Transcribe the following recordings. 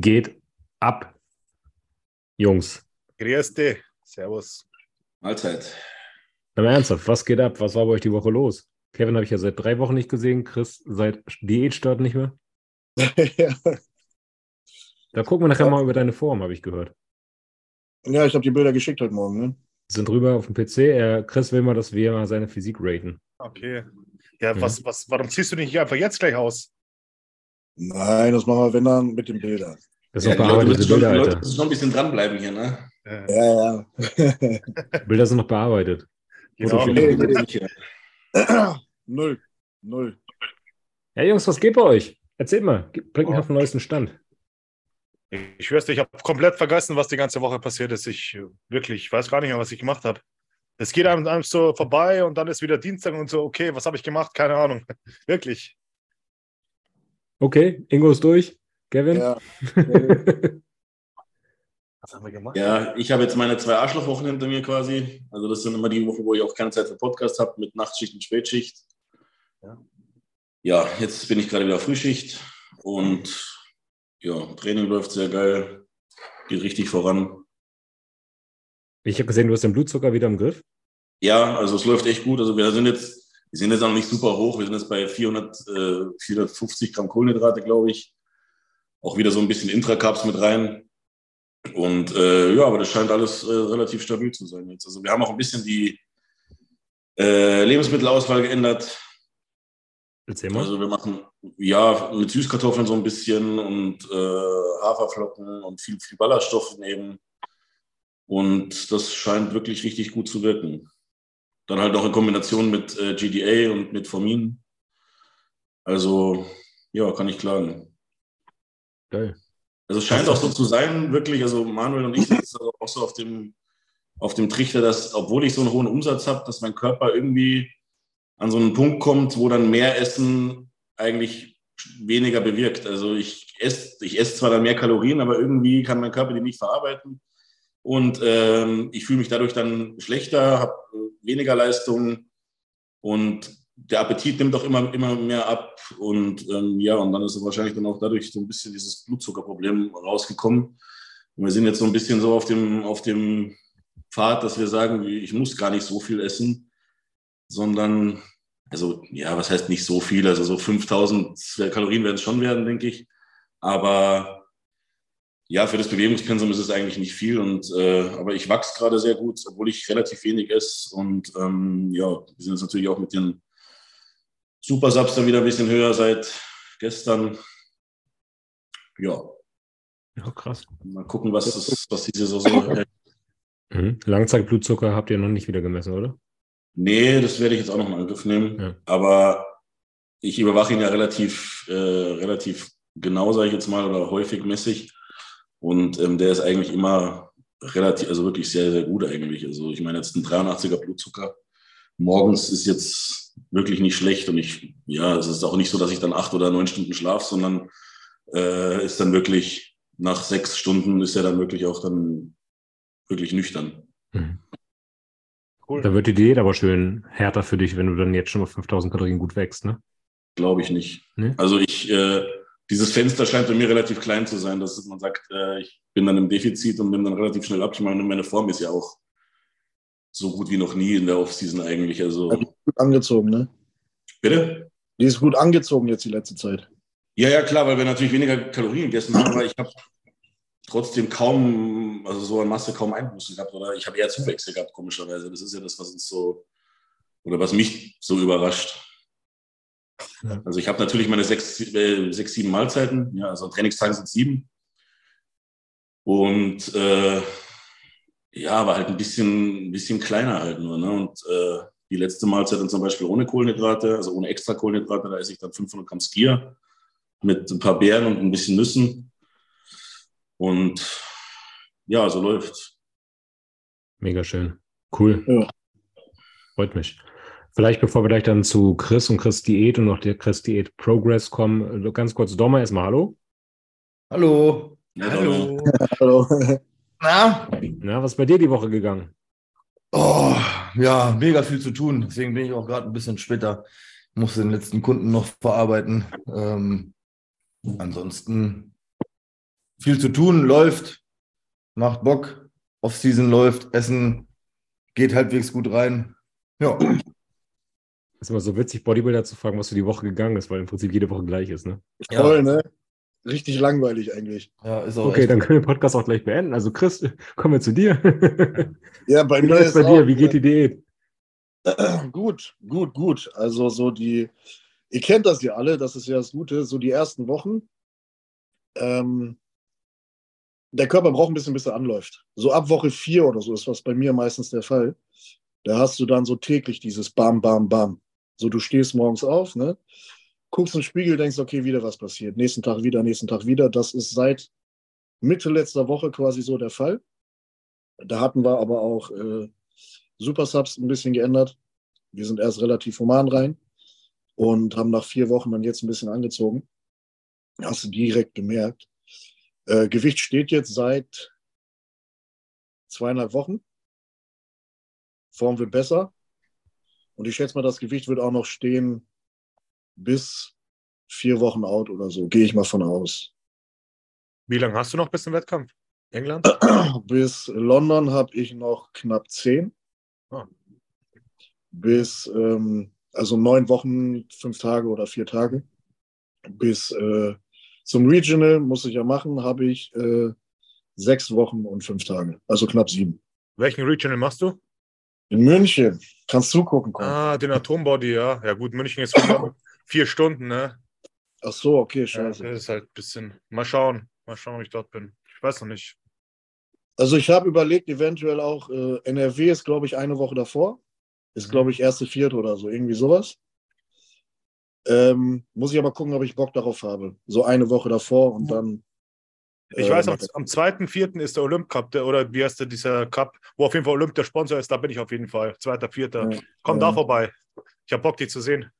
Geht ab, Jungs? Grüß dich. Servus. Mahlzeit. Aber ernsthaft, was geht ab? Was war bei euch die Woche los? Kevin habe ich ja seit drei Wochen nicht gesehen, Chris seit Diätstart nicht mehr. ja. Da gucken wir nachher mal über deine Form, habe ich gehört. ja, ich habe die Bilder geschickt heute Morgen. Ne? Sind drüber auf dem PC. Chris will mal, dass wir mal seine Physik raten. Okay. Ja, Ja. Was, was, warum ziehst du nicht einfach jetzt gleich aus? Nein, das machen wir, wenn dann, mit den Bildern. Das Ja, sind noch die Leute bearbeitete müssen schon, Bilder, Leute Alter. müssen schon ein bisschen dranbleiben hier, ne? Ja, ja. Bilder sind noch bearbeitet. genau. Nee, nee. Null. Null. Ja, Jungs, was geht bei euch? Erzählt mal, bringt mich Oh. auf den neuesten Stand. Ich schwör's dir, ich habe komplett vergessen, was die ganze Woche passiert ist. Ich wirklich, ich weiß gar nicht mehr, was ich gemacht habe. Es geht einem, einem so vorbei und dann ist wieder Dienstag und so, okay, was habe ich gemacht? Keine Ahnung. Wirklich. Okay, Ingo ist durch. Kevin? Ja. Was haben wir gemacht? Ja, ich habe jetzt meine zwei Arschlochwochen hinter mir quasi. Also das sind immer die Wochen, wo ich auch keine Zeit für Podcast habe, mit Nachtschicht und Spätschicht. Ja. Ja, jetzt bin ich gerade wieder Frühschicht und ja, Training läuft sehr geil, geht richtig voran. Ich habe gesehen, du hast den Blutzucker wieder im Griff. Ja, also es läuft echt gut. Also wir sind jetzt, wir sind jetzt auch nicht super hoch. Wir sind jetzt bei 400, äh, 450 Gramm Kohlenhydrate, glaube ich. Auch wieder so ein bisschen Intracarps mit rein. Und äh, ja, aber das scheint alles äh, relativ stabil zu sein jetzt. Also wir haben auch ein bisschen die äh, Lebensmittelauswahl geändert. Erzähl mal. Also wir machen ja mit Süßkartoffeln so ein bisschen und äh, Haferflocken und viel, viel Ballaststoff nehmen. Und das scheint wirklich richtig gut zu wirken. Dann halt noch in Kombination mit äh, GDA und mit Formin. Also ja, kann ich klagen. Geil. Also es scheint auch so zu sein, wirklich, also Manuel und ich sind auch so auf dem, auf dem Trichter, dass, obwohl ich so einen hohen Umsatz habe, dass mein Körper irgendwie an so einen Punkt kommt, wo dann mehr Essen eigentlich weniger bewirkt. Also ich esse ich esse zwar dann mehr Kalorien, aber irgendwie kann mein Körper die nicht verarbeiten. Und ähm, ich fühle mich dadurch dann schlechter, habe weniger Leistung und der Appetit nimmt auch immer, immer mehr ab. Und ähm, ja, und dann ist wahrscheinlich dann auch dadurch so ein bisschen dieses Blutzuckerproblem rausgekommen. Und wir sind jetzt so ein bisschen so auf dem, auf dem Pfad, dass wir sagen, ich muss gar nicht so viel essen, sondern, also ja, was heißt nicht so viel? Also so 5000 Kalorien werden es schon werden, denke ich. Aber ja, für das Bewegungspensum ist es eigentlich nicht viel. Und, äh, aber ich wachse gerade sehr gut, obwohl ich relativ wenig esse. Und ähm, ja, wir sind jetzt natürlich auch mit den Super Subs dann wieder ein bisschen höher seit gestern. Ja, Ja, krass. mal gucken, was, das, was diese Saison hält. Mhm. Langzeitblutzucker habt ihr noch nicht wieder gemessen, oder? Nee, das werde ich jetzt auch noch in Angriff nehmen. Ja. Aber ich überwache ihn ja relativ, äh, relativ genau, sage ich jetzt mal, oder häufig mäßig. Und ähm, der ist eigentlich immer relativ, also wirklich sehr, sehr gut eigentlich. Also ich meine, jetzt ein 83er Blutzucker morgens ist jetzt wirklich nicht schlecht. Und ich, ja, es ist auch nicht so, dass ich dann acht oder neun Stunden schlafe, sondern äh, ist dann wirklich nach sechs Stunden ist er dann wirklich auch dann wirklich nüchtern. Mhm. Cool. Da wird die Diät aber schön härter für dich, wenn du dann jetzt schon auf 5000 Kalorien gut wächst, ne? Glaube ich nicht. Nee? Also ich, äh, dieses Fenster scheint bei mir relativ klein zu sein, dass man sagt, äh, ich bin dann im Defizit und bin dann relativ schnell ab. Ich meine, meine Form ist ja auch so gut wie noch nie in der Offseason eigentlich. Also, Gut angezogen, ne? bitte? Die ist gut angezogen jetzt die letzte Zeit. Ja, ja, klar, weil wir natürlich weniger Kalorien gegessen haben, aber ich habe trotzdem kaum, also so an Masse kaum Einbußen gehabt oder ich habe eher Zuwächse gehabt, komischerweise. Das ist ja das, was uns so, oder was mich so überrascht. Ja. Also ich habe natürlich meine sechs, äh, sechs, sieben Mahlzeiten, ja, also an Trainingstagen sind sieben. Und äh, ja, war halt ein bisschen, ein bisschen kleiner halt nur. Ne? Und äh, die letzte Mahlzeit dann zum Beispiel ohne Kohlenhydrate, also ohne extra Kohlenhydrate, da esse ich dann 500 Gramm Skier mit ein paar Beeren und ein bisschen Nüssen. Und ja, so läuft. Mega schön. Cool. Ja. Freut mich. Vielleicht, bevor wir gleich dann zu Chris und Chris Diät und noch der Chris Diät Progress kommen, ganz kurz Dommer erstmal Hallo. Hallo. Ja, Hallo. Hallo. Na? Na, was ist bei dir die Woche gegangen? Oh, ja, mega viel zu tun. Deswegen bin ich auch gerade ein bisschen später. Muss den letzten Kunden noch verarbeiten. Ähm, ansonsten viel zu tun, läuft, macht Bock, Off-Season läuft, Essen geht halbwegs gut rein. Ja. ist immer so witzig, Bodybuilder zu fragen, was für die Woche gegangen ist, weil im Prinzip jede Woche gleich ist, ne? Ja. Voll, ne? Richtig langweilig eigentlich. ja ist auch Okay, echt- dann können wir den Podcast auch gleich beenden. Also Chris, kommen wir zu dir. Ja, bei Wie mir ist bei dir? auch, Wie geht die Diät? Gut, gut, gut. Also so die, ihr kennt das ja alle, das ist ja das Gute, so die ersten Wochen. Ähm, der Körper braucht ein bisschen, bis er anläuft. So ab Woche vier oder so ist was bei mir meistens der Fall. Da hast du dann so täglich dieses Bam, Bam, Bam. So du stehst morgens auf, ne? Guckst in den Spiegel, denkst, okay, wieder was passiert. Nächsten Tag wieder, nächsten Tag wieder. Das ist seit Mitte letzter Woche quasi so der Fall. Da hatten wir aber auch äh, Super Subs ein bisschen geändert. Wir sind erst relativ human rein und haben nach vier Wochen dann jetzt ein bisschen angezogen. Hast du direkt gemerkt. Äh, Gewicht steht jetzt seit zweieinhalb Wochen. Form wird besser. Und ich schätze mal, das Gewicht wird auch noch stehen bis vier Wochen out oder so. Gehe ich mal von aus. Wie lange hast du noch bis zum Wettkampf? England? Bis London habe ich noch knapp zehn. Ah. Bis, ähm, also neun Wochen, fünf Tage oder vier Tage. Bis äh, zum Regional, muss ich ja machen, habe ich äh, sechs Wochen und fünf Tage. Also knapp sieben. Welchen Regional machst du? In München. Kannst zugucken kommen. Ah, den Atombody, ja. Ja gut, München ist vier- Stunden, ne? Ach so, okay, Ja, scheiße. das ist halt ein bisschen. Mal schauen. Mal schauen, ob ich dort bin. Ich weiß noch nicht. Also ich habe überlegt, eventuell auch, äh, NRW ist, glaube ich, eine Woche davor. Ist, Mhm. glaube ich, erste, vierte oder so, irgendwie sowas. Ähm, muss ich aber gucken, ob ich Bock darauf habe. So eine Woche davor und dann. Ich äh, weiß, am, am 2.4. ist der Olymp Cup, der, oder wie heißt der, dieser Cup, wo auf jeden Fall Olymp der Sponsor ist, da bin ich auf jeden Fall. 2.4. Ja, Komm ja. da vorbei. Ich habe Bock, dich zu sehen.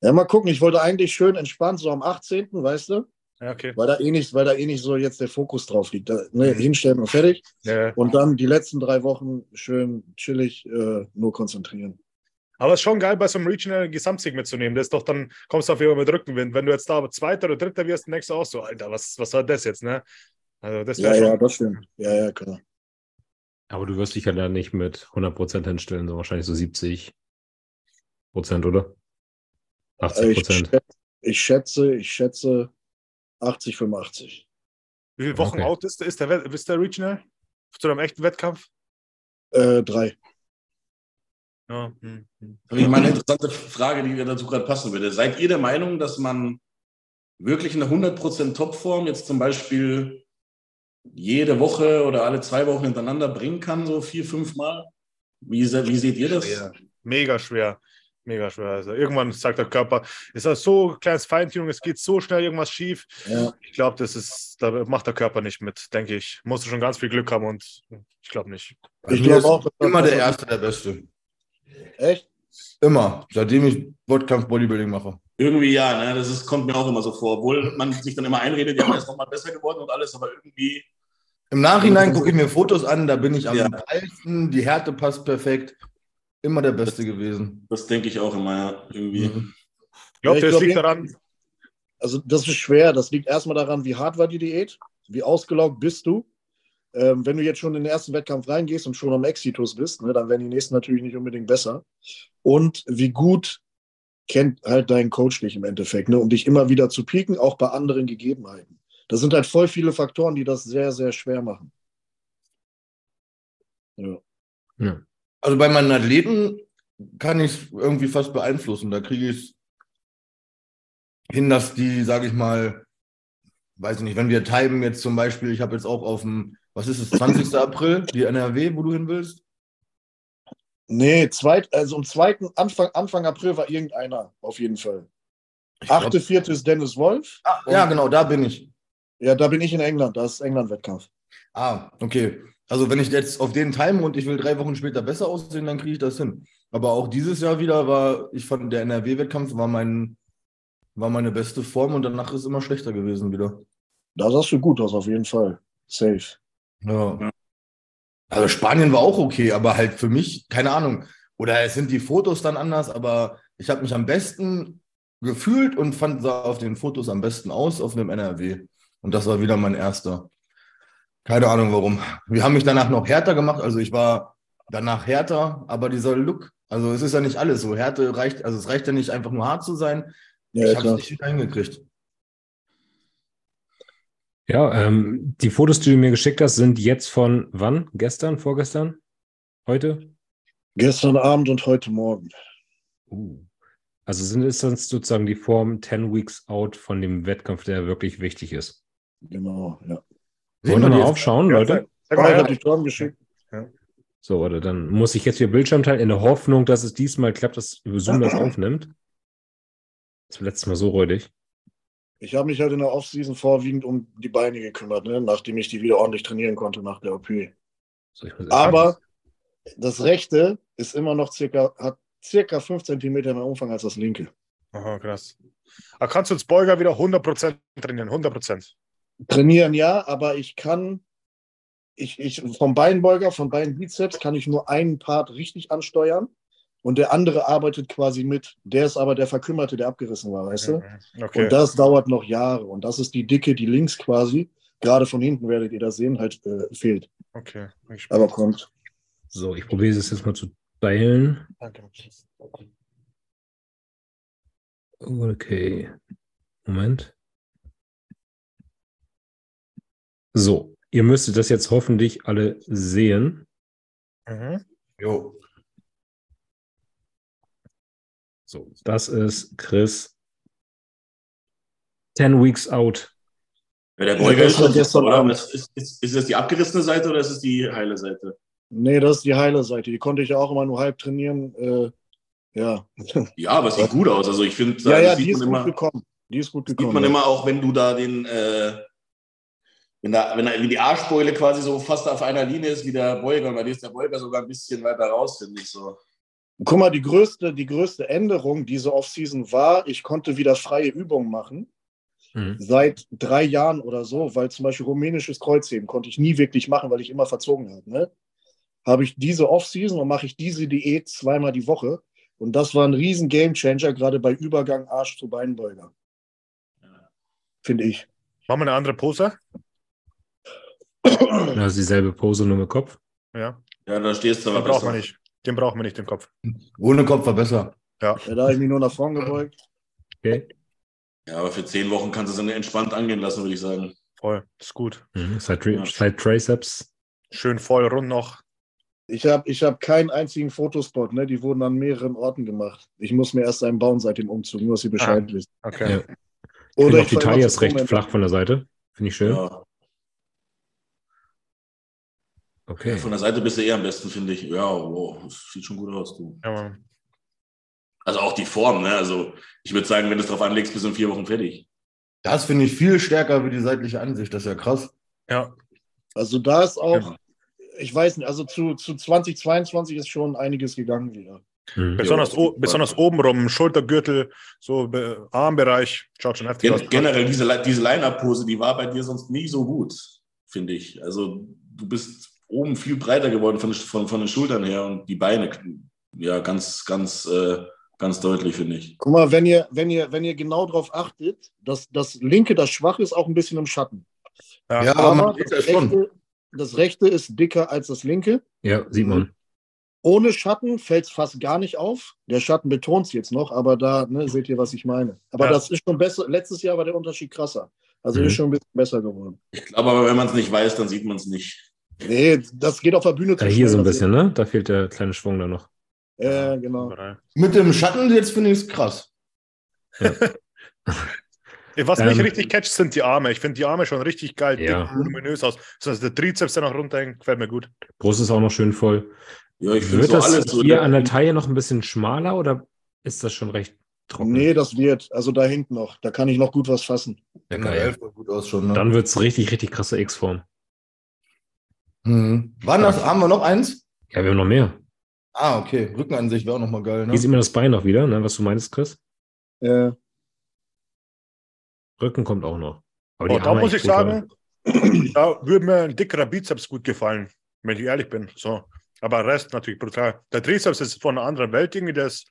Ja, mal gucken. Ich wollte eigentlich schön entspannt, so am 18., weißt du? Ja, okay. Weil da eh nicht, weil da eh nicht so jetzt der Fokus drauf liegt. Da, ne, Mhm. Hinstellen und fertig. Ja. Und dann die letzten drei Wochen schön chillig äh, nur konzentrieren. Aber es ist schon geil, bei so einem Regional Gesamtsieg mitzunehmen. Das ist doch dann, kommst du auf jeden Fall mit Rückenwind. Wenn du jetzt da Zweiter oder Dritter wirst, denkst du auch so, Alter, was, was soll das jetzt, ne? Also das Ja, wäre ja, schon. das stimmt. Ja, ja, klar. Aber du wirst dich ja dann nicht mit 100% hinstellen, so wahrscheinlich so 70 Prozent, oder? 80 Äh, Ich, Prozent. schätze- ich schätze, ich schätze 80, 85. Wie viele Wochen Okay. out ist, ist, der, ist der Regional? Zu einem echten Wettkampf? Äh, drei. Ja. hm, hm. Habe ich mal eine interessante Frage, die mir dazu gerade passen würde. Seid ihr der Meinung, dass man wirklich eine 100% Topform jetzt zum Beispiel jede Woche oder alle zwei Wochen hintereinander bringen kann, so vier, fünf Mal? Wie, wie seht ihr das? Schwer. Mega schwer. Mega schwer. Also irgendwann sagt der Körper, ist das so kleines Feintuning, es geht so schnell irgendwas schief. Ja. Ich glaube, das ist, da macht der Körper nicht mit, denke ich. Musst du schon ganz viel Glück haben und ich glaube nicht. Ich mir glaub ist auch, immer der Erste der Beste. Echt? Immer. Seitdem ich Wettkampf-Bodybuilding mache. Irgendwie ja, ne? das ist, kommt mir auch immer so vor. Obwohl man sich dann immer einredet, ja, man ist nochmal besser geworden und alles, aber irgendwie, Im Nachhinein gucke ich mir Fotos an, da bin ich am Ja. geilsten, die Härte passt perfekt. Immer der Beste gewesen. das denke ich auch immer, ja, irgendwie. Mhm. Ich glaube, Ja, das glaub, liegt daran, Also das ist schwer. Das liegt erstmal daran, wie hart war die Diät, wie ausgelaugt bist du. Ähm, wenn du jetzt schon in den ersten Wettkampf reingehst und schon am Exitus bist, ne, dann werden die nächsten natürlich nicht unbedingt besser. Und wie gut kennt halt dein Coach dich im Endeffekt, ne, um dich immer wieder zu pieken, auch bei anderen Gegebenheiten. Das sind halt voll viele Faktoren, die das sehr, sehr schwer machen. Ja. Ja. Also bei meinen Athleten kann ich es irgendwie fast beeinflussen. Da kriege ich es hin, dass die, sage ich mal, weiß ich nicht, wenn wir timen jetzt zum Beispiel, ich habe jetzt auch auf dem, was ist es, 20. April, die NRW, wo du hin willst? Nee, zweit, also am zweiten Anfang, Anfang April war irgendeiner, auf jeden Fall. Achte, vierte ist Dennis Wolf. Ah, ja, genau, da bin ich. Ja, da bin ich in England, da ist England-Wettkampf. Ah, okay. Also wenn ich jetzt auf den time und ich will drei Wochen später besser aussehen, dann kriege ich das hin. Aber auch dieses Jahr wieder war, ich fand, der NRW-Wettkampf war mein, war meine beste Form und danach ist es immer schlechter gewesen wieder. Da sahst du gut aus, auf jeden Fall. Safe. Ja. Also Spanien war auch okay, aber halt für mich, keine Ahnung. Oder es sind die Fotos dann anders, aber ich habe mich am besten gefühlt und fand sah auf den Fotos am besten aus auf einem NRW. Und das war wieder mein erster. Keine Ahnung warum. Wir haben mich danach noch härter gemacht. Also ich war danach härter, aber dieser Look, also es ist ja nicht alles so. Härte reicht, also es reicht ja nicht einfach nur hart zu sein. Ja, ich habe es nicht wieder hingekriegt. Ja, ähm, die Fotos, die du mir geschickt hast, sind jetzt von wann? Gestern, vorgestern? Heute? Gestern Abend und heute Morgen. Uh. Also sind es dann sozusagen die Form 10 Weeks out von dem Wettkampf, der wirklich wichtig ist. Genau, ja. Wollen wir mal jetzt? aufschauen, Ja, Leute? Sag Oh, mal, ich ja. habe die Torben geschickt. So, warte, dann muss ich jetzt wieder Bildschirm teilen, in der Hoffnung, dass es diesmal klappt, dass Zoom das aufnimmt. Das war letztes Mal so räudig. Ich habe mich halt in der Offseason vorwiegend um die Beine gekümmert, ne? nachdem ich die wieder ordentlich trainieren konnte nach der OP. So, Aber das rechte ist immer noch circa, hat circa 5 cm mehr Umfang als das linke. Aha, krass. Aber kannst du uns Beuger wieder 100% trainieren? 100%. Trainieren ja, aber ich kann, ich, ich vom Beinbeuger, vom Beinbizeps kann ich nur einen Part richtig ansteuern und der andere arbeitet quasi mit. Der ist aber der Verkümmerte, der abgerissen war, weißt du? Mhm. Okay. Und das dauert noch Jahre. Und das ist die Dicke, die links quasi, gerade von hinten werdet ihr das sehen, halt äh, fehlt. okay. Aber kommt. So, ich probiere es jetzt mal zu teilen. Danke. Okay. Moment. So, ihr müsstet das jetzt hoffentlich alle sehen. Mhm. Jo. So, das ist Chris. 10 Weeks out. Ja, der Beuger ist gestern- schon gestern? Abend. Ist, ist, ist, ist das die abgerissene Seite oder ist es die heile Seite? Nee, das ist die heile Seite. Die konnte ich ja auch immer nur halb trainieren. Äh, ja. Ja, aber es sieht gut aus. Also ich finde, ja, das ja, sieht die ist man gut immer, gekommen. Die ist gut sieht gekommen. man ja. immer auch, wenn du da den, äh, wenn da, wenn da wenn die Arschbeule quasi so fast auf einer Linie ist wie der Beuger, und bei dir ist der Beuger sogar ein bisschen weiter raus, finde ich so. Guck mal, die größte, die größte Änderung diese Offseason war, ich konnte wieder freie Übungen machen. Mhm. Seit drei Jahren oder so, weil zum Beispiel rumänisches Kreuzheben konnte ich nie wirklich machen, weil ich immer verzogen habe. Ne? Habe ich diese Offseason und mache ich diese Diät zweimal die Woche. Und das war ein riesen Gamechanger, gerade bei Übergang Arsch zu Beinbeuger. Finde ich. Machen wir eine andere Pose? Das ist dieselbe Pose, nur mit Kopf. Ja. Ja, da stehst du Den aber brauchen besser. wir nicht. Den brauchen wir nicht, den Kopf. Ohne Kopf war besser. Ja, da habe ich mich nur nach vorn gebeugt. Okay. Ja, aber für zehn Wochen kannst du es dann entspannt angehen lassen, würde ich sagen. Voll. Ist gut. Mhm. Side, Ja. Side Triceps. Schön voll rund noch. Ich habe ich hab keinen einzigen Fotospot, ne? die wurden an mehreren Orten gemacht. Ich muss mir erst einen bauen seit dem Umzug, nur dass Sie Bescheid wissen. Okay. Ja. Ich finde auch die Taille ist recht flach von der Seite. Finde ich schön. Ja. Okay. Von der Seite bist du eher am besten, finde ich. Ja, wow, das sieht schon gut aus, du. Ja, Mann. Also auch die Form, ne? Also ich würde sagen, wenn du es drauf anlegst, bist du in vier Wochen fertig. Das finde ich viel stärker wie die seitliche Ansicht. Das ist ja krass. ja. Also da ist auch, Ja. ich weiß nicht, also zu, zu 2022 ist schon einiges gegangen wieder. Mhm. Besonders, Ja, o- besonders obenrum, Schultergürtel, so Be- Armbereich. Schaut schon heftig Gen aus. generell, diese, diese Line-Up-Pose, die war bei dir sonst nie so gut, finde ich. Also du bist oben viel breiter geworden von, von, von den Schultern her und die Beine, ja, ganz, ganz, äh, ganz deutlich, finde ich. Guck mal, wenn ihr, wenn ihr, wenn ihr genau darauf achtet, dass das linke, das schwache ist, auch ein bisschen im Schatten. Ja. Ja, aber man sieht ja das schon. rechte, das rechte ist dicker als das linke. Ja, sieht man. Ohne Schatten fällt es fast gar nicht auf. Der Schatten betont es jetzt noch, aber da ne, seht ihr, was ich meine. Aber Ja. das ist schon besser. Letztes Jahr war der Unterschied krasser. Also Mhm. ist schon ein bisschen besser geworden. Ich glaube aber, wenn man es nicht weiß, dann sieht man es nicht. Nee, das geht auf der Bühne Ja, hier so ein bisschen, ne? Da fehlt der kleine Schwung da noch. Ja, genau. Mit dem Schatten jetzt finde ich es krass. Was mich Ähm, richtig catcht, sind die Arme. Ich finde die Arme schon richtig geil, Ja. dick, voluminös aus. Das heißt, der Trizeps, der noch runterhängt, gefällt mir gut. Brust ist auch noch schön voll. Ja, ich finde Wird so das alles so. hier an der Taille noch ein bisschen schmaler oder ist das schon recht trocken? Nee, das wird. Also da hinten noch. Da kann ich noch gut was fassen. Ja, der geil. Elf sah gut aus schon. Ne? Dann wird es richtig, richtig krasse X-Form. Mhm. Wann das? Haben wir noch eins? Ja, wir haben noch mehr. Ah, okay. Rückenansicht wäre auch nochmal geil. Hier Ne? sieht man das Bein noch wieder, ne? was du meinst, Chris. Äh, Rücken kommt auch noch. Aber Oh, da muss ich sagen, da würde mir ein dickerer Bizeps gut gefallen, wenn ich ehrlich bin. So. Aber Rest natürlich brutal. Der Trizeps ist von einer anderen Welt irgendwie, der ist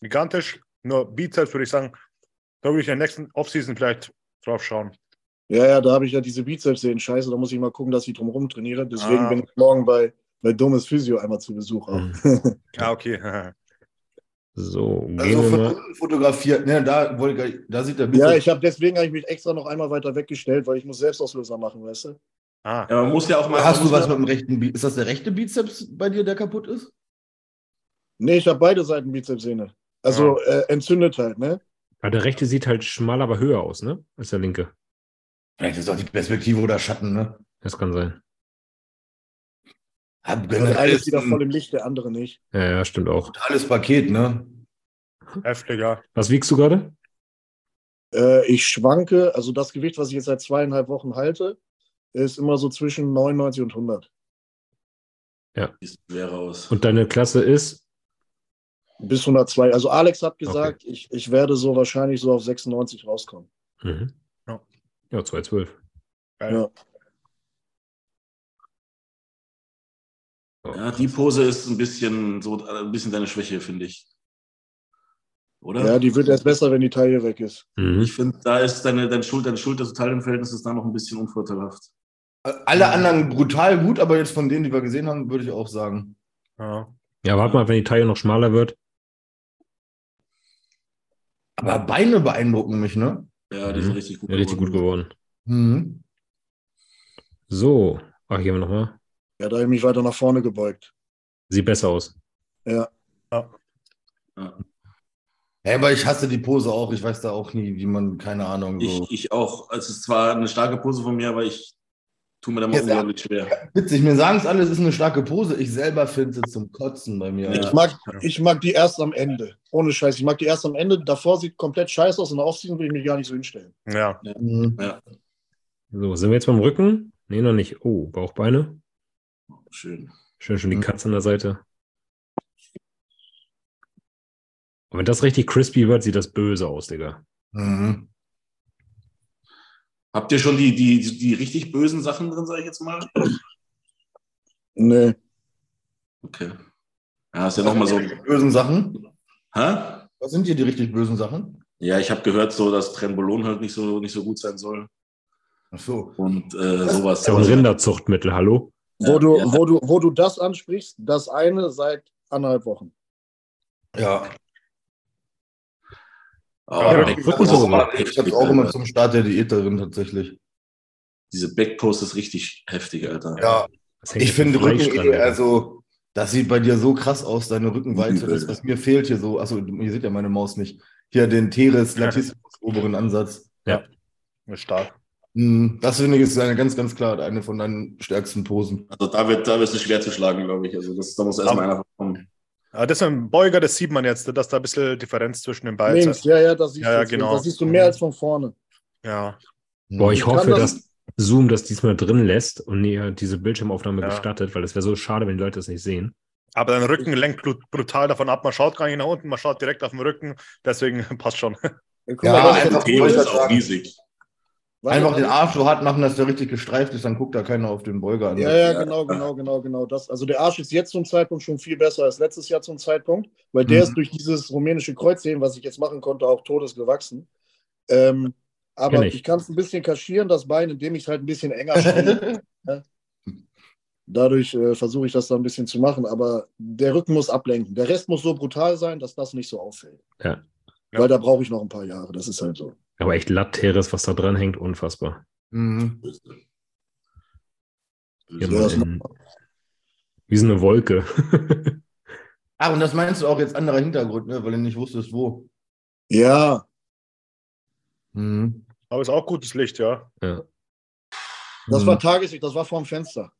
gigantisch. Nur Bizeps würde ich sagen, da würde ich in der nächsten Offseason vielleicht drauf schauen. Ja, ja, da habe ich ja diese Bizeps-Sehnen scheiße, da muss ich mal gucken, dass ich drumherum trainiere. Deswegen Ah. bin ich morgen bei, bei Dummes Physio einmal zu Besuch. Auch. Mhm. Ah, okay. So, gehen Also wir von mal. unten fotografiert, ne, da, wollte da sieht der Ja, Bizeps- ich habe deswegen habe ich mich extra noch einmal weiter weggestellt, weil ich muss Selbstauslöser machen, weißt du? Ah, Ja, man muss ja auch mal. Hast du was ja, mit dem rechten Bizeps? Ist das der rechte Bizeps bei dir, der kaputt ist? Nee, ich habe beide Seiten Bizepssehne. Also äh, entzündet halt, ne? Ah, der rechte sieht halt schmaler, aber höher aus, ne? Als der linke. Vielleicht ist auch die Perspektive oder Schatten, ne? Das kann sein. Hab Also generell einer ist ist wieder voll im Licht, der andere nicht. Ja, ja, stimmt auch. totales Paket, ne? heftig, ja. Was wiegst du gerade? Äh, ich schwanke, also das Gewicht, was ich jetzt seit zweieinhalb Wochen halte, ist immer so zwischen 99 und 100. Sieht schwer aus. Und deine Klasse ist? Bis 102. Also Alex hat gesagt, ich, ich werde so wahrscheinlich so auf 96 rauskommen. Mhm. Ja. Ja, 212. Geil. Ja. Ja, die Pose ist ein bisschen so ein bisschen deine Schwäche, finde ich. Oder? Ja, die wird erst besser, wenn die Taille weg ist. Mhm. Ich finde, da ist deine, deine Schulter, deine Schulter total im Verhältnis ist da noch ein bisschen unvorteilhaft. Alle anderen brutal gut, aber jetzt von denen, die wir gesehen haben, würde ich auch sagen. Ja. Ja, warte mal, wenn die Taille noch schmaler wird. Aber Beine beeindrucken mich, ne? Ja, die Mhm. sind richtig gut. Ja, richtig gut geworden. Mhm. So. Ach, hier haben wir nochmal. Ja, da habe ich mich weiter nach vorne gebeugt. Sieht besser aus. Ja. Ja. Ja, aber ich hasse die Pose auch. Ich weiß da auch nie, wie man, keine Ahnung, so. Ich, ich auch. Also es ist zwar eine starke Pose von mir, aber ich tue mir da mal Jetzt- unglaublich schwer. Witzig, mir sagen es alle, es ist eine starke Pose. Ich selber finde sie zum Kotzen bei mir. Ich, mag, ich mag die erst am Ende. Ohne Scheiß. Ich mag die erst am Ende. Davor sieht komplett scheiße aus und aufziehen will ich mich gar nicht so hinstellen. ja. Mhm. So, sind wir jetzt beim Rücken? Nee, noch nicht. Oh, Bauchbeine. Schön. Schön, schon die Mhm. Katze an der Seite. Und wenn das richtig crispy wird, sieht das böse aus, Digga. Mhm. Habt ihr schon die, die, die richtig bösen Sachen drin, sage ich jetzt mal? Nee. Okay. Ja, ist ja nochmal so. Die bösen Sachen. Hä? Was sind hier die richtig bösen Sachen? Ja, ich habe gehört, so, dass Trenbolon halt nicht so, nicht so gut sein soll. Ach so. Und äh, sowas. ist ja ein Rinderzuchtmittel, hallo? Wo, Ja, du, ja. wo, du, wo du das ansprichst, das eine seit anderthalb Wochen. Ja. Aber Ja, Rückenpose. Ich habe auch immer zum Start der Diät drin, tatsächlich. Diese Backpost ist richtig heftig, Alter. Ja, ich finde Rücken, dran, eh, also, das sieht bei dir so krass aus, deine Rückenweite. Das, was mir fehlt hier so, achso, ihr seht ja meine Maus nicht. Hier den Teres latissimus oberen Ansatz. Ist stark. Mhm, Das finde ich ist eine ganz, ganz klar eine von deinen stärksten Posen. Also da wird, da wird es schwer zu schlagen, glaube ich. Also das, da muss erstmal einer kommen. Aber das ist ein Beuger, das sieht man jetzt, dass da ein bisschen Differenz zwischen den beiden Links, ist. ja, ja, das siehst Ja, ja, du. genau. Das siehst du mehr als von vorne. Ja. Boah, ich Ich hoffe, das- dass Zoom das diesmal drin lässt und mir diese Bildschirmaufnahme Ja. gestattet, weil es wäre so schade, wenn die Leute das nicht sehen. Aber dein Rücken lenkt brutal davon ab. Man schaut gar nicht nach unten, man schaut direkt auf den Rücken. Deswegen passt schon. Ja, das- einfach- wollte ich ist auch riesig. Warte, Einfach den. Arsch so hart machen, dass der richtig gestreift ist, dann guckt da keiner auf den Beuger an. Ja, ja, genau, genau, genau, genau. Das, also der Arsch ist jetzt zum Zeitpunkt schon viel besser als letztes Jahr zum Zeitpunkt, weil der Mhm. ist durch dieses rumänische Kreuzheben, was ich jetzt machen konnte, auch todesgewachsen. Ähm, aber Kenn ich, ich. kann es ein bisschen kaschieren, das Bein, indem ich es halt ein bisschen enger stelle. Dadurch äh, versuche ich das da ein bisschen zu machen, aber der Rücken muss ablenken. Der Rest muss so brutal sein, dass das nicht so auffällt. Ja. Weil da brauche ich noch ein paar Jahre, das ist halt so. Aber echt Latteres, was da dran hängt, unfassbar. Mhm. Ja, in, wie so eine Wolke. Ah, und das meinst du auch jetzt anderer Hintergrund, ne? weil du nicht wusstest, wo. Ja, Mhm. Aber ist auch gutes Licht, ja. ja. das Mhm. war Tageslicht, das war vorm Fenster.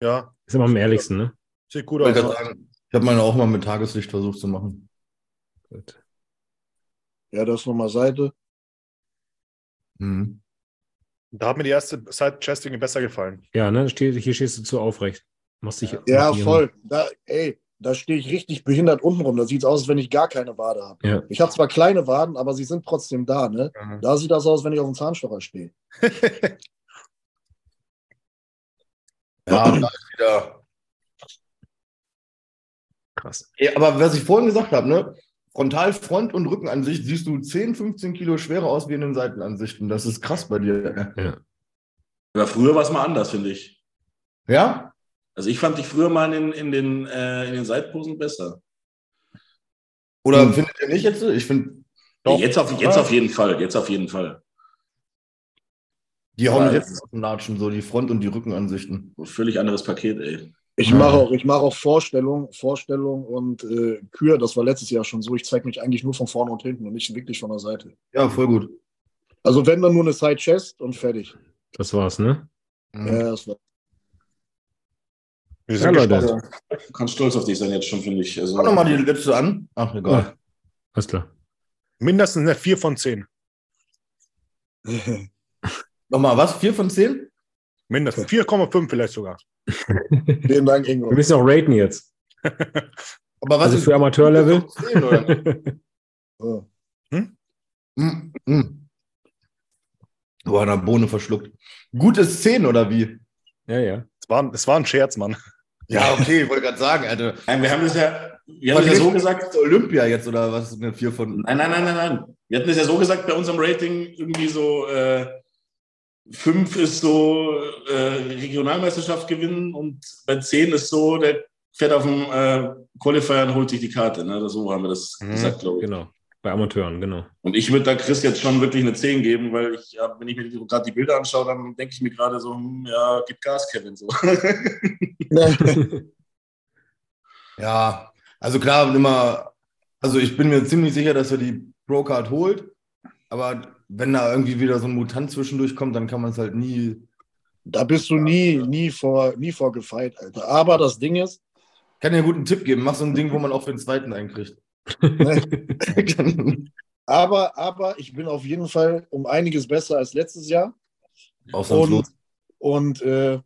Ja, Ist immer am ehrlichsten, ne? sieht gut Ich aus. ich habe meine auch mal mit Tageslicht versucht zu machen. Gut. Ja, das nochmal Seite. Mhm. Da hat mir die erste Side-Chesting besser gefallen. Ja, ne? Hier stehst du zu aufrecht. Machst dich, Ja, voll. Da, ey, da stehe ich richtig behindert unten rum. Da sieht es aus, als wenn ich gar keine Wade habe. Ja. Ich habe zwar kleine Waden, aber sie sind trotzdem da. Ne? Da sieht das aus, wenn ich auf dem Zahnstocher stehe. Ja, da ist wieder. Krass. Ja, aber was ich vorhin gesagt habe, ne? Frontal, Front- und Rückenansicht siehst du 10, 15 Kilo schwerer aus wie in den Seitenansichten. Das ist krass bei dir. Ja. Aber früher war es mal anders, finde ich. Ja? Also ich fand dich früher mal in, in, den, äh, in den Seitposen besser. Oder Hm. findet ihr nicht jetzt? Ich finde. Jetzt, auf, jetzt auf jeden Fall. Jetzt auf jeden Fall. die hauen jetzt auf den Latschen, so die Front- und die Rückenansichten. Völlig anderes Paket, ey. Ich mache auch, ich mache auch Vorstellung, Vorstellung und äh, Kür, das war letztes Jahr schon so. Ich zeige mich eigentlich nur von vorne und hinten und nicht wirklich von der Seite. Ja, voll gut. Also wenn dann nur eine Side Chest und fertig. Das war's, ne? Mhm. Ja, das war. Wir Ja, sind Leute. gespannt. Du kannst stolz auf dich sein jetzt schon, finde ich. Also, Mach nochmal die letzte an. Ach, egal. Ja. Alles klar. Mindestens eine 4 von 10. Nochmal was? Vier von zehn? Mindestens. 4,5 vielleicht sogar. Vielen Dank, Ingo. Wir müssen auch raten jetzt. Aber was Also ist für Amateurlevel. Oder? So. Mm, mm. Boah, eine Bohne verschluckt. Gutes 10 oder wie? ja, ja. Es war, es war ein Scherz, Mann. Ja, okay, wollte gerade sagen, Alter. Nein, wir haben das ja, wir haben das ja so gesagt. Olympia jetzt oder was ist eine 4 von. Nein, nein, nein, nein, nein. Wir hatten das ja so gesagt bei unserem Rating, irgendwie so äh, fünf ist so äh, Regionalmeisterschaft gewinnen und bei zehn ist so, der fährt auf dem äh, Qualifier und holt sich die Karte. Ne? So haben wir das Mhm, gesagt, glaube ich. Genau. Bei Amateuren, genau. Und ich würde da Chris jetzt schon wirklich eine 10 geben, weil ich, ja, wenn ich mir gerade die Bilder anschaue, dann denke ich mir gerade so, hm, ja, gib Gas, Kevin. So. Ja, also klar, immer. Also ich bin mir ziemlich sicher, dass er die Pro-Card holt. Aber wenn da irgendwie wieder so ein Mutant zwischendurch kommt, dann kann man es halt nie. Da bist du nie, nie vor, nie vor gefeit, Alter. Aber das Ding ist, Ich kann dir einen guten Tipp geben. Mach so ein Ding, wo man auch für den zweiten einkriegt. aber, aber ich bin auf jeden Fall um einiges besser als letztes Jahr. Und, und äh,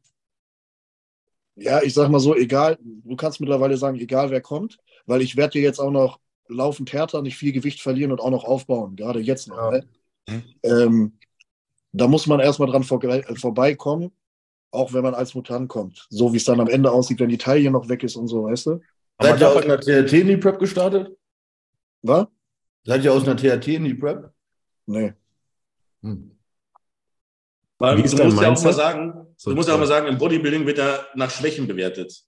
ja, ich sag mal so, egal, du kannst mittlerweile sagen, egal wer kommt, weil ich werde dir jetzt auch noch laufend härter, nicht viel Gewicht verlieren und auch noch aufbauen, gerade jetzt noch. Ja. Ne? Mhm. Ähm, da muss man erstmal dran vor, äh, vorbeikommen, auch wenn man als Mutant kommt. So wie es dann am Ende aussieht, wenn die Taille noch weg ist und so, weißt du? Seid ihr aus einer TRT in die Prep gestartet? Was? Seid ihr aus einer TRT in die Prep? Nee. Hm. Weil Wie du musst ja auch mal sagen, So, du musst ja auch mal sagen, im Bodybuilding wird er nach Schwächen bewertet.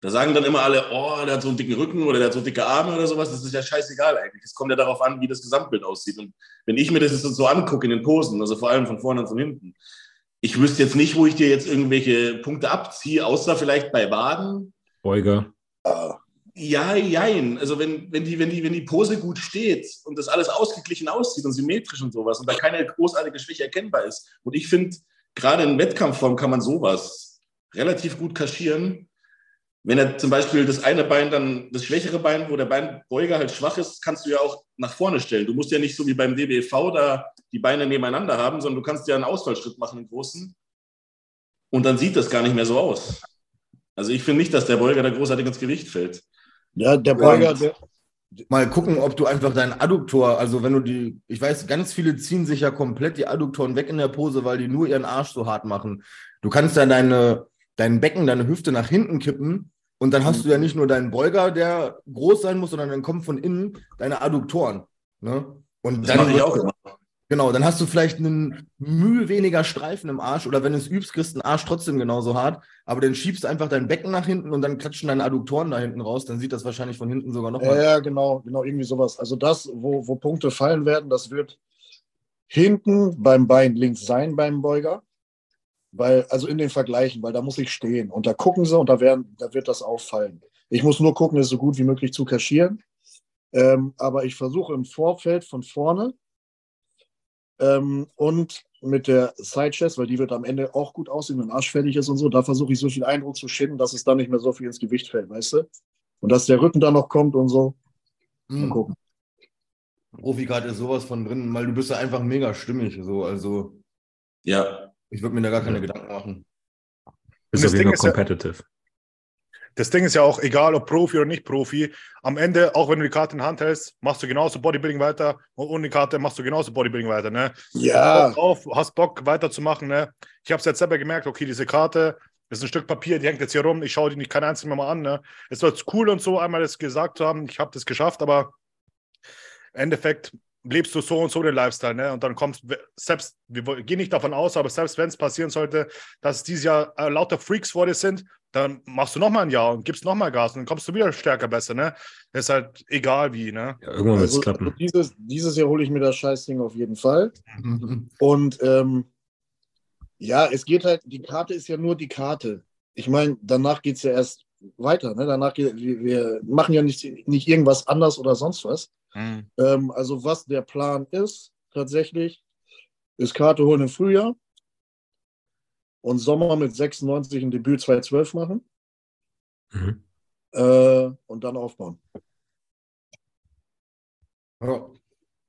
Da sagen dann immer alle, oh, der hat so einen dicken Rücken oder der hat so dicke Arme oder sowas. Das ist ja scheißegal eigentlich. Es kommt ja darauf an, wie das Gesamtbild aussieht. Und wenn ich mir das jetzt so angucke in den Posen, also vor allem von vorne und von hinten, ich wüsste jetzt nicht, wo ich dir jetzt irgendwelche Punkte abziehe, außer vielleicht bei Waden. Beuger. Ah, Ja, jein. Also wenn, wenn, die, wenn, die, wenn die Pose gut steht und das alles ausgeglichen aussieht und symmetrisch und sowas und da keine großartige Schwäche erkennbar ist. Und ich finde, gerade in Wettkampfform kann man sowas relativ gut kaschieren. Wenn er zum Beispiel das eine Bein dann, das schwächere Bein, wo der Beinbeuger halt schwach ist, kannst du ja auch nach vorne stellen. Du musst ja nicht so wie beim DBV da die Beine nebeneinander haben, sondern du kannst ja einen Ausfallschritt machen, einen großen. Und dann sieht das gar nicht mehr so aus. Also ich finde nicht, dass der Beuger da großartig ins Gewicht fällt. ja, der Beuger, der, Mal gucken, ob du einfach deinen Adduktor, also wenn du die, ich weiß, ganz viele ziehen sich ja komplett die Adduktoren weg in der Pose, weil die nur ihren Arsch so hart machen. Du kannst dann deine, dein Becken, deine Hüfte nach hinten kippen und dann hast du ja nicht nur deinen Beuger, der groß sein muss, sondern dann kommen von innen deine Adduktoren. Ne? Und Das dann ich auch immer. Genau, dann hast du vielleicht einen Mühe weniger Streifen im Arsch oder wenn du es übst, kriegst du den Arsch trotzdem genauso hart, aber dann schiebst du einfach dein Becken nach hinten und dann klatschen deine Adduktoren da hinten raus, dann sieht das wahrscheinlich von hinten sogar noch Ja, ja, genau, genau, irgendwie sowas. Also das, wo, wo Punkte fallen werden, das wird hinten beim Bein links sein beim Beuger. Weil, also in den Vergleichen, weil da muss ich stehen. Und da gucken sie und da, werden, da wird das auffallen. Ich muss nur gucken, es so gut wie möglich zu kaschieren. Ähm, aber ich versuche im Vorfeld von vorne ähm, und mit der Side Chest, weil die wird am Ende auch gut aussehen, wenn Arsch fertig ist und so, da versuche ich so viel Eindruck zu schinden, dass es dann nicht mehr so viel ins Gewicht fällt, weißt du? Und dass der Rücken dann noch kommt und so. Mal Hm. gucken. Profikarte ist sowas von drin, weil du bist ja einfach mega stimmig. So. Also Ja, ich würde mir da gar keine Gedanken machen. Ist das auf jeden Ding Fall ist ja- competitive. Das Ding ist ja auch, egal ob Profi oder nicht Profi, am Ende, auch wenn du die Karte in der Hand hältst, machst du genauso Bodybuilding weiter und ohne die Karte machst du genauso Bodybuilding weiter. Ne? Ja, Bock auf, hast Bock weiterzumachen. Ne? Ich habe es jetzt selber gemerkt, okay, diese Karte ist ein Stück Papier, die hängt jetzt hier rum, ich schaue die nicht kein einziges Mal an. Ne? Es war jetzt cool und so, einmal das gesagt zu haben, ich habe das geschafft, aber im Endeffekt lebst du so und so den Lifestyle, ne? Und dann kommst, selbst, wir gehen nicht davon aus, aber selbst wenn es passieren sollte, dass es dieses Jahr äh, lauter Freaks vor dir sind, dann machst du nochmal ein Jahr und gibst nochmal Gas und dann kommst du wieder stärker besser, ne? Das ist halt egal wie, ne? Ja, irgendwann wird es Also, klappen. also dieses, dieses Jahr hole ich mir das Scheißding auf jeden Fall. Und ähm, ja, es geht halt, die Karte ist ja nur die Karte. Ich meine, danach geht es ja erst weiter. Ne? Danach geht, wir, wir machen ja nicht, nicht irgendwas anders oder sonst was. Mhm. Ähm, also was der Plan ist, tatsächlich, ist Karte holen im Frühjahr und Sommer mit 96 ein Debüt 212 machen Mhm. äh, und dann aufbauen. Ja.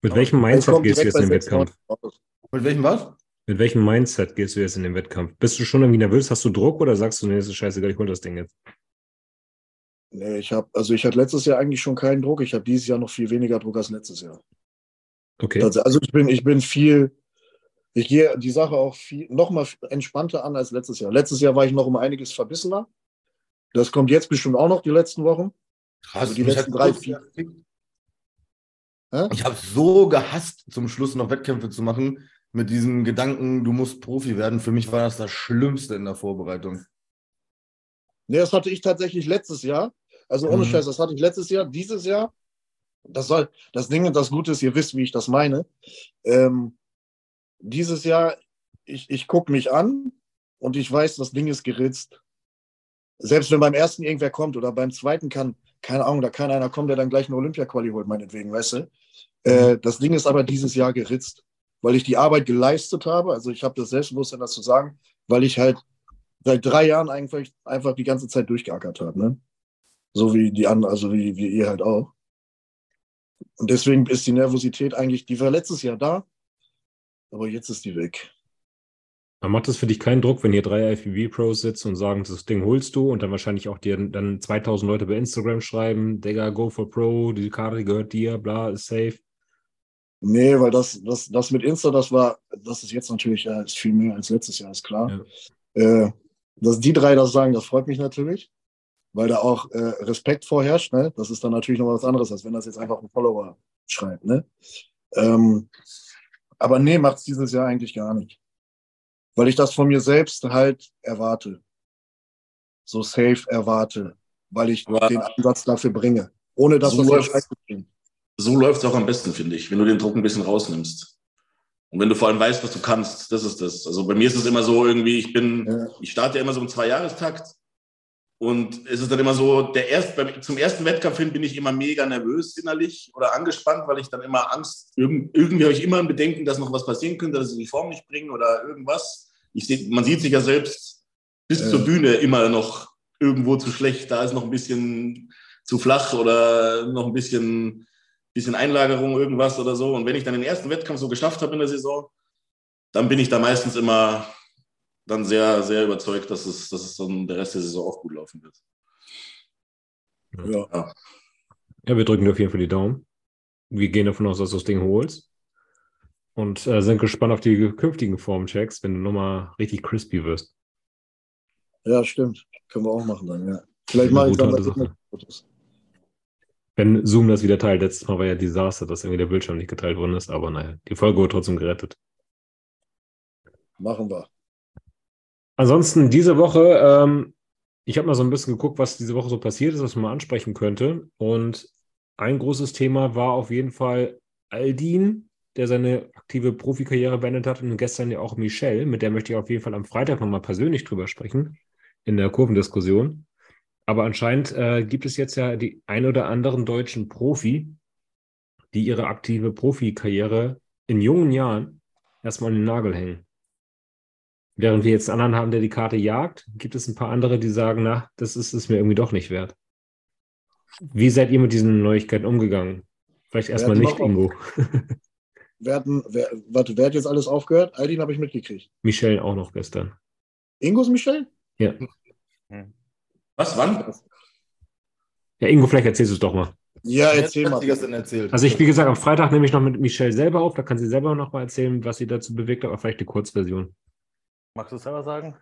Mit welchem Mindset gehst du jetzt in den Wettkampf? 96 raus. Mit welchem was? Mit welchem Mindset gehst du jetzt in den Wettkampf? Bist du schon irgendwie nervös? Hast du Druck oder sagst du, nee, das ist scheißegal, ich hol das Ding jetzt? Nee, ich habe, also ich hatte letztes Jahr eigentlich schon keinen Druck. Ich habe dieses Jahr noch viel weniger Druck als letztes Jahr. Okay. Tats- Also ich bin, ich bin viel, ich gehe die Sache auch viel noch mal entspannter an als letztes Jahr. Letztes Jahr war ich noch um einiges verbissener. Das kommt jetzt bestimmt auch noch die letzten Wochen. Krass, Also die letzten hat drei, vier-. Hä? Ich habe so gehasst, zum Schluss noch Wettkämpfe zu machen, mit diesem Gedanken, du musst Profi werden. Für mich war das das Schlimmste in der Vorbereitung. Nee, das hatte ich tatsächlich letztes Jahr. Also ohne Mhm. Scheiß, das hatte ich letztes Jahr. Dieses Jahr, das soll, das Ding, das Gute ist, ihr wisst, wie ich das meine. Ähm, dieses Jahr, ich, ich gucke mich an und ich weiß, das Ding ist geritzt. Selbst wenn beim ersten irgendwer kommt oder beim zweiten kann, keine Ahnung, da kann einer kommen, der dann gleich eine Olympia-Quali holt, meinetwegen, weißt du. Äh, das Ding ist aber dieses Jahr geritzt, weil ich die Arbeit geleistet habe. Also ich habe das Selbstbewusstsein, das zu sagen, weil ich halt seit drei Jahren einfach, einfach die ganze Zeit durchgeackert habe. Ne? So wie die anderen, also wie, wie ihr halt auch. Und deswegen ist die Nervosität eigentlich, die war letztes Jahr da, aber jetzt ist die weg. Aber macht es für dich keinen Druck, wenn hier drei IFBB-Pros sitzen und sagen, das Ding holst du und dann wahrscheinlich auch dir dann 2000 Leute bei Instagram schreiben, Digga, go for Pro, die Karte gehört dir, bla, ist safe. Nee, weil das, das, das mit Insta, das war, das ist jetzt natürlich ist viel mehr als letztes Jahr, ist klar. Äh, dass die drei das sagen, das freut mich natürlich, weil da auch äh, Respekt vorherrscht. Ne? Das ist dann natürlich noch was anderes, als wenn das jetzt einfach ein Follower schreibt. Ne? Ähm, aber nee, macht es dieses Jahr eigentlich gar nicht. Weil ich das von mir selbst halt erwarte. So safe erwarte, weil ich Aber- den Ansatz dafür bringe. Ohne dass So das klingt. So läuft es auch am besten, finde ich, wenn du den Druck ein bisschen rausnimmst. Und wenn du vor allem weißt, was du kannst, das ist das. Also bei mir ist es immer so irgendwie, ich bin, Ja. ich starte ja immer so im Zweijahrestakt. Und es ist dann immer so, der erst, beim, zum ersten Wettkampf hin bin ich immer mega nervös innerlich oder angespannt, weil ich dann immer Angst, irgend, irgendwie habe ich immer ein Bedenken, dass noch was passieren könnte, dass ich die Form nicht bringe oder irgendwas. Ich seh, man sieht sich ja selbst bis Ja. zur Bühne immer noch irgendwo zu schlecht, da ist noch ein bisschen zu flach oder noch ein bisschen, bisschen Einlagerung, irgendwas oder so. Und wenn ich dann den ersten Wettkampf so geschafft habe in der Saison, dann bin ich da meistens immer dann sehr, sehr überzeugt, dass es, dass es dann der Rest der Saison auch gut laufen wird. Ja. Ja, wir drücken dir auf jeden Fall die Daumen. Wir gehen davon aus, dass du das Ding holst. Und äh, sind gespannt auf die künftigen Formchecks, wenn du nochmal richtig crispy wirst. ja, stimmt. Können wir auch machen dann, ja. Vielleicht mache ich dann mit Fotos. Wenn Zoom das wieder teilt. Letztes Mal war ja Desaster, dass irgendwie der Bildschirm nicht geteilt worden ist, aber naja, die Folge wurde trotzdem gerettet. Machen wir. Ansonsten diese Woche, ähm, ich habe mal so ein bisschen geguckt, was diese Woche so passiert ist, was man mal ansprechen könnte. Und ein großes Thema war auf jeden Fall Aldin, der seine aktive Profikarriere beendet hat. Und gestern ja auch Michelle, mit der möchte ich auf jeden Fall am Freitag nochmal persönlich drüber sprechen, in der Kurvendiskussion. Aber anscheinend äh, gibt es jetzt ja die ein oder anderen deutschen Profi, die ihre aktive Profikarriere in jungen Jahren erstmal an den Nagel hängen. Während wir jetzt einen anderen haben, der die Karte jagt, gibt es ein paar andere, die sagen, na, das ist es mir irgendwie doch nicht wert. Wie seid ihr mit diesen Neuigkeiten umgegangen? Vielleicht erstmal nicht. Ingo. Wer hat, denn- wer, warte, wer hat jetzt alles aufgehört? Aldin habe ich mitgekriegt. Michelle auch noch gestern. Ingos Michel? Ja. Was, wann? Ja, Ingo, vielleicht erzählst du es doch mal. Ja, erzähl mal. Also ich, wie gesagt, am Freitag nehme ich noch mit Michelle selber auf, da kann sie selber noch mal erzählen, was sie dazu bewegt hat, aber vielleicht eine Kurzversion. Magst du es selber sagen?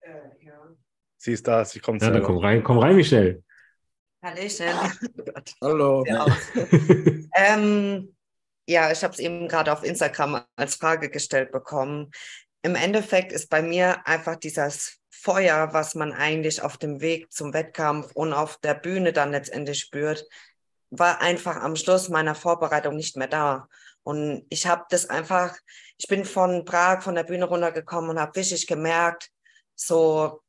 Äh, ja. Sie ist da, sie kommt Ja, dann selber. komm rein, komm rein, Michelle. Hallöchen. Gott. Hallo. Ähm, ja, ich habe es eben gerade auf Instagram als Frage gestellt bekommen. Im Endeffekt ist bei mir einfach dieses Feuer, was man eigentlich auf dem Weg zum Wettkampf und auf der Bühne dann letztendlich spürt, war einfach am Schluss meiner Vorbereitung nicht mehr da. Und ich habe das einfach, ich bin von Prag, von der Bühne runtergekommen und habe richtig gemerkt, so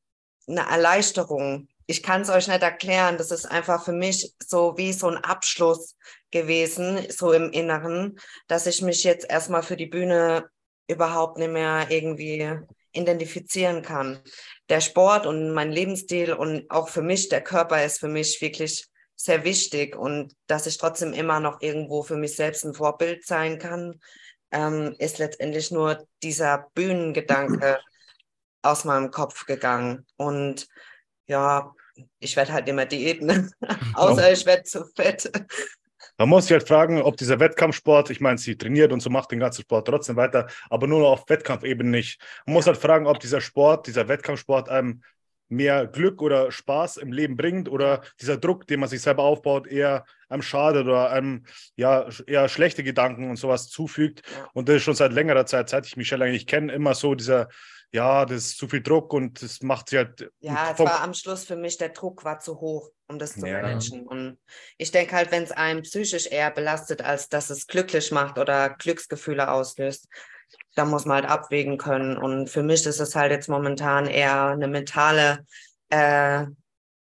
eine Erleichterung. Ich kann es euch nicht erklären. Das ist einfach für mich so wie so ein Abschluss gewesen, so im Inneren, dass ich mich jetzt erstmal für die Bühne überhaupt nicht mehr irgendwie identifizieren kann. Der Sport und mein Lebensstil und auch für mich, der Körper ist für mich wirklich sehr wichtig und dass ich trotzdem immer noch irgendwo für mich selbst ein Vorbild sein kann, ähm, ist letztendlich nur dieser Bühnengedanke aus meinem Kopf gegangen. Und ja, ich werde halt immer Diäten, außer ich werde zu fett. Man muss sich halt fragen, ob dieser Wettkampfsport, ich meine, sie trainiert und so macht den ganzen Sport trotzdem weiter, aber nur auf Wettkampfebene nicht. Man muss halt fragen, ob dieser Sport, dieser Wettkampfsport einem mehr Glück oder Spaß im Leben bringt oder dieser Druck, den man sich selber aufbaut, eher einem schadet oder einem ja eher schlechte Gedanken und sowas zufügt. Und das ist schon seit längerer Zeit, seit ich Michelle eigentlich kenne, immer so dieser, ja, das ist zu viel Druck und das macht sie halt. Ja, es war am Schluss für mich, der Druck war zu hoch, um das zu ja. managen. Und ich denke halt, wenn es einen psychisch eher belastet, als dass es glücklich macht oder Glücksgefühle auslöst, da muss man halt abwägen können. Und für mich ist es halt jetzt momentan eher eine mentale äh,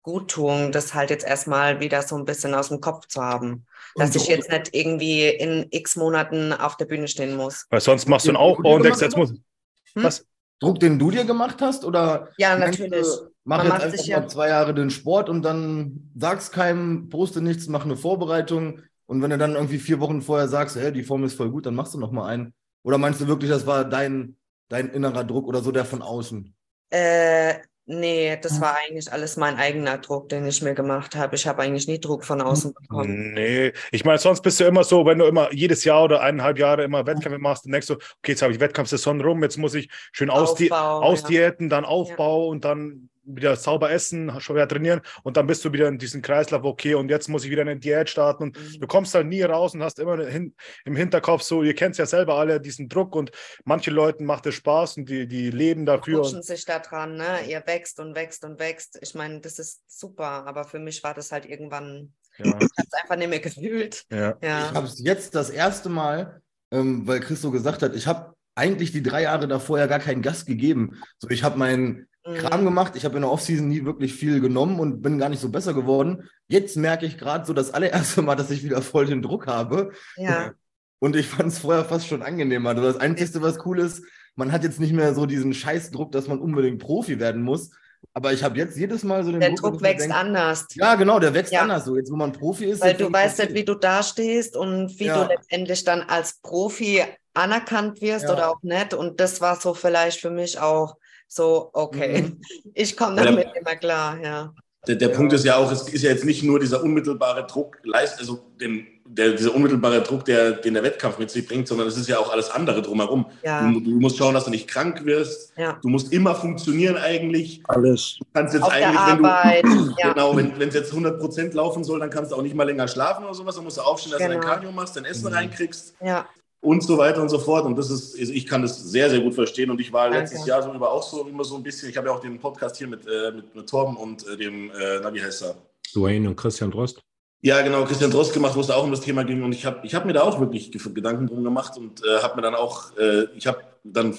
Guttung, das halt jetzt erstmal wieder so ein bisschen aus dem Kopf zu haben. Dass ich jetzt nicht irgendwie in x Monaten auf der Bühne stehen muss. Weil sonst machst du einen Aufbau und denkst, jetzt muss. Hm? Was? Druck, den du dir gemacht hast? Oder ja, natürlich. Du, mach Man jetzt einfach ja mal zwei Jahre den Sport und dann sagst keinem, poste nichts, mach eine Vorbereitung. Und wenn du dann irgendwie vier Wochen vorher sagst, hey, die Form ist voll gut, dann machst du noch mal einen. Oder meinst du wirklich, das war dein, dein innerer Druck oder so der von außen? Äh, nee, das war eigentlich alles mein eigener Druck, den ich mir gemacht habe. Ich habe eigentlich nie Druck von außen bekommen. Nee, ich meine, sonst bist du immer so, wenn du immer jedes Jahr oder eineinhalb Jahre immer Wettkämpfe machst, dann denkst du, okay, jetzt habe ich Wettkampfsaison rum, jetzt muss ich schön ausdi ausdiäten, ja. dann Aufbau ja. und dann wieder sauber essen, schon wieder trainieren und dann bist du wieder in diesem Kreislauf, okay, und jetzt muss ich wieder eine Diät starten und mhm. du kommst halt nie raus und hast immer hin, im Hinterkopf so, ihr kennt es ja selber alle, diesen Druck und manche Leuten macht es Spaß und die, die leben dafür. Pushen sich da dran, ne? Ihr wächst und wächst und wächst. Ich meine, das ist super, aber für mich war das halt irgendwann, ja. ich habe es einfach nicht mehr gefühlt. Ja. ja. Ich habe es jetzt das erste Mal, ähm, weil Christo gesagt hat, ich habe eigentlich die drei Jahre davor ja gar keinen Gast gegeben. So, ich habe meinen Kram mhm. gemacht. Ich habe in der Offseason nie wirklich viel genommen und bin gar nicht so besser geworden. Jetzt merke ich gerade so das allererste Mal, dass ich wieder voll den Druck habe. Ja. Und ich fand es vorher fast schon angenehmer. Das Einzige, was cool ist, man hat jetzt nicht mehr so diesen Scheißdruck, dass man unbedingt Profi werden muss. Aber ich habe jetzt jedes Mal so den der Druck. Der Druck wächst denke, anders. Ja, genau, der wächst ja. anders. So, jetzt, wo man Profi ist. Weil du weißt nicht, wie du dastehst und wie ja. du letztendlich dann als Profi anerkannt wirst ja. oder auch nicht. Und das war so vielleicht für mich auch so, okay, mhm. ich komme damit ja, immer klar, ja. Der, der ja. Punkt ist ja auch, es ist ja jetzt nicht nur dieser unmittelbare Druck, also den, der, dieser unmittelbare Druck, der, den der Wettkampf mit sich bringt, sondern es ist ja auch alles andere drumherum. Ja. Du, du, musst schauen, dass du nicht krank wirst. Ja. Du musst immer funktionieren eigentlich. Alles. Du kannst jetzt Auf eigentlich, wenn du, ja. genau, wenn es jetzt 100 Prozent laufen soll, dann kannst du auch nicht mal länger schlafen oder sowas. Dann musst du aufstehen, dass genau. du dein Cardio machst, dein Essen mhm. reinkriegst. Ja und so weiter und so fort. Und das ist, also ich kann das sehr, sehr gut verstehen. Und ich war Danke. letztes Jahr so über auch so immer so ein bisschen, ich habe ja auch den Podcast hier mit, äh, mit, mit Torben und äh, dem, äh, na, wie heißt er? Dwayne und Christian Drost. Ja, genau, Christian Drost gemacht, wo es auch um das Thema ging. Und ich habe ich hab mir da auch wirklich Gedanken drum gemacht und äh, habe mir dann auch, äh, ich habe dann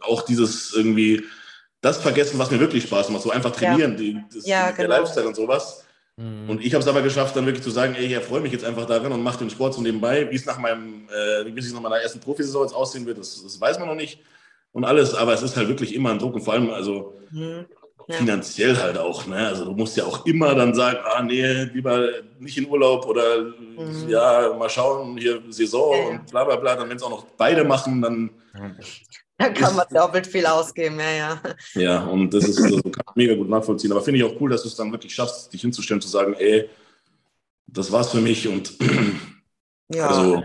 auch dieses irgendwie, das vergessen, was mir wirklich Spaß macht. So einfach trainieren, ja. die, das, ja, der genau. Lifestyle und sowas. Mhm. Und ich habe es aber geschafft, dann wirklich zu sagen, ey, ich freue mich jetzt einfach darin und mache den Sport so nebenbei. Wie es nach meinem, äh, wie es nach meiner ersten Profisaison jetzt aussehen wird, das, das, weiß man noch nicht. Und alles, aber es ist halt wirklich immer ein Druck und vor allem, also mhm. Ja. finanziell halt auch. Ne? Also du musst ja auch immer dann sagen, ah nee, lieber nicht in Urlaub oder mhm. ja, mal schauen, hier Saison ja. und bla bla bla. Dann wenn es auch noch beide machen, dann da kann man doppelt viel ausgeben, ja, ja. Ja, und das ist also, kann mega gut nachvollziehen. Aber finde ich auch cool, dass du es dann wirklich schaffst, dich hinzustellen, zu sagen, ey, das war's für mich und ja. also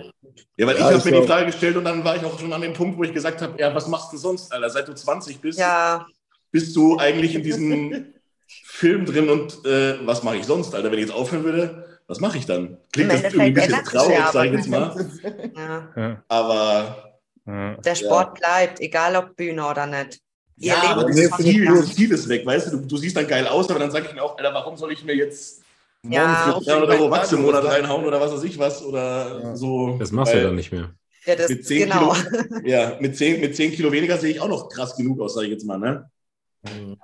ja, weil ja, ich habe mir die Frage gestellt und dann war ich auch schon an dem Punkt, wo ich gesagt habe, ja, was machst du sonst, Alter? Seit du 20 bist, ja. Bist du eigentlich in diesem Film drin und äh, was mache ich sonst, Alter? Wenn ich jetzt aufhören würde, was mache ich dann? Klingt das irgendwie ein bisschen traurig, sage ich ja, jetzt mal. Ja. Ja, Aber ja. Der Sport bleibt, egal ob Bühne oder nicht. Ihr ja, Leben aber ist dieses Ziel, Ziel ist weg, weißt du? Du, du siehst dann geil aus, aber dann sage ich mir auch, Alter, warum soll ich mir jetzt Ja. Morgens 300 Euro Wachs im Monat reinhauen oder was weiß ich was oder Ja. so. Das machst du dann nicht mehr. Ja, das, Mit 10 genau. Kilo, ja, mit 10, mit 10 Kilo weniger sehe ich auch noch krass genug aus, sage ich jetzt mal. Ne? Mhm.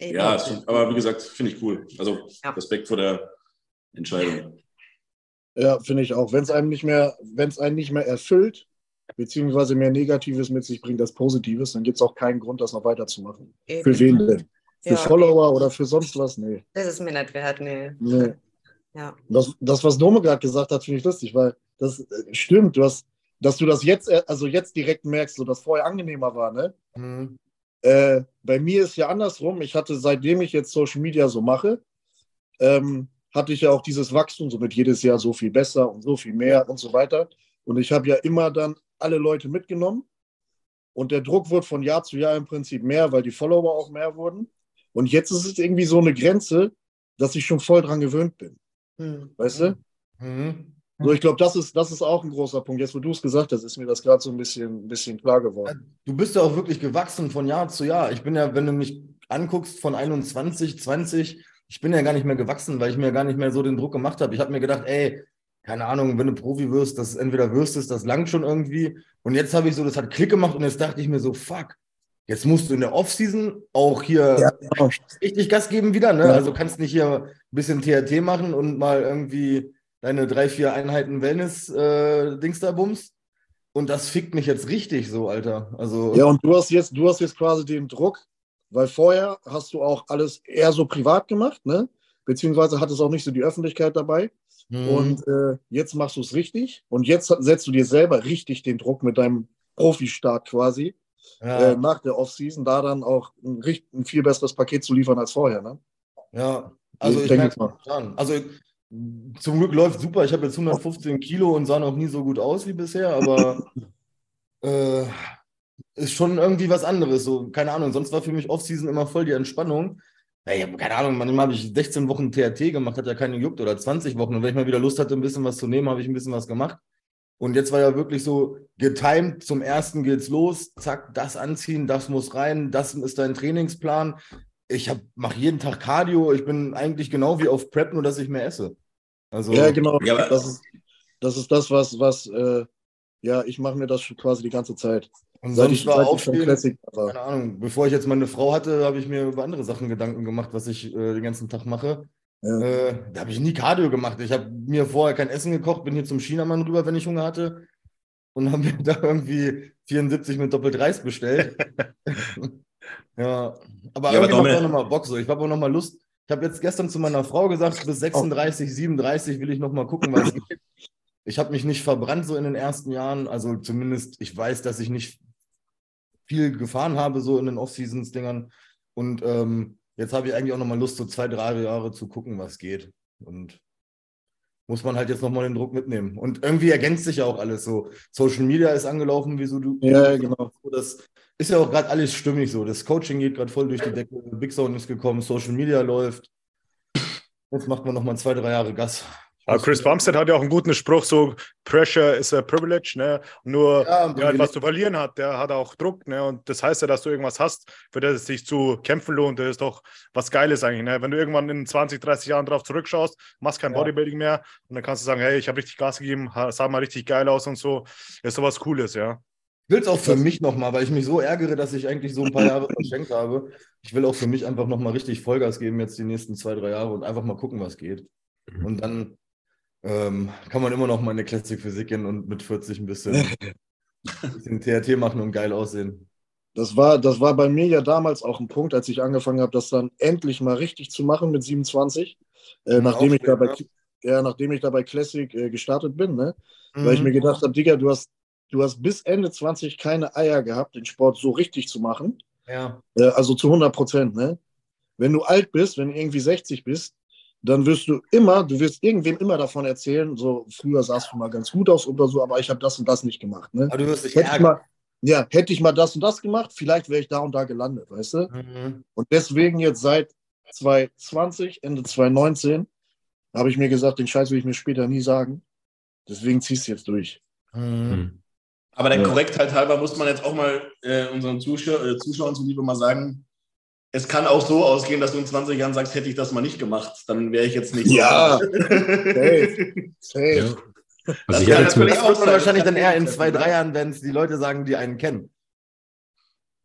Ja, ist aber wie gesagt, finde ich cool. Also Ja. Respekt vor der Entscheidung. Ja, finde ich auch. Wenn es einem nicht mehr, wenn es einen nicht mehr erfüllt, beziehungsweise mehr Negatives mit sich bringt als Positives, dann gibt es auch keinen Grund, das noch weiterzumachen. Eben. Für wen denn? Für Ja, Follower oder für sonst was? Nee. Das ist mir nicht wert, nee. nee. Ja. Das, das, was Dome gerade gesagt hat, finde ich lustig, weil das äh, stimmt. Du hast, dass du das jetzt, äh, also jetzt direkt merkst, so dass vorher angenehmer war, ne? Mhm. Äh, bei mir ist ja andersrum. Ich hatte, seitdem ich jetzt Social Media so mache, ähm, hatte ich ja auch dieses Wachstum, somit jedes Jahr so viel besser und so viel mehr und so weiter. Und ich habe ja immer dann alle Leute mitgenommen. Und der Druck wird von Jahr zu Jahr im Prinzip mehr, weil die Follower auch mehr wurden. Und jetzt ist es irgendwie so eine Grenze, dass ich schon voll dran gewöhnt bin. Hm. Weißt du? Mhm. So, ich glaube, das ist, das ist auch ein großer Punkt. Jetzt, wo du es gesagt hast, ist mir das gerade so ein bisschen, ein bisschen klar geworden. Du bist ja auch wirklich gewachsen von Jahr zu Jahr. Ich bin ja, wenn du mich anguckst, von 21, 20, ich bin ja gar nicht mehr gewachsen, weil ich mir gar nicht mehr so den Druck gemacht habe. Ich habe mir gedacht, ey, keine Ahnung, wenn du Profi wirst, das entweder wirst es, das langt schon irgendwie. Und jetzt habe ich so, das hat Klick gemacht und jetzt dachte ich mir so, fuck, jetzt musst du in der Offseason auch hier Ja, genau. richtig Gas geben wieder, ne? Ja. Also kannst nicht hier ein bisschen THT machen und mal irgendwie deine drei, vier Einheiten Wellness-Dings da bums. Und das fickt mich jetzt richtig so, Alter. Also, Ja, und du hast jetzt, du hast jetzt quasi den Druck, weil vorher hast du auch alles eher so privat gemacht, ne? Beziehungsweise hattest auch nicht so die Öffentlichkeit dabei. Mhm. Und äh, jetzt machst du es richtig. Und jetzt setzt du dir selber richtig den Druck mit deinem Profistart quasi ja, äh, nach der Offseason, da dann auch ein, ein viel besseres Paket zu liefern als vorher. Ne? ja, also Ich ich denke mal. Also zum Glück läuft super. Ich habe jetzt 115 Kilo und sah noch nie so gut aus wie bisher, aber äh, ist schon irgendwie was anderes. So, keine Ahnung, sonst war für mich Offseason immer voll die Entspannung. Ja, ich hab, keine Ahnung, manchmal habe ich 16 Wochen TRT gemacht, hat ja keine gejuckt oder 20 Wochen. Und wenn ich mal wieder Lust hatte, ein bisschen was zu nehmen, habe ich ein bisschen was gemacht. Und jetzt war ja wirklich so getimed, zum ersten geht's los, zack, das anziehen, das muss rein, das ist dein Trainingsplan. Ich mache jeden Tag Cardio, ich bin eigentlich genau wie auf Prep, nur dass ich mehr esse. Also, Ja, genau. Ja, das, ist, das ist das, was, was äh, ja, ich mache mir das schon quasi die ganze Zeit. und Seit sonst ich, war aufstehen, Classic war. keine Ahnung, bevor ich jetzt meine Frau hatte, habe ich mir über andere Sachen Gedanken gemacht, was ich äh, den ganzen Tag mache. Ja. Äh, da habe ich nie Cardio gemacht. Ich habe mir vorher kein Essen gekocht, bin hier zum Chinamann rüber, wenn ich Hunger hatte. Und habe mir da irgendwie 74 mit doppelt Reis bestellt. ja, aber Ja, irgendwie macht auch nochmal Bock so. Ich habe auch nochmal Lust. Ich habe jetzt gestern zu meiner Frau gesagt, bis 36, 37 will ich nochmal gucken, was geht. Ich habe mich nicht verbrannt so in den ersten Jahren. Also zumindest, ich weiß, dass ich nicht viel gefahren habe, so in den Off-Seasons-Dingern. Und ähm, jetzt habe ich eigentlich auch nochmal Lust, so zwei, drei Jahre zu gucken, was geht. Und muss man halt jetzt nochmal den Druck mitnehmen. Und irgendwie ergänzt sich ja auch alles so. Social Media ist angelaufen, wie so du. Ja, genau. Das ist ja auch gerade alles stimmig so. Das Coaching geht gerade voll durch die Decke. Big Zone ist gekommen, Social Media läuft. Jetzt macht man nochmal zwei, drei Jahre Gas. Aber Chris Bumstead hat ja auch einen guten Spruch, so Pressure is a privilege, ne? Nur Ja, halt was zu verlieren hat, der hat auch Druck, ne? Und das heißt ja, dass du irgendwas hast, für das es sich zu kämpfen lohnt. Das ist doch was Geiles eigentlich, ne? Wenn du irgendwann in 20, 30 Jahren drauf zurückschaust, machst kein Ja. Bodybuilding mehr und dann kannst du sagen, hey, ich habe richtig Gas gegeben, sah mal richtig geil aus und so. ist sowas Cooles, ja. Ich will es auch für mich nochmal, weil ich mich so ärgere, dass ich eigentlich so ein paar Jahre verschenkt habe. Ich will auch für mich einfach nochmal richtig Vollgas geben jetzt die nächsten zwei, drei Jahre und einfach mal gucken, was geht. Und dann ähm, kann man immer noch mal in eine Classic Physik gehen und mit 40 ein bisschen, ein bisschen TRT machen und geil aussehen. Das war, das war bei mir ja damals auch ein Punkt, als ich angefangen habe, das dann endlich mal richtig zu machen mit 27, äh, Mhm, nachdem, ich da bei, aufstehen, ja, nachdem ich da bei Classic äh, gestartet bin, ne? weil ich Mhm. mir gedacht habe, Digga, du hast, du hast bis Ende 20 keine Eier gehabt, den Sport so richtig zu machen, ja. äh, also zu 100 Prozent. Ne? Wenn du alt bist, wenn du irgendwie 60 bist, dann wirst du immer, du wirst irgendwem immer davon erzählen, so früher sahst du mal ganz gut aus oder so, aber ich habe das und das nicht gemacht. Ne? Aber du wirst dich Hätte ich, ärgern. mal, ja, hätte ich mal das und das gemacht, vielleicht wäre ich da und da gelandet, weißt du? Mhm. Und deswegen jetzt seit 2020, Ende 2019, habe ich mir gesagt, den Scheiß will ich mir später nie sagen. Deswegen ziehst du jetzt durch. Mhm. Aber der Ja. Korrektheit halber muss man jetzt auch mal äh, unseren Zuschau äh, Zuschauern zuliebe mal sagen, es kann auch so ausgehen, dass du in 20 Jahren sagst, hätte ich das mal nicht gemacht, dann wäre ich jetzt nicht Ja. Safe. Safe. Ja. Das Also ich kann habe natürlich Das auch sein. wahrscheinlich Das dann eher in zwei, drei Jahren, wenn es die Leute sagen, die einen kennen.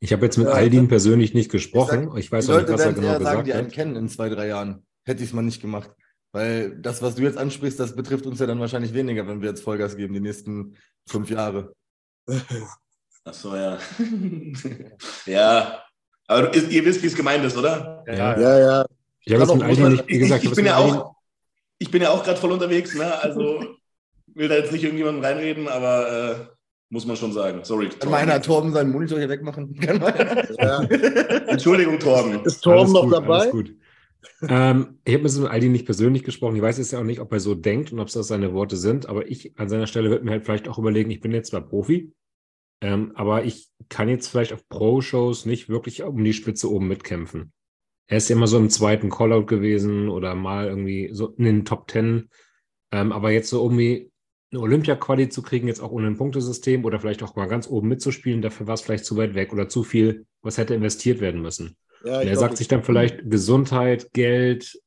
ich hab jetzt mit Ja. Aldin persönlich nicht gesprochen. Ich, weiß die auch nicht, Leute was er genau eher sagen, gesagt die einen hat. kennen in zwei, drei Jahren. Hätte ich es mal nicht gemacht. Weil das, was du jetzt ansprichst, das betrifft uns ja dann wahrscheinlich weniger, wenn wir jetzt Vollgas geben, die nächsten fünf Jahre. Ach so, ja. ja. Aber ihr wisst, wie es gemeint ist, oder? Ja, Ja, ja. Ich Kann auch- nicht, wie ich, gesagt, ich, hab bin ja auch, ich bin ja auch gerade voll unterwegs, ne? Also will da jetzt nicht irgendjemandem reinreden, aber äh, muss man schon sagen. Sorry. Kann Torben. mal einer Torben seinen Monitor hier wegmachen? Kann ja. Entschuldigung, Torben. Ist Torben Alles noch gut, dabei? Alles gut. Ähm, ich habe mit Aldi nicht persönlich gesprochen. Ich weiß jetzt ja auch nicht, ob er so denkt und ob es das seine Worte sind, aber ich an seiner Stelle würde mir halt vielleicht auch überlegen, ich bin jetzt zwar Profi, ähm, aber ich kann jetzt vielleicht auf Pro-Shows nicht wirklich um die Spitze oben mitkämpfen. Er ist ja immer so im zweiten Callout gewesen oder mal irgendwie so in den Top Ten. Ähm, aber jetzt so irgendwie eine Olympia-Quali zu kriegen, jetzt auch ohne ein Punktesystem oder vielleicht auch mal ganz oben mitzuspielen, dafür war es vielleicht zu weit weg oder zu viel, was hätte investiert werden müssen. Ja, ich er sagt sich dann vielleicht Gesundheit, Geld,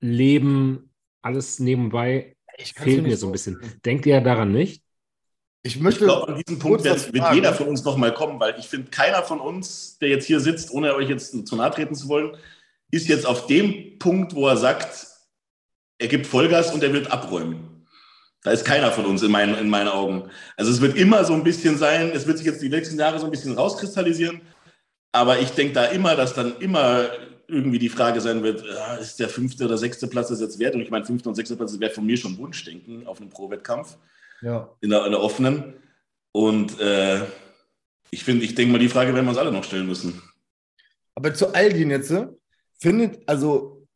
Leben, alles nebenbei Ich fehlt mir so ein bisschen. Denkt ihr daran nicht? Ich Ich möchte. glaube, an diesem Punkt wird, wird jeder von uns nochmal kommen, weil ich finde, keiner von uns, der jetzt hier sitzt, ohne euch jetzt zu nahe treten zu wollen, ist jetzt auf dem Punkt, wo er sagt, er gibt Vollgas und er wird abräumen. Da ist keiner von uns in meinen, in meinen Augen. Also es wird immer so ein bisschen sein, es wird sich jetzt die nächsten Jahre so ein bisschen rauskristallisieren, aber ich denke da immer, dass dann immer irgendwie die Frage sein wird, ist der fünfte oder sechste Platz das jetzt wert? Und ich meine, fünfte und sechste Platz wäre von mir schon Wunschdenken auf einem Pro-Wettkampf Ja. in der, in der offenen. Und äh, ich finde, ich denke mal, die Frage werden wir uns alle noch stellen müssen. Aber zu Aldin jetzt, äh, findet, also,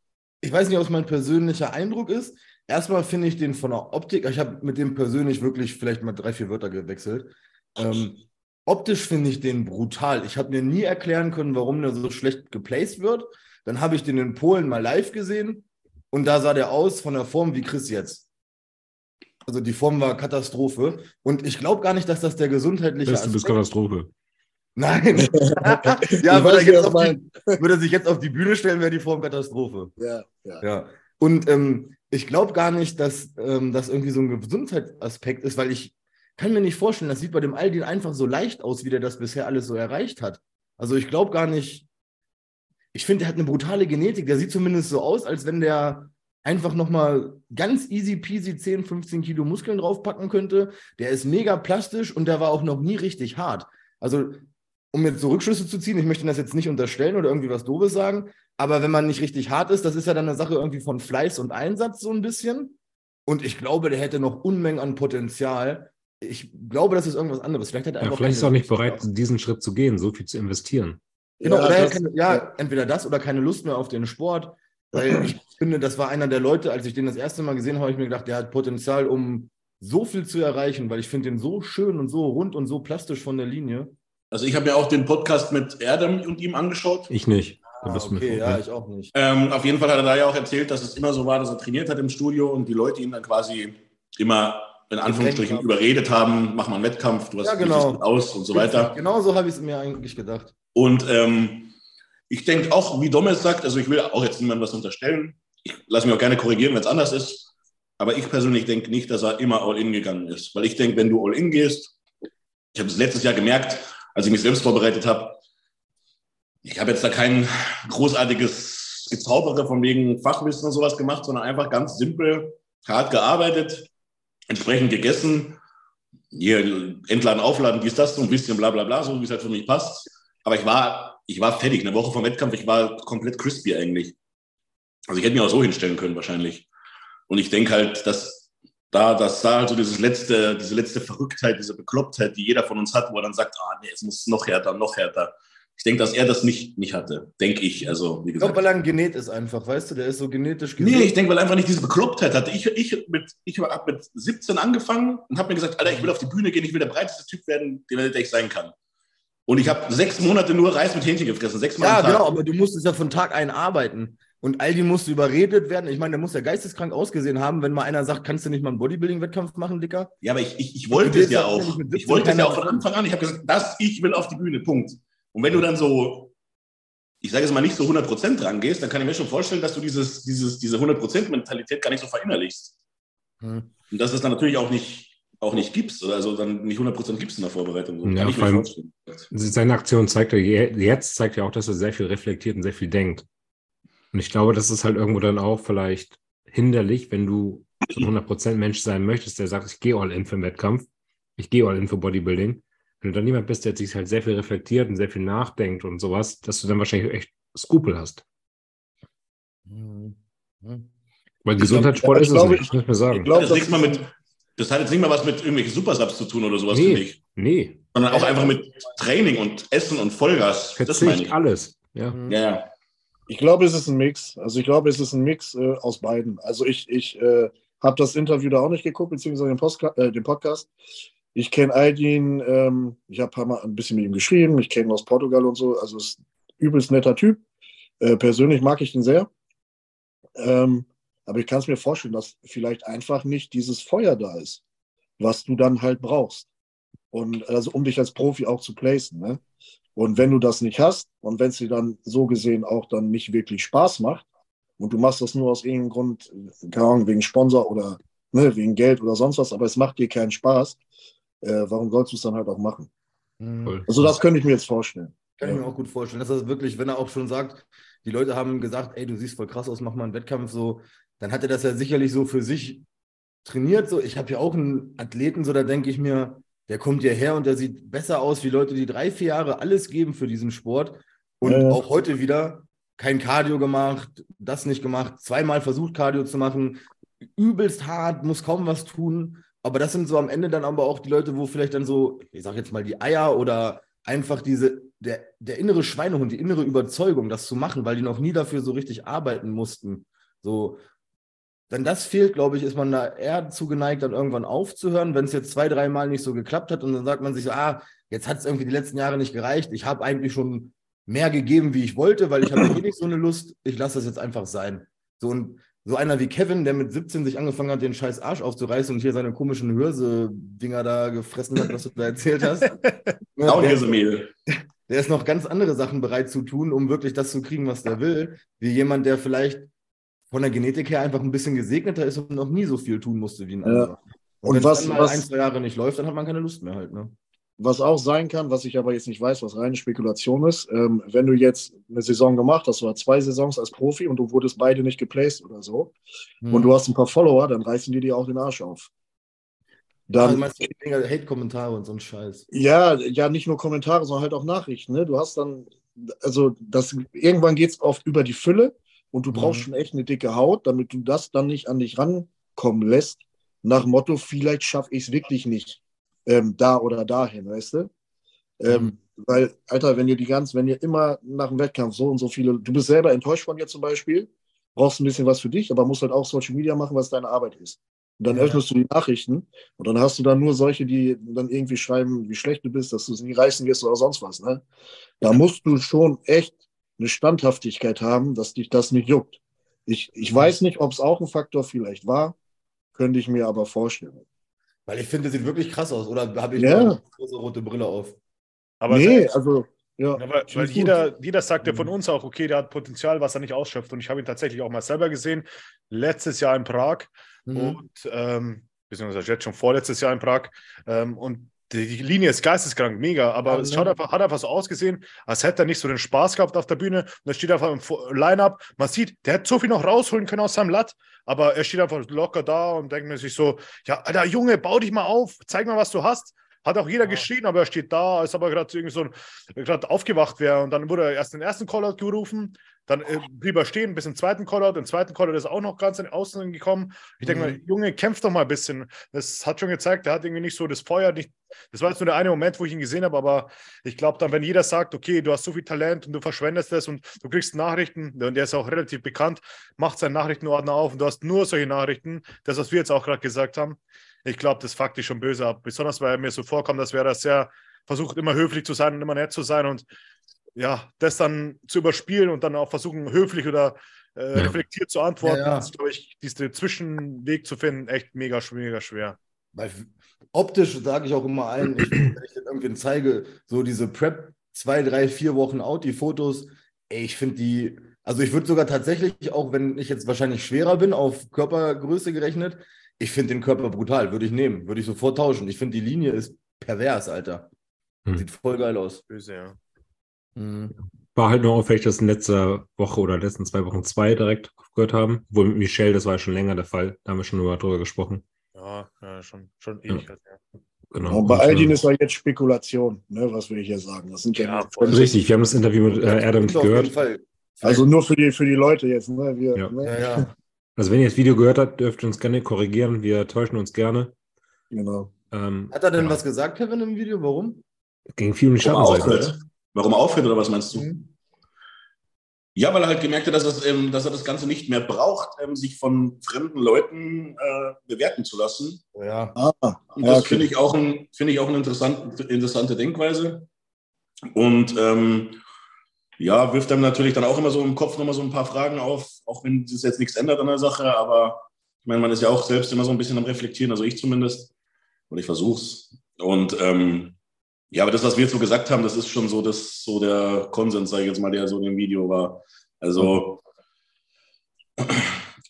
ich weiß nicht, ob es mein persönlicher Eindruck ist. Erstmal finde ich den von der Optik, ich habe mit dem persönlich wirklich vielleicht mal drei, vier Wörter gewechselt. Ähm, optisch finde ich den brutal. Ich habe mir nie erklären können, warum der so schlecht geplaced wird. Dann habe ich den in Polen mal live gesehen und da sah der aus von der Form wie Chris jetzt. Also die Form war Katastrophe. Und ich glaube gar nicht, dass das der gesundheitliche bist Aspekt- Katastrophe. Nein. Ja, würde er, die, würde er sich jetzt auf die Bühne stellen, wäre die Form Katastrophe. Ja, ja. Ja. Und ähm, ich glaube gar nicht, dass ähm, das irgendwie so ein Gesundheitsaspekt ist, weil ich kann mir nicht vorstellen, das sieht bei dem Aldin einfach so leicht aus, wie der das bisher alles so erreicht hat. Also ich glaube gar nicht, ich finde, der hat eine brutale Genetik. Der sieht zumindest so aus, als wenn der einfach nochmal ganz easy peasy 10, 15 Kilo Muskeln draufpacken könnte. Der ist mega plastisch und der war auch noch nie richtig hart. Also, um jetzt so Rückschlüsse zu ziehen, ich möchte das jetzt nicht unterstellen oder irgendwie was Doofes sagen, aber wenn man nicht richtig hart ist, das ist ja dann eine Sache irgendwie von Fleiß und Einsatz so ein bisschen. Und ich glaube, der hätte noch Unmengen an Potenzial. Ich glaube, das ist irgendwas anderes. Vielleicht, hat er Ja, einfach vielleicht ist er auch nicht bereit, diesen Schritt zu gehen, so viel zu investieren. Genau, Ja, oder er hat das- keine, ja, entweder das oder keine Lust mehr auf den Sport. Weil ich finde, das war einer der Leute, als ich den das erste Mal gesehen habe, habe ich mir gedacht, der hat Potenzial, um so viel zu erreichen, weil ich finde den so schön und so rund und so plastisch von der Linie. Also ich habe mir auch den Podcast mit Erdem und ihm angeschaut. Ich nicht. Ah, okay, ja, ich auch nicht. Ähm, auf jeden Fall hat er da ja auch erzählt, dass es immer so war, dass er trainiert hat im Studio und die Leute ihn dann quasi immer in Anführungsstrichen haben. überredet haben, mach mal einen Wettkampf, du hast Ja, genau. gut aus und so weiter. Genau so habe ich es mir eigentlich gedacht. Und ähm, ich denke auch, wie Domes sagt, also ich will auch jetzt niemandem was unterstellen. Ich lasse mich auch gerne korrigieren, wenn es anders ist. Aber ich persönlich denke nicht, dass er immer all in gegangen ist. Weil ich denke, wenn du all in gehst, ich habe es letztes Jahr gemerkt, als ich mich selbst vorbereitet habe, ich habe jetzt da kein großartiges Gezaubere von wegen Fachwissen und sowas gemacht, sondern einfach ganz simpel, hart gearbeitet, entsprechend gegessen, hier entladen, aufladen, dies, das, so ein bisschen bla bla bla, so wie es halt für mich passt. Aber ich war, ich war fertig, eine Woche vom Wettkampf, ich war komplett crispy eigentlich. Also ich hätte mich auch so hinstellen können wahrscheinlich. Und ich denke halt, dass da, dass da halt so dieses letzte, diese letzte Verrücktheit, diese Beklopptheit, die jeder von uns hat, wo er dann sagt, ah nee, es muss noch härter, noch härter. Ich denke, dass er das nicht, nicht hatte, denke ich. Also, wie Ich glaube, gesagt. weil er ein Genet ist einfach, weißt du, der ist so genetisch Nee, gesund. ich denke, weil er einfach nicht diese Beklopptheit hatte. Ich, ich, mit, ich habe mit 17 angefangen und habe mir gesagt, Alter, ich will auf die Bühne gehen, ich will der breiteste Typ werden, der, ich sein kann. Und ich habe sechs Monate nur Reis mit Hähnchen gefressen, sechsmal Ja, am Tag. genau, aber du musstest ja von Tag ein arbeiten. Und Aldi musste überredet werden. Ich meine, der muss ja geisteskrank ausgesehen haben, wenn mal einer sagt, kannst du nicht mal einen Bodybuilding-Wettkampf machen, Dicker? Ja, aber ich, ich, ich wollte es ja auch. Ich wollte es ja auch von Anfang an. Ich habe gesagt, das, ich will auf die Bühne, Punkt. Und wenn du dann so, ich sage jetzt mal, nicht so 100% dran gehst, dann kann ich mir schon vorstellen, dass du dieses, dieses, diese 100%-Mentalität gar nicht so verinnerlichst. Hm. Und dass es dann natürlich auch nicht auch nicht gibst, also dann nicht 100% gibst in der Vorbereitung. So. Ja, vor allem, seine Aktion zeigt ja jetzt zeigt ja auch, dass er sehr viel reflektiert und sehr viel denkt. Und ich glaube, das ist halt irgendwo dann auch vielleicht hinderlich, wenn du so ein 100% Mensch sein möchtest, der sagt, ich gehe all in für den Wettkampf, ich gehe all in für Bodybuilding. Wenn du dann niemand bist, der sich halt sehr viel reflektiert und sehr viel nachdenkt und sowas, dass du dann wahrscheinlich echt Skrupel hast. Mhm. Weil Gesundheitssport ist es nicht, ich muss mir sagen. Ich glaub, das, das, mit, das hat jetzt nicht mal was mit irgendwelchen Supersubs zu tun oder sowas nee, für mich. Nee. Sondern auch einfach mit Training und Essen und Vollgas. Verzicht das meine ich. alles. Ja. ja. Ich glaube, es ist ein Mix. Also ich glaube, es ist ein Mix äh, aus beiden. Also ich, ich äh, habe das Interview da auch nicht geguckt, beziehungsweise den, Postka äh, den Podcast. Ich kenne Aldin, ähm, ich habe ein bisschen mit ihm geschrieben, ich kenne ihn aus Portugal und so. Also ist ein übelst netter Typ. Äh, persönlich mag ich ihn sehr. Ähm, aber ich kann es mir vorstellen, dass vielleicht einfach nicht dieses Feuer da ist, was du dann halt brauchst. Und also um dich als Profi auch zu placen. Ne? Und wenn du das nicht hast und wenn es dir dann so gesehen auch dann nicht wirklich Spaß macht und du machst das nur aus irgendeinem Grund, keine Ahnung, wegen Sponsor oder ne, wegen Geld oder sonst was, aber es macht dir keinen Spaß, äh, warum sollst du es dann halt auch machen? Mhm. Also das könnte ich mir jetzt vorstellen. Kann ich mir auch gut vorstellen. Das ist wirklich, wenn er auch schon sagt, die Leute haben gesagt, ey, du siehst voll krass aus, mach mal einen Wettkampf so, dann hat er das ja sicherlich so für sich trainiert. So, ich habe ja auch einen Athleten, so da denke ich mir, der kommt hierher und der sieht besser aus wie Leute, die drei, vier Jahre alles geben für diesen Sport und äh. auch heute wieder kein Cardio gemacht, das nicht gemacht, zweimal versucht Cardio zu machen, übelst hart, muss kaum was tun. Aber das sind so am Ende dann aber auch die Leute, wo vielleicht dann so, ich sag jetzt mal die Eier oder einfach diese, der, der innere Schweinehund, die innere Überzeugung, das zu machen, weil die noch nie dafür so richtig arbeiten mussten. So, wenn das fehlt, glaube ich, ist man da eher zugeneigt, dann irgendwann aufzuhören, wenn es jetzt zwei, dreimal nicht so geklappt hat und dann sagt man sich, ah, jetzt hat es irgendwie die letzten Jahre nicht gereicht. Ich habe eigentlich schon mehr gegeben, wie ich wollte, weil ich habe eh nicht so eine Lust. Ich lasse das jetzt einfach sein. So und so einer wie Kevin, der mit 17 sich angefangen hat, den scheiß Arsch aufzureißen und hier seine komischen Hörse-Dinger da gefressen hat, was du da erzählt hast. Auch Hirsemehl. Der ist noch ganz andere Sachen bereit zu tun, um wirklich das zu kriegen, was der will, wie jemand, der vielleicht von der Genetik her einfach ein bisschen gesegneter ist und noch nie so viel tun musste wie ein anderer. Ja. Und, und was, dann mal was, ein, zwei Jahre nicht läuft, dann hat man keine Lust mehr halt. Ne? Was auch sein kann, was ich aber jetzt nicht weiß, was reine Spekulation ist, ähm, wenn du jetzt eine Saison gemacht hast oder zwei Saisons als Profi und du wurdest beide nicht geplaced oder so hm. und du hast ein paar Follower, dann reißen die dir auch den Arsch auf. Dann, also Hate-Kommentare und so ein Scheiß? Ja, ja, nicht nur Kommentare, sondern halt auch Nachrichten. Ne? Du hast dann, also das, irgendwann geht es oft über die Fülle und du brauchst mhm. schon echt eine dicke Haut, damit du das dann nicht an dich rankommen lässt, nach Motto, vielleicht schaffe ich es wirklich nicht ähm, da oder dahin, weißt du? Ähm, mhm. Weil, Alter, wenn ihr die ganz, wenn ihr immer nach dem Wettkampf so und so viele, du bist selber enttäuscht von dir zum Beispiel, brauchst ein bisschen was für dich, aber musst halt auch Social Media machen, was deine Arbeit ist. Und dann ja. öffnest du die Nachrichten und dann hast du dann nur solche, die dann irgendwie schreiben, wie schlecht du bist, dass du es nie reißen wirst oder sonst was. Ne? Da musst du schon echt eine Standhaftigkeit haben, dass dich das nicht juckt. Ich, ich weiß nicht, ob es auch ein Faktor vielleicht war, könnte ich mir aber vorstellen. Weil ich finde, sieht wirklich krass aus, oder habe ich ja. eine große rote Brille auf? Aber nee, also. Ja, ja weil, weil jeder, jeder sagt ja von mhm. uns auch, okay, der hat Potenzial, was er nicht ausschöpft. Und ich habe ihn tatsächlich auch mal selber gesehen, letztes Jahr in Prag mhm. und ähm, beziehungsweise jetzt schon vorletztes Jahr in Prag. Ähm, und die, Linie ist geisteskrank, mega, aber ja, es schaut einfach, hat einfach so ausgesehen, als hätte er nicht so den Spaß gehabt auf der Bühne. Und er steht einfach im Line-Up. Man sieht, der hätte so viel noch rausholen können aus seinem Latt, aber er steht einfach locker da und denkt mir sich so: Ja, Alter, Junge, bau dich mal auf, zeig mal, was du hast. Hat auch jeder ja. geschrien, aber er steht da, als ob er gerade irgendwie so gerade aufgewacht wäre. Und dann wurde er erst den ersten Callout gerufen, dann äh, blieb er stehen, bis zum zweiten Callout. Den zweiten Callout ist auch noch ganz in Außen gekommen. Ich denke mhm. mal, Junge, kämpf doch mal ein bisschen. Das hat schon gezeigt, er hat irgendwie nicht so das Feuer. Nicht, das war jetzt nur der eine Moment, wo ich ihn gesehen habe, aber ich glaube dann, wenn jeder sagt, okay, du hast so viel Talent und du verschwendest es und du kriegst Nachrichten, und der ist auch relativ bekannt, macht seinen Nachrichtenordner auf und du hast nur solche Nachrichten, das, was wir jetzt auch gerade gesagt haben, ich glaube, das fuckt dich schon böse ab. Besonders weil er mir so vorkommt, dass wäre das sehr versucht, immer höflich zu sein und immer nett zu sein und ja, das dann zu überspielen und dann auch versuchen, höflich oder äh, reflektiert zu antworten. Ja, ja. Ist, glaube ich, diesen Zwischenweg zu finden, echt mega, mega schwer. Weil optisch sage ich auch immer allen, ich, wenn ich das irgendwen zeige, so diese Prep zwei, drei, vier Wochen out, die Fotos, ey, ich finde die, also ich würde sogar tatsächlich, auch wenn ich jetzt wahrscheinlich schwerer bin, auf Körpergröße gerechnet, ich finde den Körper brutal, würde ich nehmen, würde ich sofort tauschen. Ich finde die Linie ist pervers, Alter. Hm. Sieht voll geil aus. Böse, ja. Mhm. War halt nur auffällig, dass in letzter Woche oder letzten zwei Wochen zwei direkt aufgehört haben. Wohl mit Michelle, das war ja schon länger der Fall. Da haben wir schon über- drüber gesprochen. Ja, ja schon, schon Ewigkeit. Ja. Genau. Und bei Aldin ist ja jetzt Spekulation, ne, was will ich hier sagen? Das sind ja, Ja. Richtig, wir haben das Interview mit äh, Adam Auf jeden gehört. Fall. Also nur für die, für die Leute jetzt. Ne? Wir, Ja. ne? Ja, ja. Also wenn ihr das Video gehört habt, dürft ihr uns gerne korrigieren. Wir täuschen uns gerne. Genau. Ähm, Hat er denn ja. was gesagt, Kevin, im Video? Warum? Gegen viel und Warum Schattenseite. aufhört? Warum aufhört oder was meinst du? Mhm. Ja, weil er halt gemerkt hat, dass, es, ähm, dass er das Ganze nicht mehr braucht, ähm, sich von fremden Leuten äh, bewerten zu lassen. Oh, ja. Ah, Und ja, das okay. finde ich auch, ein, finde ich auch eine interessante, interessante Denkweise. Und ähm, ja, wirft einem natürlich dann auch immer so im Kopf nochmal so ein paar Fragen auf, auch wenn das jetzt nichts ändert an der Sache. Aber ich meine, man ist ja auch selbst immer so ein bisschen am Reflektieren, also ich zumindest. Und ich versuch's. Und ähm, ja, aber das, was wir jetzt so gesagt haben, das ist schon so, das, so der Konsens, sage ich jetzt mal, der so in dem Video war. Also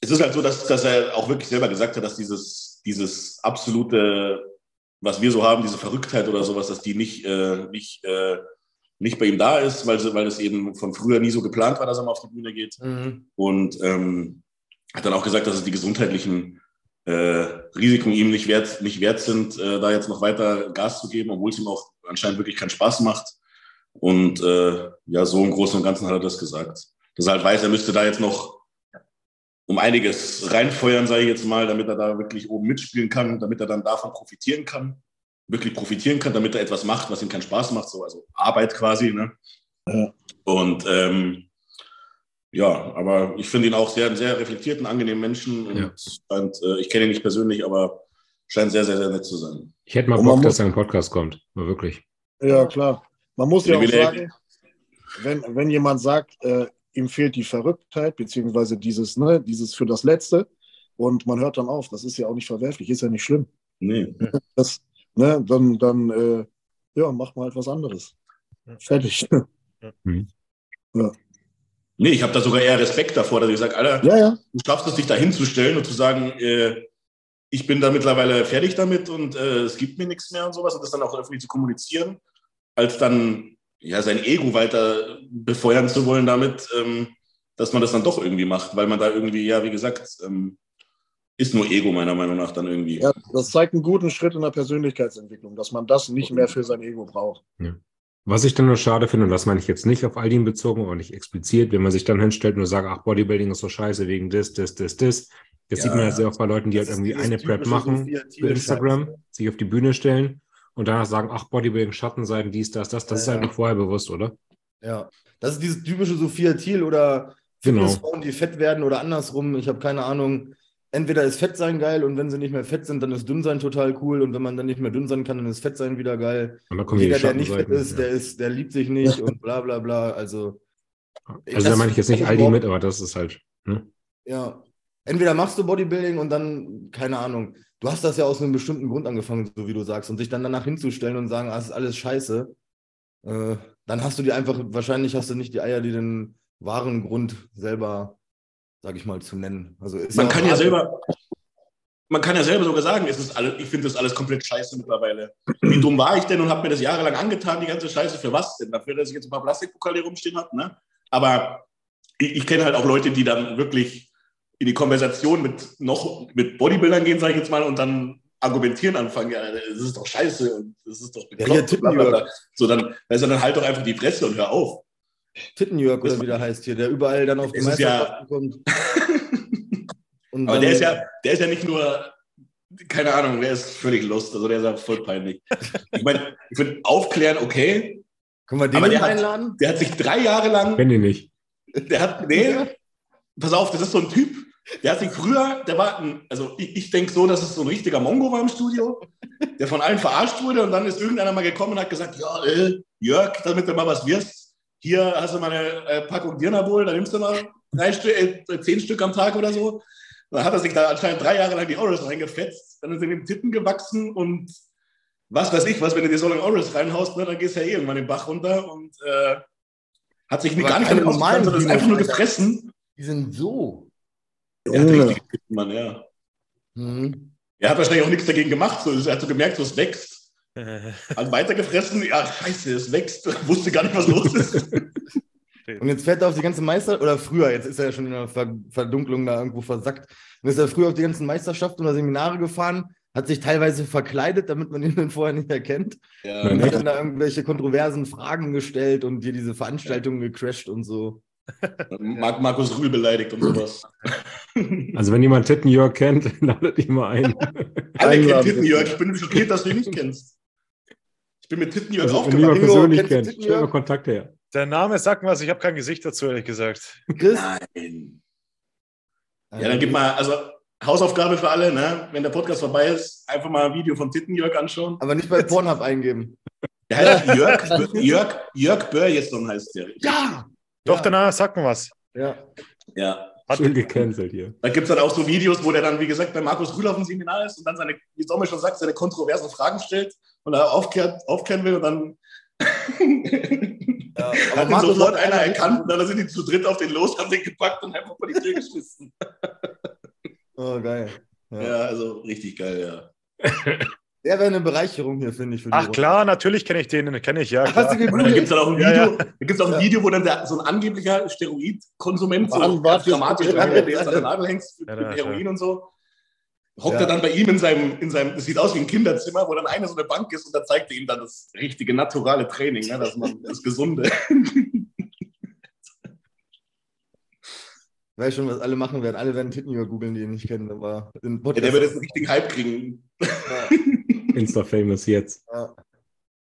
es ist halt so, dass, dass er auch wirklich selber gesagt hat, dass dieses, dieses absolute, was wir so haben, diese Verrücktheit oder sowas, dass die nicht, äh, nicht, äh, nicht bei ihm da ist, weil, weil es eben von früher nie so geplant war, dass er mal auf die Bühne geht. Mhm. Und ähm, hat dann auch gesagt, dass es die gesundheitlichen äh, Risiken ihm nicht wert, nicht wert sind, äh, da jetzt noch weiter Gas zu geben, obwohl es ihm auch anscheinend wirklich keinen Spaß macht. Und äh, ja, so im Großen und Ganzen hat er das gesagt. Dass er halt weiß, er müsste da jetzt noch um einiges reinfeuern, sage ich jetzt mal, damit er da wirklich oben mitspielen kann, damit er dann davon profitieren kann, wirklich profitieren kann, damit er etwas macht, was ihm keinen Spaß macht, so also Arbeit quasi. Ne? Ja. Und ähm, ja, aber ich finde ihn auch sehr, einen sehr reflektierten, angenehmen Menschen und Ja. scheint, äh, ich kenne ihn nicht persönlich, aber scheint sehr, sehr, sehr nett zu sein. Ich hätte mal Und Bock, muss- dass er in den Podcast kommt. Mal wirklich. Ja, klar. Man muss ja auch sagen, wenn, wenn jemand sagt, äh, ihm fehlt die Verrücktheit, beziehungsweise dieses, ne, dieses für das Letzte, und man hört dann auf, das ist ja auch nicht verwerflich, ist ja nicht schlimm. Nee. Das, ne, dann, dann äh, ja, macht man halt was anderes. Fertig. Nee, ich habe da sogar eher Respekt davor, dass ich sage, Alter, ja, ja. du schaffst es, dich da hinzustellen und zu sagen, äh, ich bin da mittlerweile fertig damit und äh, es gibt mir nichts mehr und sowas und das dann auch öffentlich zu kommunizieren, als dann ja sein Ego weiter befeuern zu wollen damit, ähm, dass man das dann doch irgendwie macht, weil man da irgendwie, ja, wie gesagt, ähm, ist nur Ego meiner Meinung nach dann irgendwie. ja. Das zeigt einen guten Schritt in der Persönlichkeitsentwicklung, dass man das nicht mehr für sein Ego braucht. Was ich dann nur schade finde, und das meine ich jetzt nicht auf Aldin bezogen, aber nicht explizit, wenn man sich dann hinstellt und sagt, ach, Bodybuilding ist so scheiße wegen das, das, das, das. Das Ja, sieht man ja sehr oft bei Leuten, die halt irgendwie eine Prep machen für Instagram, ne? sich auf die Bühne stellen und danach sagen, ach, Bodybuilding, Schattenseiten, dies, das, das. Das Ja, ist halt ja. noch vorher bewusst, oder? Ja, das ist dieses typische Sophia Thiel oder Genau. Fitnessfrauen, die fett werden oder andersrum. Ich habe keine Ahnung. Entweder ist Fett sein geil und wenn sie nicht mehr fett sind, dann ist dünn sein total cool und wenn man dann nicht mehr dünn sein kann, dann ist Fett sein wieder geil. Und Jeder, die der nicht fett ist, der ist, der liebt sich nicht und bla bla bla. Also ja. Also da meine ich jetzt nicht Aldi überhaupt- mit, aber das ist halt. Ne? Ja. Entweder machst du Bodybuilding und dann, keine Ahnung, du hast das ja aus einem bestimmten Grund angefangen, so wie du sagst, und sich dann danach hinzustellen und sagen, ah, das ist alles scheiße, äh, dann hast du dir einfach, wahrscheinlich hast du nicht die Eier, die den wahren Grund selber, sag ich mal, zu nennen. Also ist Man auch kann ja selber, man kann ja selber sogar sagen, es ist alles, ich finde das alles komplett scheiße mittlerweile. Wie dumm war ich denn und habe mir das jahrelang angetan, die ganze Scheiße, für was denn? Dafür, dass ich jetzt ein paar Plastikpokale hier rumstehen habe, ne? Aber ich, ich kenne halt auch Leute, die dann wirklich in die Konversation mit noch mit Bodybuildern gehen, sage ich jetzt mal, und dann argumentieren anfangen, ja, das ist doch scheiße und das ist doch Ja, bla, bla, bla. So, dann, also dann halt doch einfach die Fresse und hör auf. Tittenjörg oder wie der heißt hier, der überall dann auf die ist ja- Meisterschaften kommt. Und Aber der ist ja, der ist ja nicht nur, keine Ahnung, der ist völlig lost, also der ist ja voll peinlich. Ich meine, ich finde aufklären, okay. Können wir den Aber der mal hat- einladen? Der hat sich drei Jahre lang, Kenn ich nicht. der hat, nee, pass auf, das ist so ein Typ, der hat sich früher, der war, ein, also ich, ich denke so, dass es so ein richtiger Mongo war im Studio, der von allen verarscht wurde und dann ist irgendeiner mal gekommen und hat gesagt, ja, äh, Jörg, damit du mal was wirst, hier hast du mal eine äh, Packung Dirnabol, da nimmst du mal drei Stück, äh, zehn Stück am Tag oder so. Dann hat er sich da anscheinend drei Jahre lang die Oreos reingefetzt. Dann ist er in den Titten gewachsen und was weiß ich was, wenn du dir so lange Oreos reinhaust, ne, dann gehst du ja eh irgendwann den Bach runter und äh, hat sich gar nicht keine damit normalen sondern ist einfach nur gefressen. Die sind so. Er hat Junge. richtig Mann, ja. Mhm. Er hat wahrscheinlich auch nichts dagegen gemacht. So, er hat so gemerkt, so es wächst. Hat weitergefressen. Ja, scheiße, es wächst. Wusste gar nicht, was los ist. Und jetzt fährt er auf die ganze Meister, oder früher, jetzt ist er ja schon in der Ver Verdunklung da irgendwo versackt. Und ist er früher auf die ganzen Meisterschaften oder Seminare gefahren, hat sich teilweise verkleidet, damit man ihn dann vorher nicht erkennt. Ja, Und hat dann da irgendwelche kontroversen Fragen gestellt und dir diese Veranstaltungen gecrashed und so. Mark Markus Rühl beleidigt und sowas. Also wenn jemand Tittenjörg kennt, ladet ihn mal ein. Alle kennen. Tittenjörg. Ich bin schockiert, dass du ihn nicht kennst. Ich bin mit Tittenjörg Also wenn aufgewachsen. jemand Ingo, persönlich kennt, Tittenjörg? stell mal Kontakt her. Der Name sagt mir was, ich habe kein Gesicht dazu, ehrlich gesagt. Chris? Nein. Ja, dann gib mal, also Hausaufgabe für alle, ne? Wenn der Podcast vorbei ist, einfach mal ein Video von Tittenjörg anschauen. Aber nicht bei Pornhub eingeben. Der heißt Jörg, Jörg, Jörg Börjesson heißt der. Ja! Doch, Ja. der Name sagt mir was. Ja. Ja. Hat, Schön gecancelt hier. Da gibt es dann auch so Videos, wo der dann, wie gesagt, bei Markus Rühl auf dem Seminar ist und dann seine, wie Sommer schon sagt, seine kontroversen Fragen stellt und da aufklärt, aufklären will und dann Ja, hat ihn sofort einer erkannt und dann sind die zu dritt auf den los, haben den gepackt und einfach vor die Tür geschmissen. Oh, geil. Ja. Ja, also richtig geil, ja. Der wäre eine Bereicherung hier, finde ich. Für die ach Runde. klar, natürlich kenne ich den, kenne ich, ja. Hast Klar. du Und dann gibt es auch ein Ja, Video, da gibt's auch ein Ja. Video, wo dann der, so ein angeblicher Steroidkonsument, so dramatisch, Ja, der jetzt ja. an der Nadel hängt für Ja, für ja, Heroin und so, hockt Ja. er dann bei ihm in seinem, in seinem, das sieht aus wie ein Kinderzimmer, wo dann eine so eine Bank ist und da zeigt er ihm dann das richtige, naturale Training, ne, dass man das Gesunde. Ich weiß schon, was alle machen werden. Alle werden Tittenjörg googeln, die ihn nicht kennen. Aber Ja, der wird jetzt einen richtigen Hype kriegen. Insta-famous jetzt. Ja.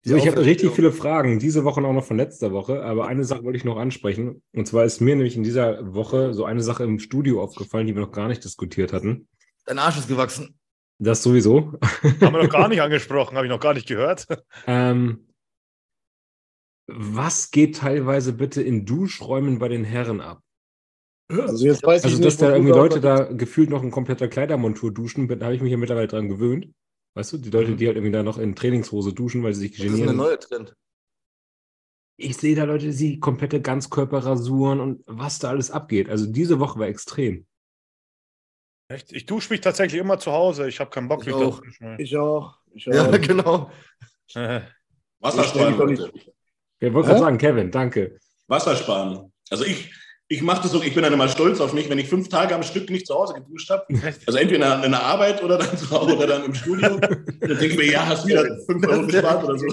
So, ich habe richtig viele Fragen, diese Woche und auch noch von letzter Woche, aber eine Sache wollte ich noch ansprechen. Und zwar ist mir nämlich in dieser Woche so eine Sache im Studio aufgefallen, die wir noch gar nicht diskutiert hatten. Dein Arsch ist gewachsen. Das sowieso. Haben wir noch gar nicht angesprochen, habe ich noch gar nicht gehört. Ähm, was geht teilweise bitte in Duschräumen bei den Herren ab? Also jetzt weiß Also, ich dass nicht, da irgendwie Leute da- gefühlt noch in kompletter Kleidermontur duschen, da habe ich mich ja mittlerweile dran gewöhnt. Weißt du, die Leute, die halt irgendwie da noch in Trainingshose duschen, weil sie sich Das ist eine genieren. neue Trend. Ich sehe da Leute, die komplette Ganzkörperrasuren und was da alles abgeht. Also diese Woche war extrem. Echt? Ich dusche mich tatsächlich immer zu Hause. Ich habe keinen Bock, Ich mich auch. Ich auch. Ich auch. Ja, genau. Wassersparen, Ich wollte gerade sagen, Kevin, danke. Wassersparen. Also ich, ich mache das so, ich bin dann immer stolz auf mich, wenn ich fünf Tage am Stück nicht zu Hause geduscht habe. Also entweder in der, in der Arbeit oder dann zu Hause oder dann im Studio. Dann denke ich mir, ja, hast wieder fünf Euro gespart oder so.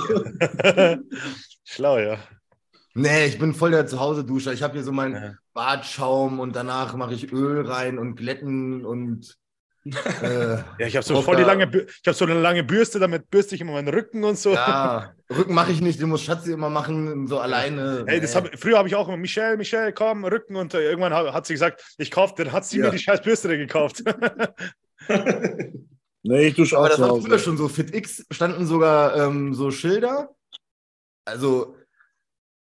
Schlau, ja. Nee, ich bin voll der Zuhause-Duscher. Ich habe hier so meinen Ja. Bartschaum und danach mache ich Öl rein und Glätten und. Äh, Ja, ich habe so voll die lange, ich habe so eine lange Bürste, damit bürste ich immer meinen Rücken und so. ja, Rücken mache ich nicht, den muss Schatzi immer machen, so alleine. Ey, das Nee. hab, früher habe ich auch immer, Michelle, Michelle, komm, Rücken. Und äh, irgendwann hat, hat sie gesagt, ich kaufe, dann hat sie Ja. mir die scheiß Bürste gekauft. Nee, ich dusche auch Aber das zu war früher schon so. FitX standen sogar ähm, so Schilder. Also,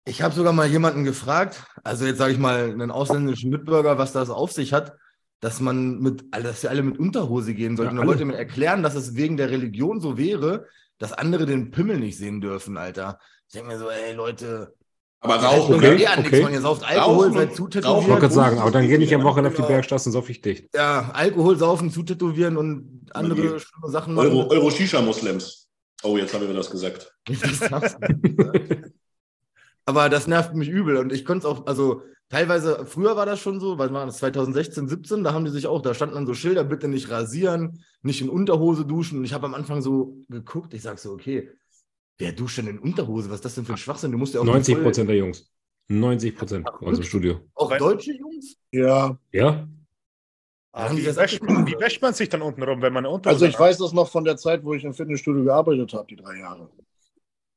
ich habe sogar mal jemanden gefragt, also jetzt sage ich mal einen ausländischen Mitbürger, was das auf sich hat, dass man mit, dass wir alle mit Unterhose gehen sollten. Ja, und alle. wollte mir erklären, dass es wegen der Religion so wäre, dass andere den Pimmel nicht sehen dürfen, Alter. Ich denke mir so, ey Leute, Aber Rauchen Okay, okay, eh okay. man. Ihr sauft Alkohol, seid und- zu Rauchen Ich wollte gerade sagen, aber dann gehe ich am Wochenende auf die Genau. Bergstraße und sauf ich dicht. Ja, Alkohol saufen, zu tätowieren und andere die schlimme Sachen machen. Euro, Euro Shisha-Muslims. Oh, jetzt haben wir das gesagt. Das darfst du nicht sagen. Aber das nervt mich übel und ich konnte es auch, also teilweise, früher war das schon so, weil war das 2016, 17, da haben die sich auch, da standen dann so Schilder, bitte nicht rasieren, nicht in Unterhose duschen und ich habe am Anfang so geguckt, ich sag so, okay, wer duscht denn in Unterhose? Was ist das denn für ein Schwachsinn? Du musst ja auch 90 voll- Prozent der Jungs. 90 Prozent uns im Studio. Auch deutsche Jungs? Ja, Ja? Ah, wie, wäscht, abgeguckt? wie wäscht man sich dann unten rum, wenn man eine Unterhose also ich hat? weiß das noch von der Zeit, wo ich im Fitnessstudio gearbeitet habe, die drei Jahre.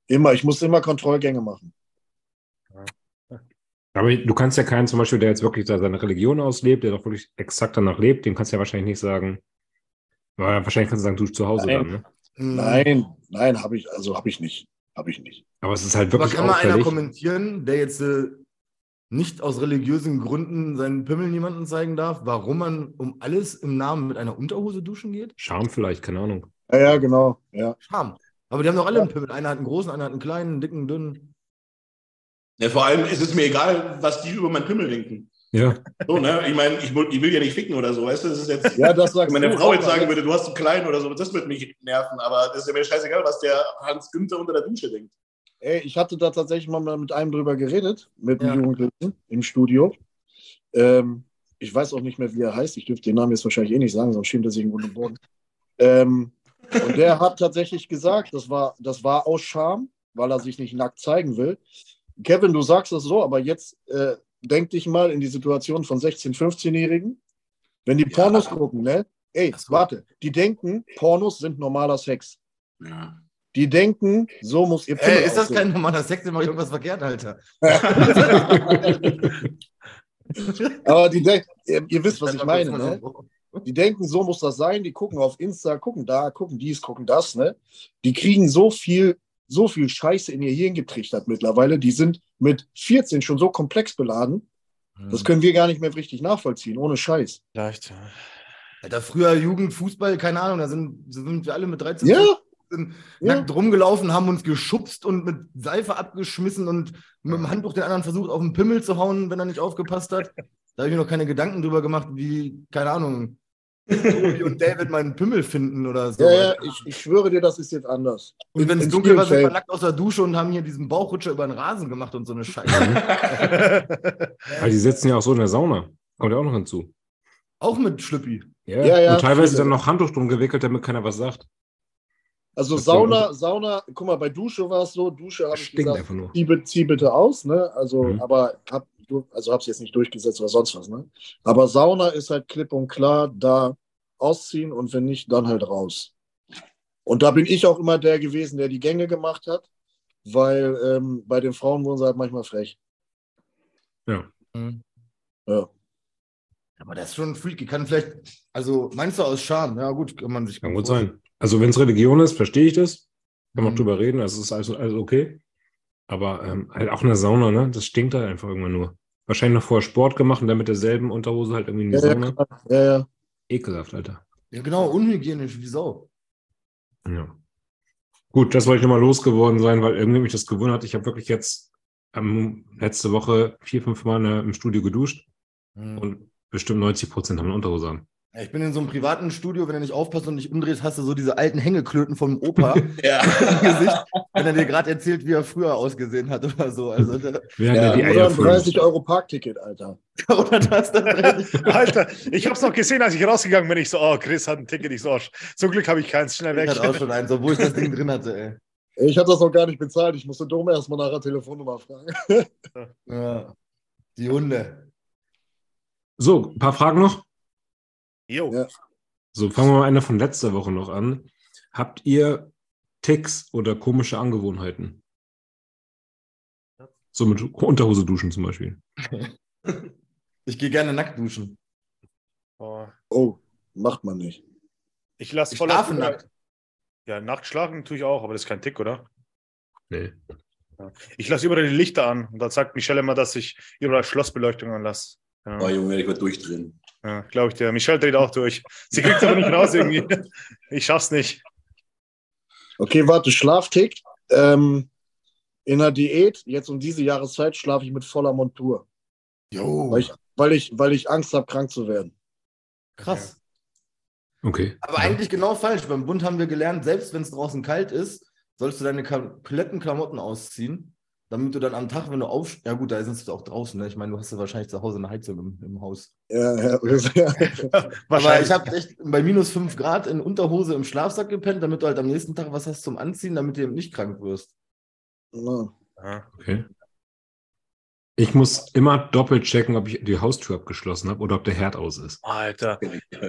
Immer, ich musste immer Kontrollgänge machen. Aber du kannst ja keinen zum Beispiel, der jetzt wirklich da seine Religion auslebt, der doch wirklich exakt danach lebt, dem kannst du ja wahrscheinlich nicht sagen, aber wahrscheinlich kannst du sagen, du zu Hause Nein. dann, ne? Nein, nein, habe ich, also habe ich nicht. Habe ich nicht. Aber es ist halt Aber wirklich kann mal einer kommentieren, der jetzt äh, nicht aus religiösen Gründen seinen Pimmel niemandem zeigen darf, warum man um alles im Namen mit einer Unterhose duschen geht? Scham vielleicht, keine Ahnung. Ja, ja, genau. Ja. Scham. Aber die haben doch alle einen Pimmel. Einer hat einen großen, einer hat einen kleinen, einen dicken, dünnen. Ja, vor allem ist es mir egal, was die über meinen Pimmel denken. Ja. So, ne? Ich meine, ich, will- ich will ja nicht ficken oder so, weißt du? Das ist jetzt, ja, das sagst wenn meine du. Frau jetzt sagen würde, du hast zu klein oder so, das würde mich nerven, aber das ist ja mir scheißegal, was der Hans Günther unter der Dusche denkt. Ey, ich hatte da tatsächlich mal mit einem drüber geredet, mit Ja. einem Jugendlichen im Studio. Ähm, ich weiß auch nicht mehr, wie er heißt. Ich dürfte den Namen jetzt wahrscheinlich eh nicht sagen, sonst schämt er sich im Grund und Boden. Ähm, und der hat tatsächlich gesagt, das war, das war aus Scham, weil er sich nicht nackt zeigen will. Kevin, du sagst das so, aber jetzt äh, denk dich mal in die Situation von 16-, 15-Jährigen. Wenn die Pornos gucken, ne? Ey, so. warte, die denken, Pornos sind normaler Sex. Ja. Die denken, so muss ihr Pimmel Ey, ist das aussehen. kein normaler Sex? Dann mach ich irgendwas verkehrt, Alter. Aber die denken, ihr, ihr wisst, was ich meine, ne? Die denken, so muss das sein. Die gucken auf Insta, gucken da, gucken dies, gucken das, ne? Die kriegen so viel, so viel Scheiße in ihr Hirn getrichtert mittlerweile. Die sind mit 14 schon so komplex beladen. Hm. Das können wir gar nicht mehr richtig nachvollziehen, ohne Scheiß. Vielleicht. ja. Alter, früher Jugend, Fußball, keine Ahnung, da sind, sind wir alle mit 13 Ja, sind ja. nackt rumgelaufen, haben uns geschubst und mit Seife abgeschmissen und mit dem Handtuch den anderen versucht, auf den Pimmel zu hauen, wenn er nicht aufgepasst hat. Da habe ich mir noch keine Gedanken drüber gemacht, wie, keine Ahnung, Tobi und David meinen Pimmel finden oder so. Ja, ja, ich, ich schwöre dir, das ist jetzt anders. und wenn es dunkel war, sind wir nackt aus der Dusche und haben hier diesen Bauchrutscher über den Rasen gemacht und so eine Scheiße. Weil die sitzen ja auch so in der Sauna. Kommt ja auch noch hinzu. Auch mit Schlüppi. Ja, Ja, ja, und teilweise dann noch Handtuch drum gewickelt, damit keiner was sagt. Also Das Sauna, Sauna, guck mal, bei Dusche war es so, Dusche habe ich Stinkt gesagt, einfach nur. zieh, zieh bitte aus, ne? Also, Mhm. aber hab, also hab's jetzt nicht durchgesetzt oder sonst was, ne? Aber Sauna ist halt klipp und klar, da ausziehen und wenn nicht, dann halt raus. Und da bin ich auch immer der gewesen, der die Gänge gemacht hat, weil ähm, bei den Frauen wurden sie halt manchmal frech. Mhm. Ja. Aber das ist schon freaky. Kann vielleicht, also meinst du aus Scham? Ja, gut, kann man sich Kann gut sein. Also wenn es Religion ist, verstehe ich das. Kann man Mhm. drüber reden, also ist alles, alles okay. Aber ähm, halt auch in der Sauna, ne? Das stinkt halt einfach irgendwann nur. Wahrscheinlich noch vorher Sport gemacht und dann mit derselben Unterhose halt irgendwie in die Ja, ja, Sauna. klar. ja, ja. Ekelhaft, Alter. Ja, genau, unhygienisch, wie Sau. Ja. Gut, das wollte ich nochmal losgeworden sein, weil irgendwie mich das gewundert. Ich habe wirklich jetzt ähm, letzte Woche vier, fünf Mal äh, im Studio geduscht Mhm. und bestimmt 90 Prozent haben eine Unterhose an. Ja, ich bin in so einem privaten Studio, wenn du nicht aufpasst und dich umdrehst, hast du so diese alten Hängeklöten vom Opa Ja. im Gesicht, wenn er dir gerade erzählt, wie er früher ausgesehen hat oder so. Also, da, Wir Ja, ja die Oder ein voll. 30 Euro Parkticket, Alter. oder das dann Alter, ich hab's noch gesehen, als ich rausgegangen bin. Ich so, oh, Chris hat ein Ticket. Ich so, oh, zum Glück habe ich keins. Schnell Ich weg. hatte auch schon eins, obwohl ich das Ding drin hatte, ey. Ich habe das noch gar nicht bezahlt. Ich musste Dome erstmal nach der Telefonnummer fragen. Ja. Die Hunde. So, ein paar Fragen noch. Jo. Ja. So, fangen wir mal eine von letzter Woche noch an. Habt ihr Ticks oder komische Angewohnheiten? So mit Unterhose duschen zum Beispiel. Ich gehe gerne nackt duschen. Oh, Oh, macht man nicht. ich lasse voll schlafe auf- nackt. Ja, nackt schlafen tue ich auch, aber das ist kein Tick, oder? Nee. Ich lasse überall die Lichter an. Und dann sagt Michelle immer, dass ich überall Schlossbeleuchtung anlasse. Ja, Oh, Junge, ich werde durchdrehen. ja glaube ich dir. Michelle dreht auch durch. Sie kriegt aber nicht raus irgendwie. Ich schaff's nicht. Okay, warte, Schlaftick. Ähm, in der Diät, jetzt um diese Jahreszeit, schlafe ich mit voller Montur. Jo, Weil ich, weil ich, weil ich Angst habe, krank zu werden. krass. Okay. Aber eigentlich genau falsch. Beim Bund haben wir gelernt, selbst wenn es draußen kalt ist, sollst du deine kompletten Klamotten ausziehen, damit du dann am Tag, wenn du auf... Ja gut, da sind du auch draußen. Ne? Ich meine, du hast ja wahrscheinlich zu Hause eine Heizung im, im Haus. Ja, ja, ja. Aber Wahrscheinlich. ich habe echt bei minus 5 Grad in Unterhose im Schlafsack gepennt, damit du halt am nächsten Tag was hast zum Anziehen, damit du eben nicht krank wirst. Ja. Okay. Ich muss immer doppelt checken, ob ich die Haustür abgeschlossen habe oder ob der Herd aus ist. Alter.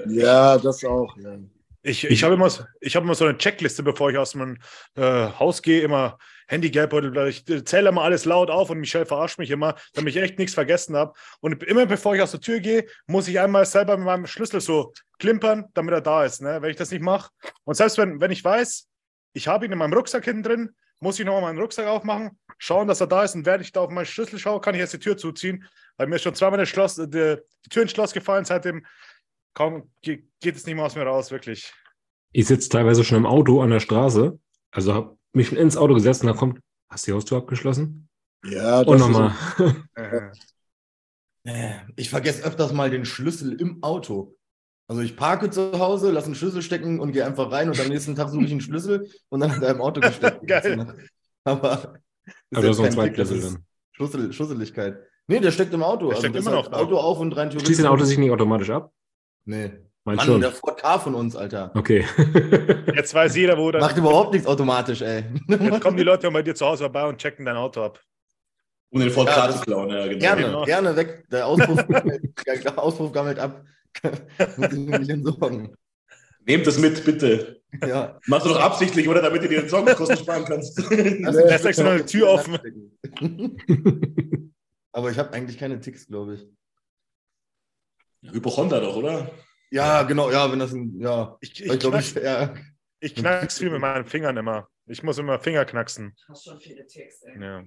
ja, das auch. Ja. Ich, ich habe immer, so- ich hab immer so eine Checkliste, bevor ich aus meinem äh, Haus gehe, immer Handy, Geldbeutel, ich zähle immer alles laut auf und Michelle verarscht mich immer, damit ich echt nichts vergessen habe. Und immer bevor ich aus der Tür gehe, muss ich einmal selber mit meinem Schlüssel so klimpern, damit er da ist. Ne? Wenn ich das nicht mache. Und selbst wenn, wenn ich weiß, ich habe ihn in meinem Rucksack hinten drin, muss ich nochmal meinen Rucksack aufmachen, schauen, dass er da ist. Und während ich da auf meinen Schlüssel schaue, kann ich jetzt die Tür zuziehen. Weil mir ist schon zweimal Schloss, die, die Tür ins Schloss gefallen. Seitdem kaum, ge- geht es nicht mehr aus mir raus, wirklich. Ich sitze teilweise schon im Auto an der Straße, also habe mich schon ins Auto gesetzt und da kommt, hast du die Haustür abgeschlossen? Ja, Und das ist nochmal. Äh, Äh, Ich vergesse öfters mal den Schlüssel im Auto. Also ich parke zu Hause, lasse einen Schlüssel stecken und gehe einfach rein und am nächsten Tag suche ich einen Schlüssel und dann hat er im Auto gesteckt. Geil. Aber, ist Aber du hast jetzt noch das Zweitschlüssel ist dann. Schüssel, Schusseligkeit. Nee, der steckt im Auto. Der steckt das immer noch. Auto auf und rein Schließt dein Auto sich nicht automatisch ab? Nee. Mein Mann, schon. der Ford K von uns, Alter. Okay. jetzt weiß jeder, wo das. Macht überhaupt nichts automatisch, ey. Jetzt kommen die Leute bei dir zu Hause vorbei und checken dein Auto ab. Um den Ford Ja, das- zu klauen, ja, genau. Gerne, Genau. gerne weg. Der Auspuff, der Auspuff gammelt ab. Muss ich mir nicht entsorgen. Nehmt es mit, bitte. Ja. Machst du doch absichtlich, oder? Damit du dir den Sorgenkosten sparen kannst. Lass Nee, lässt extra eine Tür offen. Aber ich habe eigentlich keine Ticks, glaube ich. Hypochonder doch, oder? Ja, genau, ja, wenn das ein, ja. Ich, Ich, ich, glaube, knacks, ich, ja. ich knack's viel mit meinen Fingern immer. Ich muss immer Finger knacksen. Hast schon viele Ticks, ey. Ja.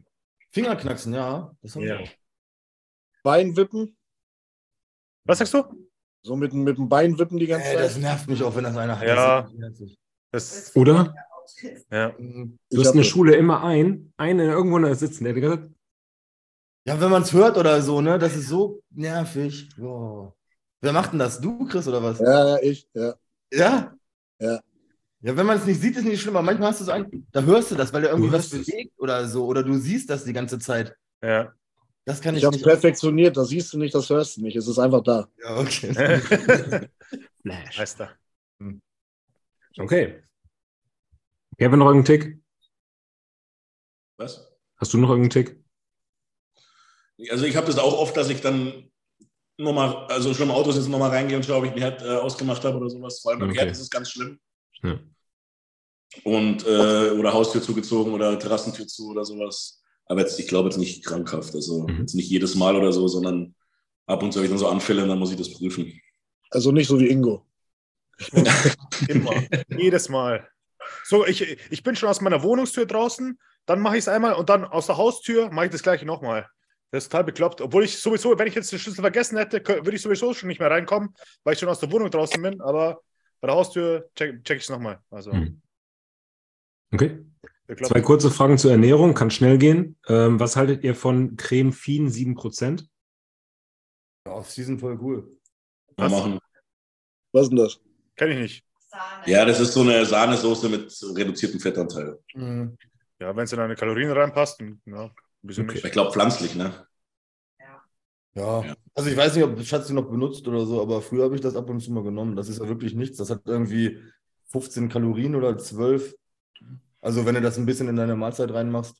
Fingerknacksen, ja. Das haben Ja. wir auch. Bein wippen. Was sagst du? So mit, dem- mit dem Bein wippen die ganze Ey, das Zeit. nervt mich auch, wenn das einer hat. Ja. Das. Das, Oder? ja. Mhm. Du Ich hast in der das. Schule immer einen, einen irgendwo da sitzen, der hat gesagt, Ja, wenn man es hört oder so, ne? Das ist so nervig. Boah. Wer macht denn das? Du, Chris, oder was? Ja, ja, ich. Ja. Ja? Ja. Ja, wenn man es nicht sieht, ist nicht schlimm, aber manchmal hast du so ein, da hörst du das, weil er irgendwie was hörst es. bewegt oder so, oder du siehst das die gante Zeit. ja. Das kann ich, Ich habe perfektioniert. Das siehst du nicht, das hörst du nicht. Es ist einfach da. Ja, okay. Flash. heißt er. Okay. Kevin, noch irgendeinen Tick? Was? Hast du noch irgendeinen Tick? Also ich habe das auch oft, dass ich dann nochmal, also schon im Auto sitzen, nochmal reingehe und schaue, ob ich den Herd äh, ausgemacht habe oder sowas. Vor allem beim Okay. Herd ist es ganz schlimm. Ja. Und, äh, oder Haustür zugezogen oder Terrassentür zu oder sowas. Aber jetzt, ich glaube jetzt nicht krankhaft. Also Mhm. jetzt nicht jedes Mal oder so, sondern ab und zu habe ich dann so Anfälle und dann muss ich das prüfen. Also nicht so wie Ingo. Immer. Jedes Mal. So, ich, ich bin schon aus meiner Wohnungstür draußen, dann mache ich es einmal und dann aus der Haustür mache ich das gleiche nochmal. Das ist total bekloppt. Obwohl ich sowieso, wenn ich jetzt den Schlüssel vergessen hätte, würde ich sowieso schon nicht mehr reinkommen, weil ich schon aus der Wohnung draußen bin. Aber bei der Haustür check, check ich es nochmal. Also, Hm. Okay. bekloppt. Zwei kurze Fragen zur Ernährung, kann schnell gehen. Ähm, was haltet ihr von Creme Fien 7%? Ja, die sind voll cool. Was? machen. Was ist denn das? Kenne ich nicht. Sahne. Ja, das ist so eine Sahnesoße mit reduziertem Fettanteil. Mhm. Ja, wenn es in deine Kalorien reinpasst, dann, ja, wieso Okay. nicht? Ich glaube pflanzlich, ne? Ja. Ja. Also ich weiß nicht, ob Schatz die noch benutzt oder so, aber früher habe ich das ab und zu mal genommen. Das ist ja wirklich nichts. Das hat irgendwie 15 Kalorien oder 12. Also wenn du das ein bisschen in deine Mahlzeit reinmachst.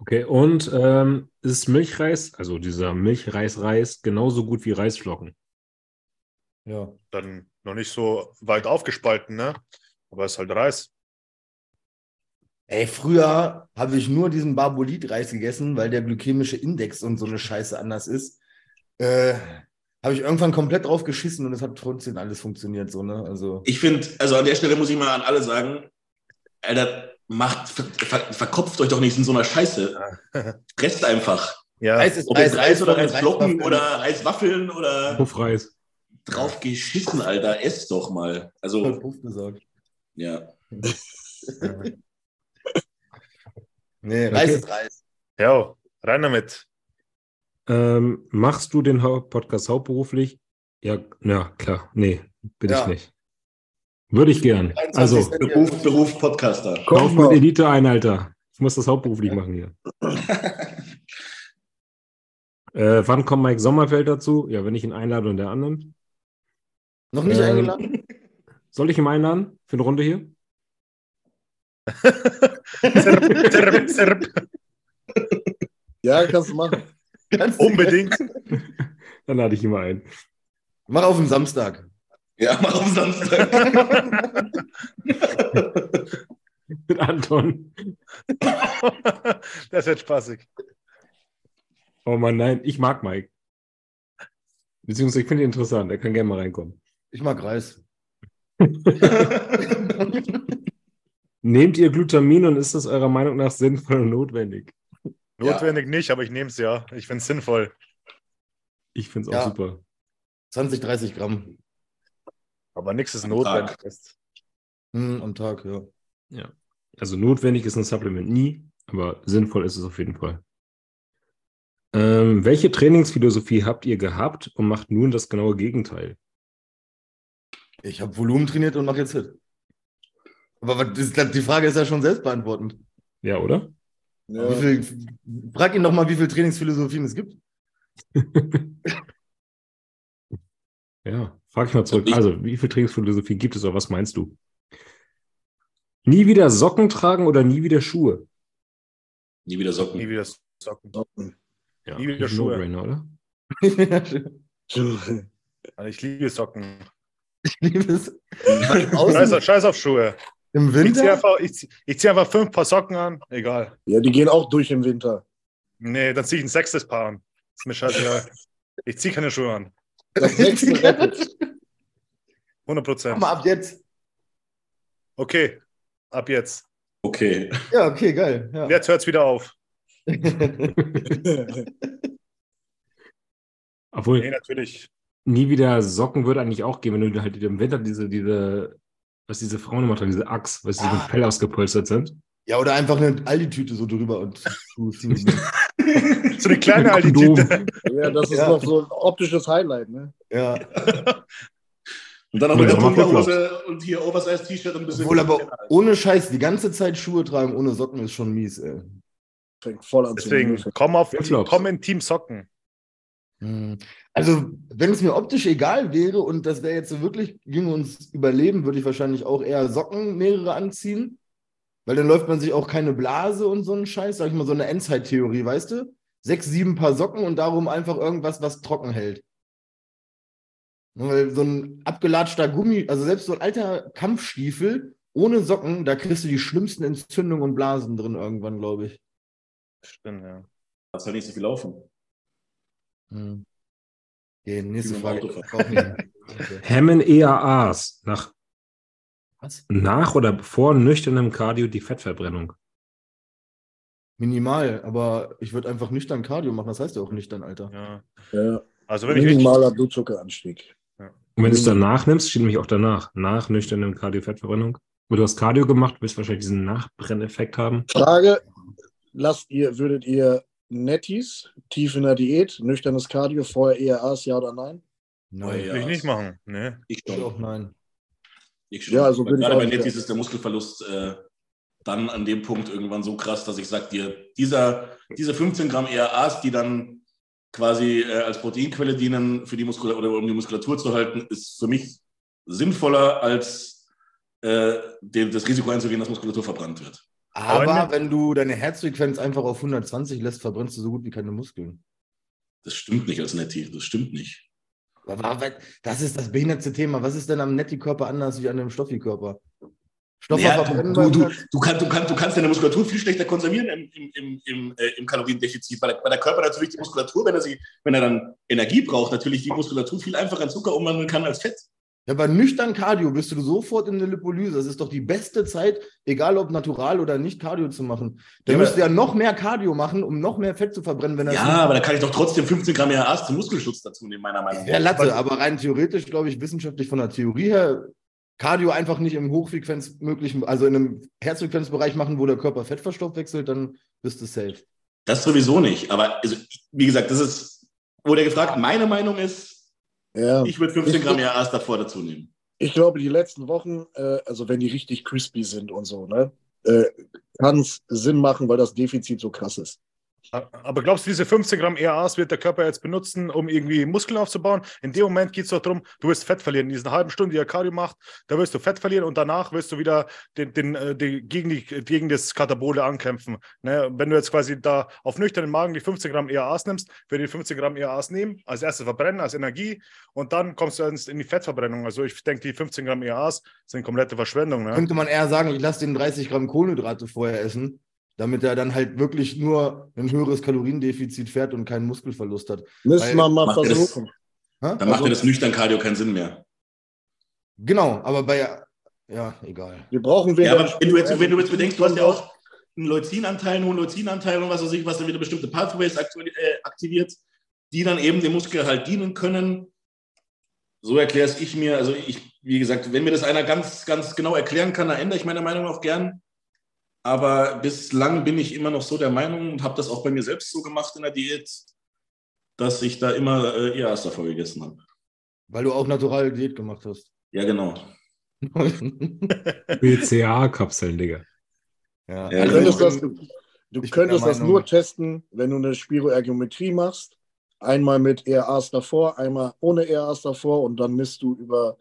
Okay, und ähm, ist Milchreis, also dieser Milchreisreis, genauso gut wie Reisflocken? Ja. Dann noch nicht so weit aufgespalten, ne? Aber es ist halt Reis. Ey, früher habe ich nur diesen Barbolit-Reis gegessen, weil der glykämische Index und so eine Scheiße anders ist. Äh, habe ich irgendwann komplett drauf geschissen und es hat trotzdem alles funktioniert, so, ne? Also. Ich finde, also an der Stelle muss ich mal an alle sagen, Alter, macht, ver, ver, verkopft euch doch nicht in so einer Scheiße. Presst einfach. Ja, Reis ist Ob Reis oder Reis, Reisflocken Reiswaffeln. oder Reiswaffeln oder Puffreis. drauf geschissen, Alter. Ess doch mal. Also, Puff gesagt. ja. Nee, Reis Okay. ist Reis. ja, rein damit. Ähm, machst du den Podcast hauptberuflich? Ja, ja, klar. Nee, bin Ja. ich nicht. Würde ich gern. 23 Also. Beruf, Beruf Podcaster. kauf mal. mit Elite ein, Alter. Ich muss das hauptberuflich machen hier. Äh, wann kommt Mike Sommerfeld dazu? Ja, wenn ich ihn einlade und der annimmt. Noch nicht Ähm, eingeladen? Soll ich ihn einladen für eine Runde hier? Zerp, zerp, zerp. Ja, kannst du machen. Kannst Unbedingt. Dann lade ich ihn mal ein. Mach auf den Samstag. Ja, mach am Samstag. Mit Anton. das wird spaßig. Oh Mann, nein, ich mag Mike. Beziehungsweise ich finde ihn interessant. Er kann gerne mal reinkommen. Ich mag Reis. Nehmt ihr Glutamin und ist das eurer Meinung nach sinnvoll und notwendig? Notwendig nicht, aber ich nehme es ja. Ich finde es sinnvoll. Ich finde es auch Ja. super. 20, 30 Gramm Aber nichts ist Am notwendig. Tag. hm, am Tag, ja. Ja. Also notwendig ist ein Supplement nie, aber sinnvoll ist es auf jeden Fall. Ähm, welche Trainingsphilosophie habt ihr gehabt und macht nun das genaue Gegenteil? Ich habe Volumen trainiert und mache jetzt Hit. Aber die Frage ist ja schon selbst beantwortend. Ja, oder? Ja. Wie viel, frag ihn doch mal, wie viele Trainingsphilosophien es gibt. Ja, frag ich mal zurück. Also, wie viel Trainingsphilosophie gibt es oder was meinst du? Nie wieder Socken tragen oder nie wieder Schuhe? Nie wieder Socken. Nie wieder Socken. Ja, Nie wieder Schuhe. No-Brainer, oder? Also ich liebe Socken. ich liebe es. Scheiß auf Schuhe. Im Ich ziehe Winter? einfach, ich zieh, ich zieh einfach fünf Paar Socken an. Egal. ja, die gehen auch durch im Winter. Nee, dann ziehe ich ein sechstes Paar an. Ist mir scheißegal. Ich ziehe keine Schuhe an. Das sechste rettet. 100 Prozent. Mal ab jetzt. Okay, ab jetzt. Okay. Ja, okay, geil. Ja. Jetzt hört es wieder auf. Obwohl, Nee, natürlich. nie wieder Socken würde eigentlich auch gehen, wenn du halt im Winter diese, diese, was diese Frauen immer tragen, diese Axt, was die Ah. mit Fell ausgepolstert sind. ja, oder einfach eine Aldi-Tüte so drüber und. So eine kleine alte Kondom. Tüte. ja, das ist Ja. noch so ein optisches Highlight. Ne? ja. Und dann auch der Sommer Turnerhose und hier Oversize-T-Shirt und ein bisschen. Obwohl aber ohne Scheiß die ganze Zeit Schuhe tragen ohne Socken ist schon mies, ey. Fängt voll an Deswegen, zu komm, auf, komm in Team Socken. Also, wenn es mir optisch egal wäre und das wäre jetzt so wirklich, ging uns überleben, würde ich wahrscheinlich auch eher Socken mehrere anziehen. Weil dann läuft man sich auch keine Blase und so einen Scheiß, sag ich mal, so eine Endzeit-Theorie, weißt du? Sechs, sieben Paar Socken und darum einfach irgendwas, was trocken hält. Weil so ein abgelatschter Gummi, also selbst so ein alter Kampfstiefel ohne Socken, da kriegst du die schlimmsten Entzündungen und Blasen drin irgendwann, glaube ich. Stimmt, ja. Hast halt nicht so viel laufen. Hm. Okay, nächste Frage. Hemmen EAAs nach, Was? nach oder vor nüchternem Cardio die Fettverbrennung. Minimal, aber ich würde einfach nüchtern Cardio machen. Das heißt ja auch nüchtern, Alter. ja. Ja, Also wenn ich minimaler Blutzuckeranstieg. Und wenn du es danach nimmst, steht nämlich auch danach, nach nüchternem Cardio-Fettverbrennung. Und du hast Cardio gemacht, wirst wahrscheinlich diesen Nachbrenneffekt haben. Frage: Lasst ihr, würdet ihr Nettis, tief in der Diät, nüchternes Cardio, vorher ERAs, ja oder nein? Nein. Will ich nicht machen. Nee. Ich Ich schon. auch nein. Ich schon. Ja, also würde Gerade bei Nettis ja. ist der Muskelverlust äh, dann an dem Punkt irgendwann so krass, dass ich sage dir, dieser, diese 15 Gramm ERAs, die dann quasi äh, als Proteinquelle dienen, für die Muskulatur oder um die Muskulatur zu halten, ist für mich sinnvoller, als äh, dem, das Risiko einzugehen, dass Muskulatur verbrannt wird. Aber Aber wenn du deine Herzfrequenz einfach auf 120 lässt, verbrennst du so gut wie keine Muskeln. Das stimmt nicht als Netti, das stimmt nicht. Das ist das behinderte Thema. Was ist denn am Netti-Körper anders wie an einem Stoffi-Körper? Stoffe Ja, verbrennen du, du, du, kannst, du, kannst, du kannst deine Muskulatur viel schlechter konservieren im, im, im, im, äh, im Kaloriendefizit, weil der, weil der Körper natürlich die Muskulatur, wenn er, sie, wenn er dann Energie braucht, natürlich die Muskulatur viel einfacher in Zucker umwandeln kann als Fett. Ja, bei nüchtern Cardio bist du sofort in der Lipolyse. Das ist doch die beste Zeit, egal ob natural oder nicht, Cardio zu machen. Da Ja, müsst aber- ihr ja noch mehr Cardio machen, um noch mehr Fett zu verbrennen, wenn das Ja, aber da kann ich doch trotzdem 15 Gramm ERAs zum Muskelschutz dazu nehmen, meiner Meinung Ja, nach. Latte, aber rein theoretisch, glaube ich, wissenschaftlich von der Theorie her, Cardio einfach nicht im Hochfrequenz möglichen, also in einem Herzfrequenzbereich machen, wo der Körper Fett verstoffwechselt, dann bist du safe. Das sowieso nicht. Aber also, wie gesagt, das ist, wurde ja gefragt, meine Meinung ist, Ja. ich würde 15 Ich- Gramm ERAs davor dazu nehmen. Ich glaube, die letzten Wochen, äh, also wenn die richtig crispy sind und so, ne, äh, kann es Sinn machen, weil das Defizit so krass ist. Aber glaubst du, diese 15 Gramm ERAs wird der Körper jetzt benutzen, um irgendwie Muskeln aufzubauen? In dem Moment geht es doch darum, du wirst Fett verlieren. In diesen halben Stunden, die er Cardio macht, da wirst du Fett verlieren und danach wirst du wieder den, den, äh, die, gegen, die, gegen das Katabole ankämpfen. Ne? Wenn du jetzt quasi da auf nüchternen Magen die 15 Gramm ERAs nimmst, würde die 15 Gramm ERAs nehmen, als erstes verbrennen, als Energie und dann kommst du in die Fettverbrennung. Also ich denke, die 15 Gramm ERAs sind komplette Verschwendung. Ne? Könnte man eher sagen, ich lasse den 30 Gramm Kohlenhydrate vorher essen, damit er dann halt wirklich nur ein höheres Kaloriendefizit fährt und keinen Muskelverlust hat. Müssen wir mal das- versuchen. Hä? Dann macht Also- ja das nüchtern Cardio keinen Sinn mehr. Genau, aber bei Ja, egal. Wir brauchen Ja, weder. aber wenn du jetzt, wenn du jetzt bedenkst, du hast ja auch einen Leucinanteil, einen hohen Leucinanteil und was weiß ich, was dann wieder bestimmte Pathways äh, aktiviert, die dann eben dem Muskel halt dienen können. So erkläre es ich mir. Also ich, wie gesagt, wenn mir das einer ganz, ganz genau erklären kann, dann ändere ich meine Meinung auch gern. Aber bislang bin ich immer noch so der Meinung und habe das auch bei mir selbst so gemacht in der Diät, dass ich da immer äh, eher davor gegessen habe. Weil du auch natural Diät gemacht hast. Ja, genau. BCA-Kapseln, Digga. ja. Ja, Du könntest das, du, könntest das nur testen, wenn du eine Spiroergometrie machst. Einmal mit ERAs davor, einmal ohne ERAs davor und dann misst du über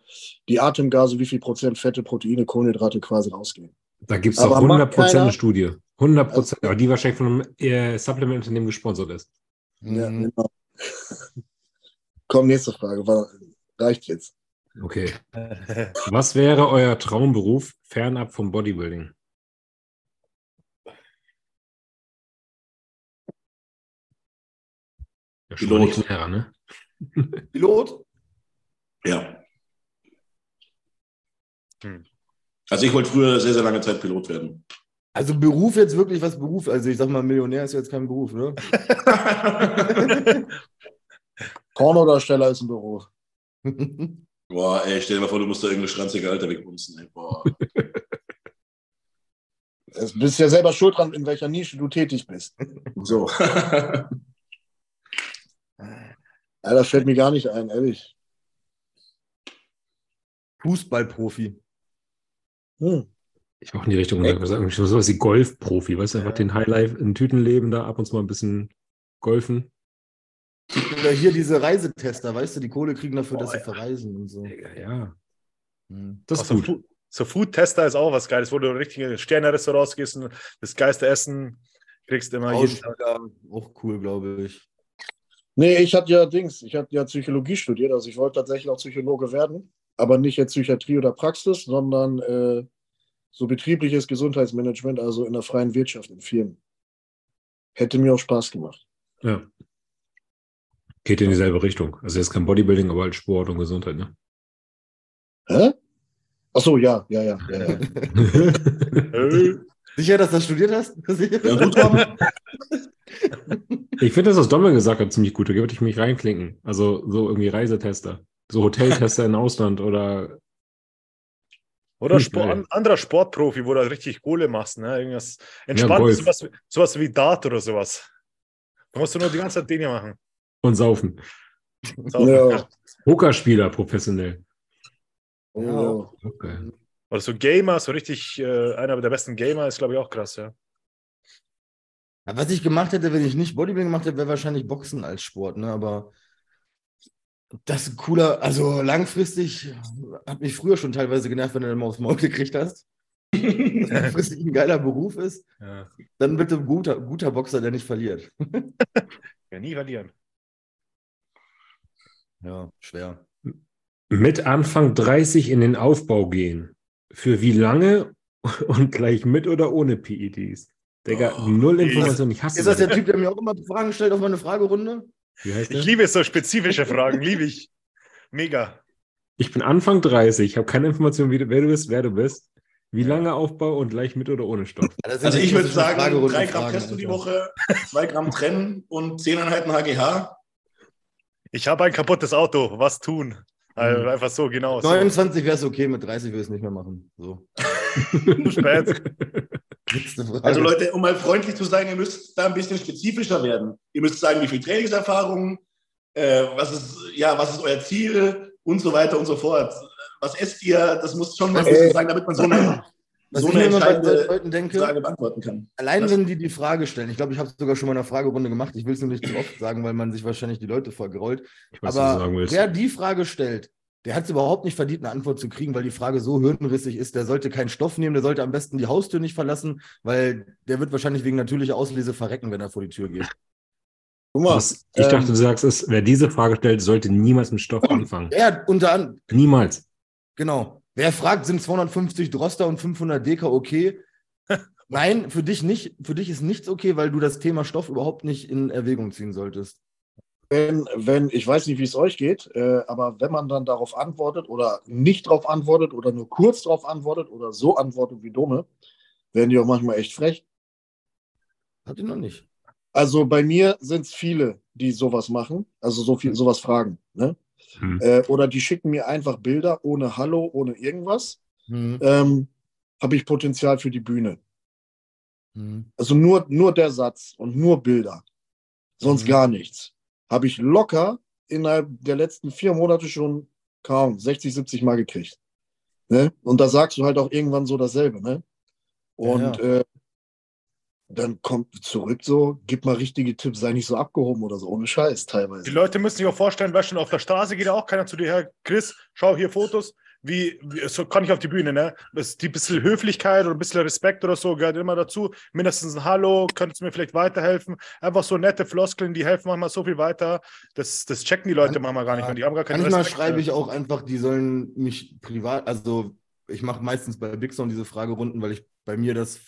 die Atemgase, wie viel Prozent Fette, Proteine, Kohlenhydrate quasi rausgehen. Da gibt es doch macht 100% keiner- eine Studie. 100%, aber die wahrscheinlich von einem äh, Supplement-Unternehmen gesponsert ist. Ja, genau. Komm, nächste Frage. War, reicht jetzt. Okay. Was wäre euer Traumberuf fernab vom Bodybuilding? Nicht näher, ne? Pilot? Ja. Hm. Also ich wollte früher sehr, sehr lange Zeit Pilot werden. Also Beruf jetzt wirklich was Beruf? Also ich sag mal, Millionär ist jetzt kein Beruf, ne? Pornodarsteller ist ein Beruf. Boah, ey, stell dir mal vor, du musst da irgendeine schranzige Alter wegbumsen. Ey. Boah. Du bist ja selber schuld dran, in welcher Nische du tätig bist. So. Ja, das fällt mir gar nicht ein, ehrlich. Fußballprofi. Hm. Ich auch in die Richtung gesagt, ich so sowas wie Golfprofi, weißt du, einfach den Highlife in Tüten leben, da ab und zu mal ein bisschen golfen. Oder hier diese Reisetester, weißt du, die Kohle kriegen dafür, dass Oh, sie ja. verreisen und so. Digga, ja. Hm. Das ist so, gut. So Food-Tester ist auch was Geiles, wo du in richtige Sterne-Restaurants gehst und das geilste Essen kriegst immer jeden Tag. Aussteller, auch cool, glaube ich. Nee, ich hatte ja Dings, ich hatte ja Psychologie studiert, also ich wollte tatsächlich auch Psychologe werden, aber nicht jetzt Psychiatrie oder Praxis, sondern äh, so betriebliches Gesundheitsmanagement, also in der freien Wirtschaft, in Firmen. Hätte mir auch Spaß gemacht. Ja. Geht in dieselbe Richtung. Also jetzt kein Bodybuilding, aber halt Sport und Gesundheit, ne? Hä? Ach so, ja, ja, ja. ja, ja. Sicher, dass du das studiert hast? Ich finde das, was Dommel gesagt hat, ziemlich gut. Da würde ich mich reinklinken. Also so irgendwie Reisetester. So Hoteltester im Ausland oder Oder Sport, geil. an, anderer Sportprofi, wo du halt richtig Kohle machst, ne? Irgendwas entspanntes, sowas, sowas wie Dart oder sowas. Da musst du nur die ganze Zeit Dinge machen. und saufen. So. Ja. Pokerspieler professionell. Oh, Okay. Oder so Gamer, so richtig, äh, einer der besten Gamer ist, glaube ich, auch krass, ja. Ja, Was ich gemacht hätte, wenn ich nicht Bodybuilding gemacht hätte, wäre wahrscheinlich Boxen als Sport, ne? Aber das ist ein cooler, also langfristig hat mich früher schon teilweise genervt, wenn du dann mal aufs Maul gekriegt hast. Dass langfristig ein geiler Beruf ist, ja. dann bitte ein guter, guter Boxer, der nicht verliert. Ja, nie verlieren. Ja, schwer. Mit Anfang 30 in den Aufbau gehen. Für wie lange und gleich mit oder ohne PEDs? Digga, Oh, null Information. Ich hasse Ist das der. Typ, der mir auch immer Fragen stellt auf meine Fragerunde? Wie heißt der? Ich liebe so spezifische Fragen, liebe ich. Mega. Ich bin Anfang 30, ich habe keine Information, wie du, wer du bist, wer du bist. Wie lange Aufbau und gleich mit oder ohne Stoff? Also die ich würde sagen, drei Gramm Fragen, Testo die. Woche, zwei Gramm trennen und zehn Einheiten HGH. Ich habe ein kaputtes Auto, was tun? Also Mhm. einfach so, genau. So. 29 wäre es okay, mit 30 würde ich es nicht mehr machen. So. Spät. Also Leute, um mal freundlich zu sein, ihr müsst da ein bisschen spezifischer werden. Ihr müsst sagen, wie viel Trainingserfahrung, äh, was, ist, ja, was ist euer Ziel und so weiter und so fort. Was esst ihr? Das muss schon mal bisschen sagen, damit man so eine, Was so eine entscheidende Leuten denke, Frage beantworten kann. Allein Was? wenn die die Frage stellen, ich glaube, ich habe es sogar schon mal in einer Fragerunde gemacht, ich will es nur nicht zu oft sagen, weil man sich wahrscheinlich die Leute vergrault. Ich weiß, Aber wer die Frage stellt, der hat es überhaupt nicht verdient, eine Antwort zu kriegen, weil die Frage so hirnrissig ist. Der sollte keinen Stoff nehmen, der sollte am besten die Haustür nicht verlassen, weil der wird wahrscheinlich wegen natürlicher Auslese verrecken, wenn er vor die Tür geht. Guck mal, Was ich ähm, dachte, du sagst, ist, wer diese Frage stellt, sollte niemals mit Stoff anfangen. Er unter anderem, Niemals. genau. Wer fragt, sind 250 Droster und 500 Deka okay? Nein, für dich nicht. Für dich ist nichts okay, weil du das Thema Stoff überhaupt nicht in Erwägung ziehen solltest. Wenn, wenn, ich weiß nicht, wie es euch geht, äh, aber wenn man dann darauf antwortet oder nicht darauf antwortet oder nur kurz darauf antwortet oder so antwortet wie Dome, werden die auch manchmal echt frech. Hatte ich noch nicht. Also bei mir sind es viele, die sowas machen, also so viel, sowas fragen. Ne? Hm. Äh, oder die schicken mir einfach Bilder ohne Hallo, ohne irgendwas. Hm. Ähm, Habe ich Potenzial für die Bühne. Hm. Also nur, nur der Satz und nur Bilder. Sonst Mhm. gar nichts. Habe ich locker innerhalb der letzten vier Monate schon kaum 60, 70 Mal gekriegt. Ne? Und da sagst du halt auch irgendwann so dasselbe. Ne? Und Ja, Äh, dann kommt zurück so, gib mal richtige Tipps, sei nicht so abgehoben oder so, ohne Scheiß teilweise. Die Leute müssen sich auch vorstellen, weißt du, auf der Straße geht auch keiner zu dir her, Chris, schau hier Fotos. Wie, wie so kann ich auf die Bühne, ne? Das, die bisschen Höflichkeit oder ein bisschen Respekt oder so gehört immer dazu. Mindestens ein Hallo, könntest du mir vielleicht weiterhelfen? Einfach so nette Floskeln, die helfen manchmal so viel weiter. Das, das checken die Leute manchmal gar nicht mehr. Die haben gar keinen Manchmal Respekt schreibe ich auch einfach, die sollen mich privat, also ich mache meistens bei Big Sound diese Fragerunden, weil ich bei mir das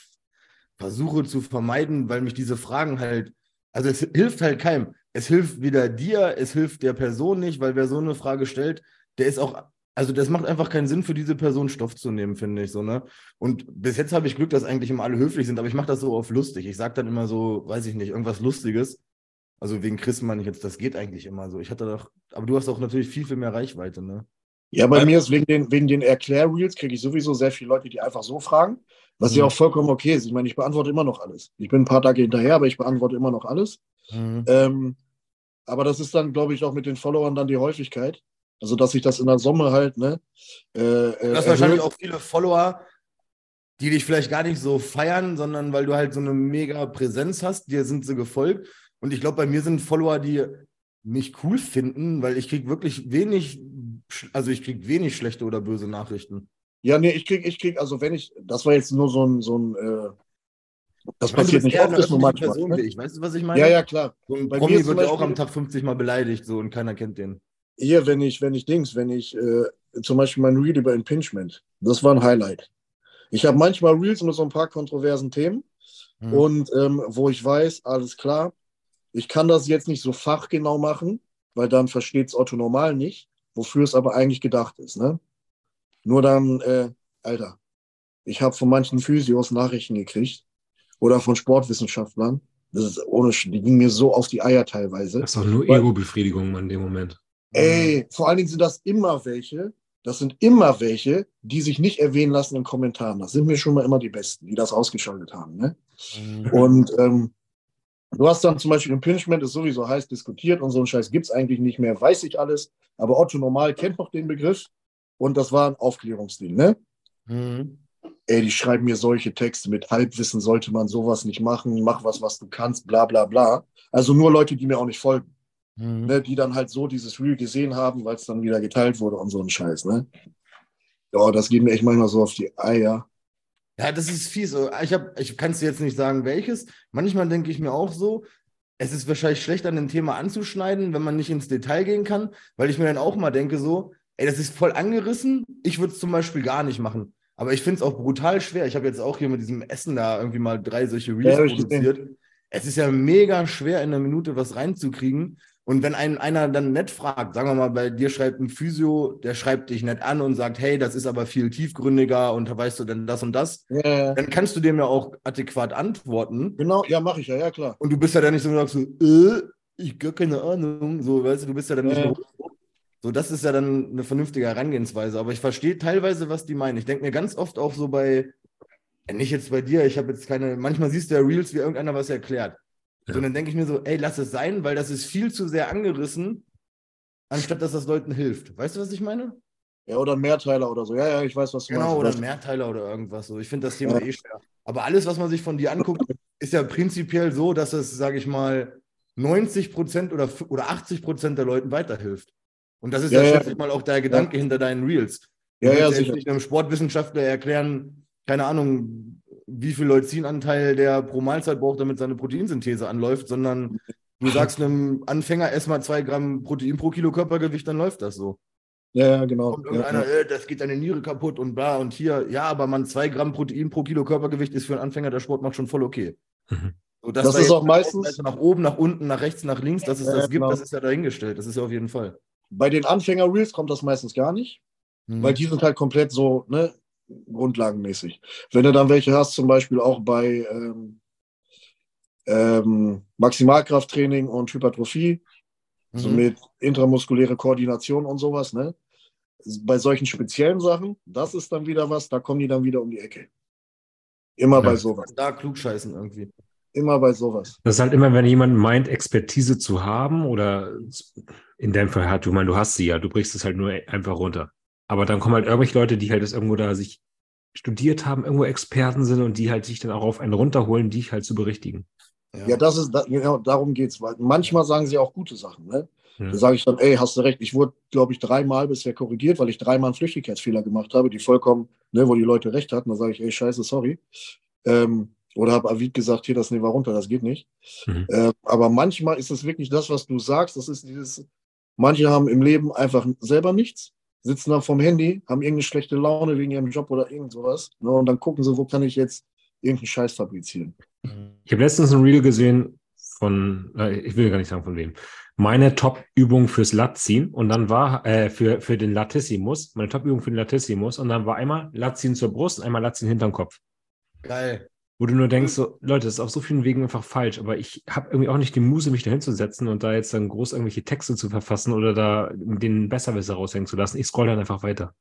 versuche zu vermeiden, weil mich diese Fragen halt, also es hilft halt keinem. Es hilft weder dir, es hilft der Person nicht, weil wer so eine Frage stellt, der ist auch, also das macht einfach keinen Sinn für diese Person Stoff zu nehmen, finde ich so, ne? Und bis jetzt habe ich Glück, dass eigentlich immer alle höflich sind, aber ich mache das so auf lustig. Ich sage dann immer so, weiß ich nicht, irgendwas Lustiges. Also wegen Chris meine ich jetzt, das geht eigentlich immer so. Ich hatte doch, aber du hast auch natürlich viel, viel mehr Reichweite, ne? Ja, bei mir ist wegen den, wegen den Erklärreels kriege ich sowieso sehr viele Leute, die einfach so fragen, was ja Mhm. auch vollkommen okay ist. Ich meine, ich beantworte immer noch alles. Ich bin ein paar Tage hinterher, aber ich beantworte immer noch alles. Ähm, aber das ist dann, glaube ich, auch mit den Followern dann die Häufigkeit. Also, dass sich das in der Sommer halt, ne? Äh, äh, Du hast wahrscheinlich auch viele Follower, die dich vielleicht gar nicht so feiern, sondern weil du halt so eine mega Präsenz hast, dir sind sie gefolgt. Und ich glaube, bei mir sind Follower, die mich cool finden, weil ich kriege wirklich wenig, also ich kriege wenig schlechte oder böse Nachrichten. Ja, nee, ich krieg, ich krieg, also wenn ich, das war jetzt nur so ein, so ein, äh, das Ich passiert nicht oft, ist nur manchmal. Person Ne? ich. Weißt du, was ich meine? Ja, ja, klar. So Bei mir Promi ist wird ja auch am Tag 50 Mal beleidigt so und keiner kennt den. Hier, wenn ich, wenn ich Dings, wenn ich äh, zum Beispiel mein Reel über Impingement, das war ein Highlight. Ich habe manchmal Reels mit so ein paar kontroversen Themen Hm. und ähm, wo ich weiß, alles klar, ich kann das jetzt nicht so fachgenau machen, weil dann versteht es Otto normal nicht, wofür es aber eigentlich gedacht ist. Ne? Nur dann, äh, Alter, ich habe von manchen Physios Nachrichten gekriegt oder von Sportwissenschaftlern. Das ist ohne, die gingen mir so auf die Eier teilweise. Das ist doch nur Ego-Befriedigung in dem Moment. Ey, vor allen Dingen sind das immer welche, das sind immer welche, die sich nicht erwähnen lassen in Kommentaren. Das sind mir schon mal immer die Besten, die das ausgeschaltet haben. Ne? Mhm. Und ähm, du hast dann zum Beispiel Impingement, ist sowieso heiß diskutiert und so ein Scheiß gibt es eigentlich nicht mehr, weiß ich alles. Aber Otto Normal kennt noch den Begriff und das war ein Aufklärungsding. Ne? Mhm. Ey, die schreiben mir solche Texte mit Halbwissen sollte man sowas nicht machen, mach was, was du kannst, bla bla bla. Also nur Leute, die mir auch nicht folgen Mhm. ne, die dann halt so dieses Reel gesehen haben, weil es dann wieder geteilt wurde und so ein Scheiß, ne? Ja, das geht mir echt manchmal so auf die Eier. Ja, das ist fies. Ich, hab, ich kann es dir jetzt nicht sagen, welches. Manchmal denke ich mir auch so, es ist wahrscheinlich schlecht, an dem Thema anzuschneiden, wenn man nicht ins Detail gehen kann, weil ich mir dann auch mal denke so, ey, das ist voll angerissen. Ich würde es zum Beispiel gar nicht machen. Aber ich finde es auch brutal schwer. Ich habe jetzt auch hier mit diesem Essen da irgendwie mal drei solche Reels Ja, produziert. Es ist ja mega schwer, in einer Minute was reinzukriegen. Und wenn ein, einer dann nett fragt, sagen wir mal, bei dir schreibt ein Physio, der schreibt dich nett an und sagt, hey, das ist aber viel tiefgründiger und da weißt du denn das und das, Ja, dann kannst du dem ja auch adäquat antworten. genau, ja, mache ich ja, ja, klar. Und du bist ja dann nicht so, sagst so, äh, ich gar keine Ahnung. So, weißt du, du bist ja dann nicht Ja. so. So, das ist ja dann eine vernünftige Herangehensweise. Aber ich verstehe teilweise, was die meinen. Ich denke mir ganz oft auch so bei, nicht jetzt bei dir, ich habe jetzt keine, manchmal siehst du ja Reels, wie irgendeiner was erklärt. Ja. Dann denke ich mir so, ey, lass es sein, weil das ist viel zu sehr angerissen, anstatt dass das Leuten hilft. Weißt du, was ich meine? Ja, oder Mehrteiler oder so. Ja, ja, ich weiß, was du Genau, meinst. oder Das- ein Mehrteiler oder irgendwas so. Ich finde das Thema Ja. eh schwer. Aber alles, was man sich von dir anguckt, ist ja prinzipiell so, dass es, sage ich mal, 90 Prozent oder, oder 80 Prozent der Leuten weiterhilft. Und das ist ja, Ja, schätze ich mal, auch der Gedanke hinter deinen Reels. Du Ja, ja, sicher. nicht einem Sportwissenschaftler erklären, keine Ahnung, wie viel Leucinanteil der pro Mahlzeit braucht, damit seine Proteinsynthese anläuft, sondern du sagst einem Anfänger, ess mal zwei Gramm Protein pro Kilo Körpergewicht, dann läuft das so Ja, ja, genau. kommt Ja, irgendeiner, ja. äh, das geht deine Niere kaputt und bla und hier, ja, aber man zwei Gramm Protein pro Kilo Körpergewicht ist für einen Anfänger, der Sport macht schon voll okay. Mhm. So, Und Das da ist auch meistens- also nach oben, nach unten, nach rechts, nach links, dass es Ja, das gibt, genau. das ist ja dahingestellt. Das ist ja auf jeden Fall. Bei den Anfänger-Reels kommt das meistens gar nicht, Mhm. weil die sind halt komplett so, ne, grundlagenmäßig. Wenn du dann welche hast, zum Beispiel auch bei ähm, ähm, Maximalkrafttraining und Hypertrophie, so Mhm. mit intramuskuläre Koordination und sowas, ne? Bei solchen speziellen Sachen, das ist dann wieder was, da kommen die dann wieder um die Ecke. Immer Ja. bei sowas. da klugscheißen irgendwie. Immer bei sowas. Das ist halt immer, wenn jemand meint, Expertise zu haben oder in deinem Fall hat, du meinst, du hast sie ja, du brichst es halt nur einfach runter. Aber dann kommen halt irgendwelche Leute, die halt das irgendwo da sich studiert haben, irgendwo Experten sind und die halt sich dann auch auf einen runterholen, die halt zu berichtigen. Ja, das ist, da, genau darum geht's. Weil manchmal sagen sie auch gute Sachen, ne? Ja. Da sage ich dann, ey, hast du recht, ich wurde, glaube ich, dreimal bisher korrigiert, weil ich dreimal einen Flüchtigkeitsfehler gemacht habe, die vollkommen, ne, wo die Leute recht hatten. Da sage ich, ey, scheiße, sorry. Ähm, oder habe Avid gesagt, hier, das nehmen wir runter, das geht nicht. Mhm. Ähm, aber manchmal ist es wirklich das, was du sagst, das ist dieses, manche haben im Leben einfach selber nichts, sitzen dann vom Handy, haben irgendeine schlechte Laune wegen ihrem Job oder irgend sowas. Ne, und dann gucken sie, wo kann ich jetzt irgendeinen Scheiß fabrizieren. Ich habe letztens ein Reel gesehen von, äh, ich will gar nicht sagen von wem, meine Top-Übung fürs Latziehen und dann war, äh, für, für den Latissimus, meine Top-Übung für den Latissimus und dann war einmal Latziehen zur Brust und einmal Latziehen hinterm Kopf. Geil. Wo du nur denkst, so, Leute, das ist auf so vielen Wegen einfach falsch, aber ich habe irgendwie auch nicht die Muse, mich da hinzusetzen und da jetzt dann groß irgendwelche Texte zu verfassen oder da den Besserwisser raushängen zu lassen. Ich scroll dann einfach weiter.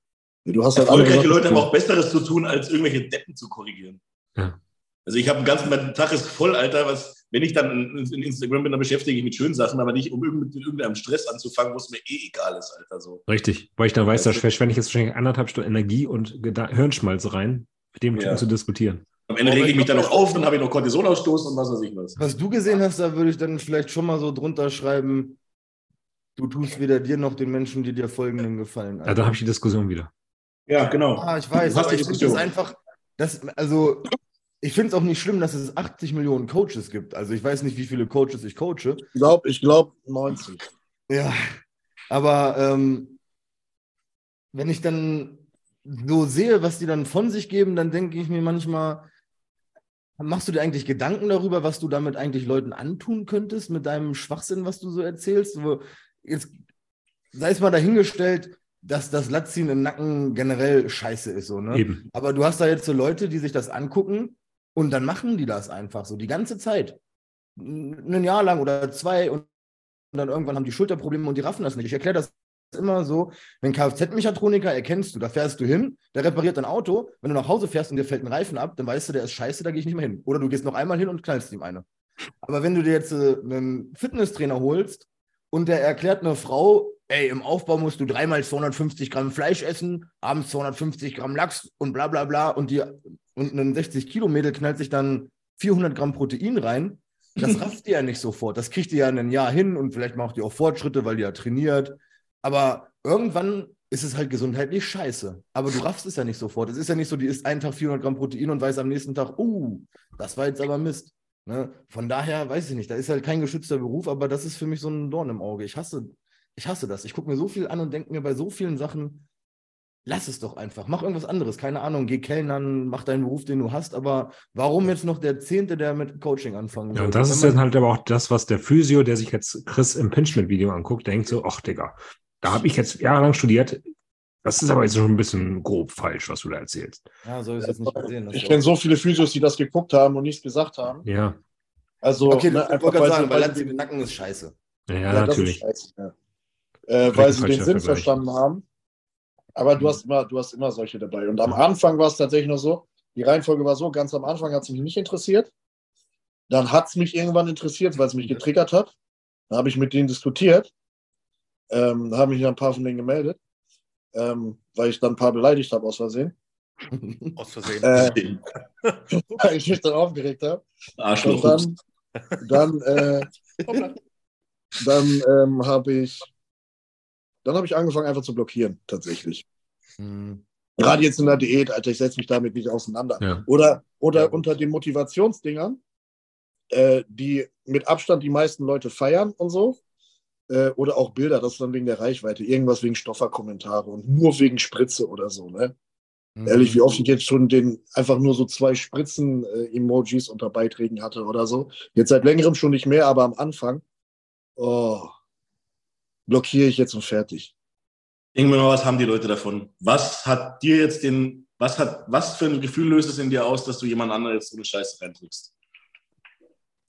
Du hast halt Erfolgreiche Leute haben auch Besseres zu tun, als irgendwelche Deppen zu korrigieren. Ja. Also ich habe einen ganzen mein Tag ist voll, Alter, was, wenn ich dann in, in Instagram bin, dann beschäftige ich mich mit schönen Sachen, aber nicht, um mit irgendeinem Stress anzufangen, wo es mir eh egal ist, Alter. So. Richtig, weil ich dann weiß, da verschwende ich jetzt wahrscheinlich anderthalb Stunden Energie und Hirnschmalz rein, mit dem Ja. Typen zu diskutieren. Am Ende rege ich ich mich dann noch auf, dann habe ich noch Cortisonausstoß und was weiß ich was. Was du gesehen hast, da würde ich dann vielleicht schon mal so drunter schreiben, du tust weder dir noch den Menschen, die dir folgen, den Gefallen. Ja, da habe ich die Diskussion wieder. Ja, genau. Ah, ich weiß, aber ich finde es einfach, das, also, ich finde es auch nicht schlimm, dass es 80 Millionen Coaches gibt. Also ich weiß nicht, wie viele Coaches ich coache. Ich glaube, ich glaub 90. Ja, aber ähm, wenn ich dann so sehe, was die dann von sich geben, dann denke ich mir manchmal, machst du dir eigentlich Gedanken darüber, was du damit eigentlich Leuten antun könntest mit deinem Schwachsinn, was du so erzählst? Jetzt sei es mal dahingestellt, dass das Latziehen im Nacken generell scheiße ist, so, ne? Eben. Aber du hast da jetzt so Leute, die sich das angucken und dann machen die das einfach so die ganze Zeit. Ein Jahr lang oder zwei und dann irgendwann haben die Schulterprobleme und die raffen das nicht. Ich erkläre das immer so, wenn Kfz-Mechatroniker erkennst du, da fährst du hin, der repariert dein Auto, wenn du nach Hause fährst und dir fällt ein Reifen ab, dann weißt du, der ist scheiße, da gehe ich nicht mehr hin. Oder du gehst noch einmal hin und knallst ihm eine. Aber wenn du dir jetzt äh, einen Fitnesstrainer holst und der erklärt einer Frau, ey, im Aufbau musst du dreimal 250 Gramm Fleisch essen, abends 250 Gramm Lachs und bla bla bla und, die, und ein 60 Kilo Mädel knallt sich dann 400 Gramm Protein rein, das rafft die ja nicht sofort. Das kriegt die ja in ein Jahr hin und vielleicht macht die auch Fortschritte, weil die ja trainiert. Aber irgendwann ist es halt gesundheitlich scheiße. Aber du raffst es ja nicht sofort. Es ist ja nicht so, die isst einen Tag 400 Gramm Protein und weiß am nächsten Tag, uh, das war jetzt aber Mist. Ne? Von daher weiß ich nicht, da ist halt kein geschützter Beruf, aber das ist für mich so ein Dorn im Auge. Ich hasse, ich hasse das. Ich gucke mir so viel an und denke mir bei so vielen Sachen, lass es doch einfach. Mach irgendwas anderes. Keine Ahnung, geh Kellnern, mach deinen Beruf, den du hast. Aber warum jetzt noch der Zehnte, der mit Coaching anfangen Ja, und das ist dann halt aber auch das, was der Physio, der sich jetzt Chris im Pinchment-Video anguckt, denkt so, ach Digga, da habe ich jetzt jahrelang studiert. Das ist aber jetzt schon ein bisschen grob falsch, was du da erzählst. Ja, so ist es nicht gesehen. Ich kenne so viele Physios, die das geguckt haben und nichts gesagt haben. Ja, Also, Okay, ne, ich einfach wollte gerade weil sagen, weil sie, den Nacken ist scheiße. ja, ja, das ist natürlich. scheiße, ja. äh, weil sie den Sinn Vergleich. verstanden haben. Aber du hast, immer, du hast immer solche dabei. Und am Anfang war es tatsächlich noch so, die Reihenfolge war so, ganz am Anfang hat es mich nicht interessiert. Dann hat es mich irgendwann interessiert, weil es mich getriggert hat. Dann habe ich mit denen diskutiert. Ähm, da haben mich ein paar von denen gemeldet, ähm, weil ich dann ein paar beleidigt habe aus Versehen. Aus Versehen. Äh, weil ich mich dann aufgeregt habe. Und Arschloch. dann, dann, äh, dann ähm, habe ich, dann habe ich angefangen einfach zu blockieren, tatsächlich. Hm. Gerade jetzt in der Diät, Alter, ich setze mich damit nicht auseinander. Ja. Oder, oder Ja, unter den Motivationsdingern, äh, die mit Abstand die meisten Leute feiern und so. Äh, oder auch Bilder, das ist dann wegen der Reichweite. Irgendwas wegen Stofferkommentare und nur wegen Spritze oder so. Ne? Ehrlich, wie oft ich jetzt schon den einfach nur so zwei Spritzen-Emojis unter Beiträgen hatte oder so. Jetzt seit längerem schon nicht mehr, aber am Anfang, oh, blockiere ich jetzt und fertig. Irgendwann mal, was haben die Leute davon? Was hat dir jetzt den, was hat, was für ein Gefühl löst es in dir aus, dass du jemand anderes jetzt so eine Scheiße reindrückst?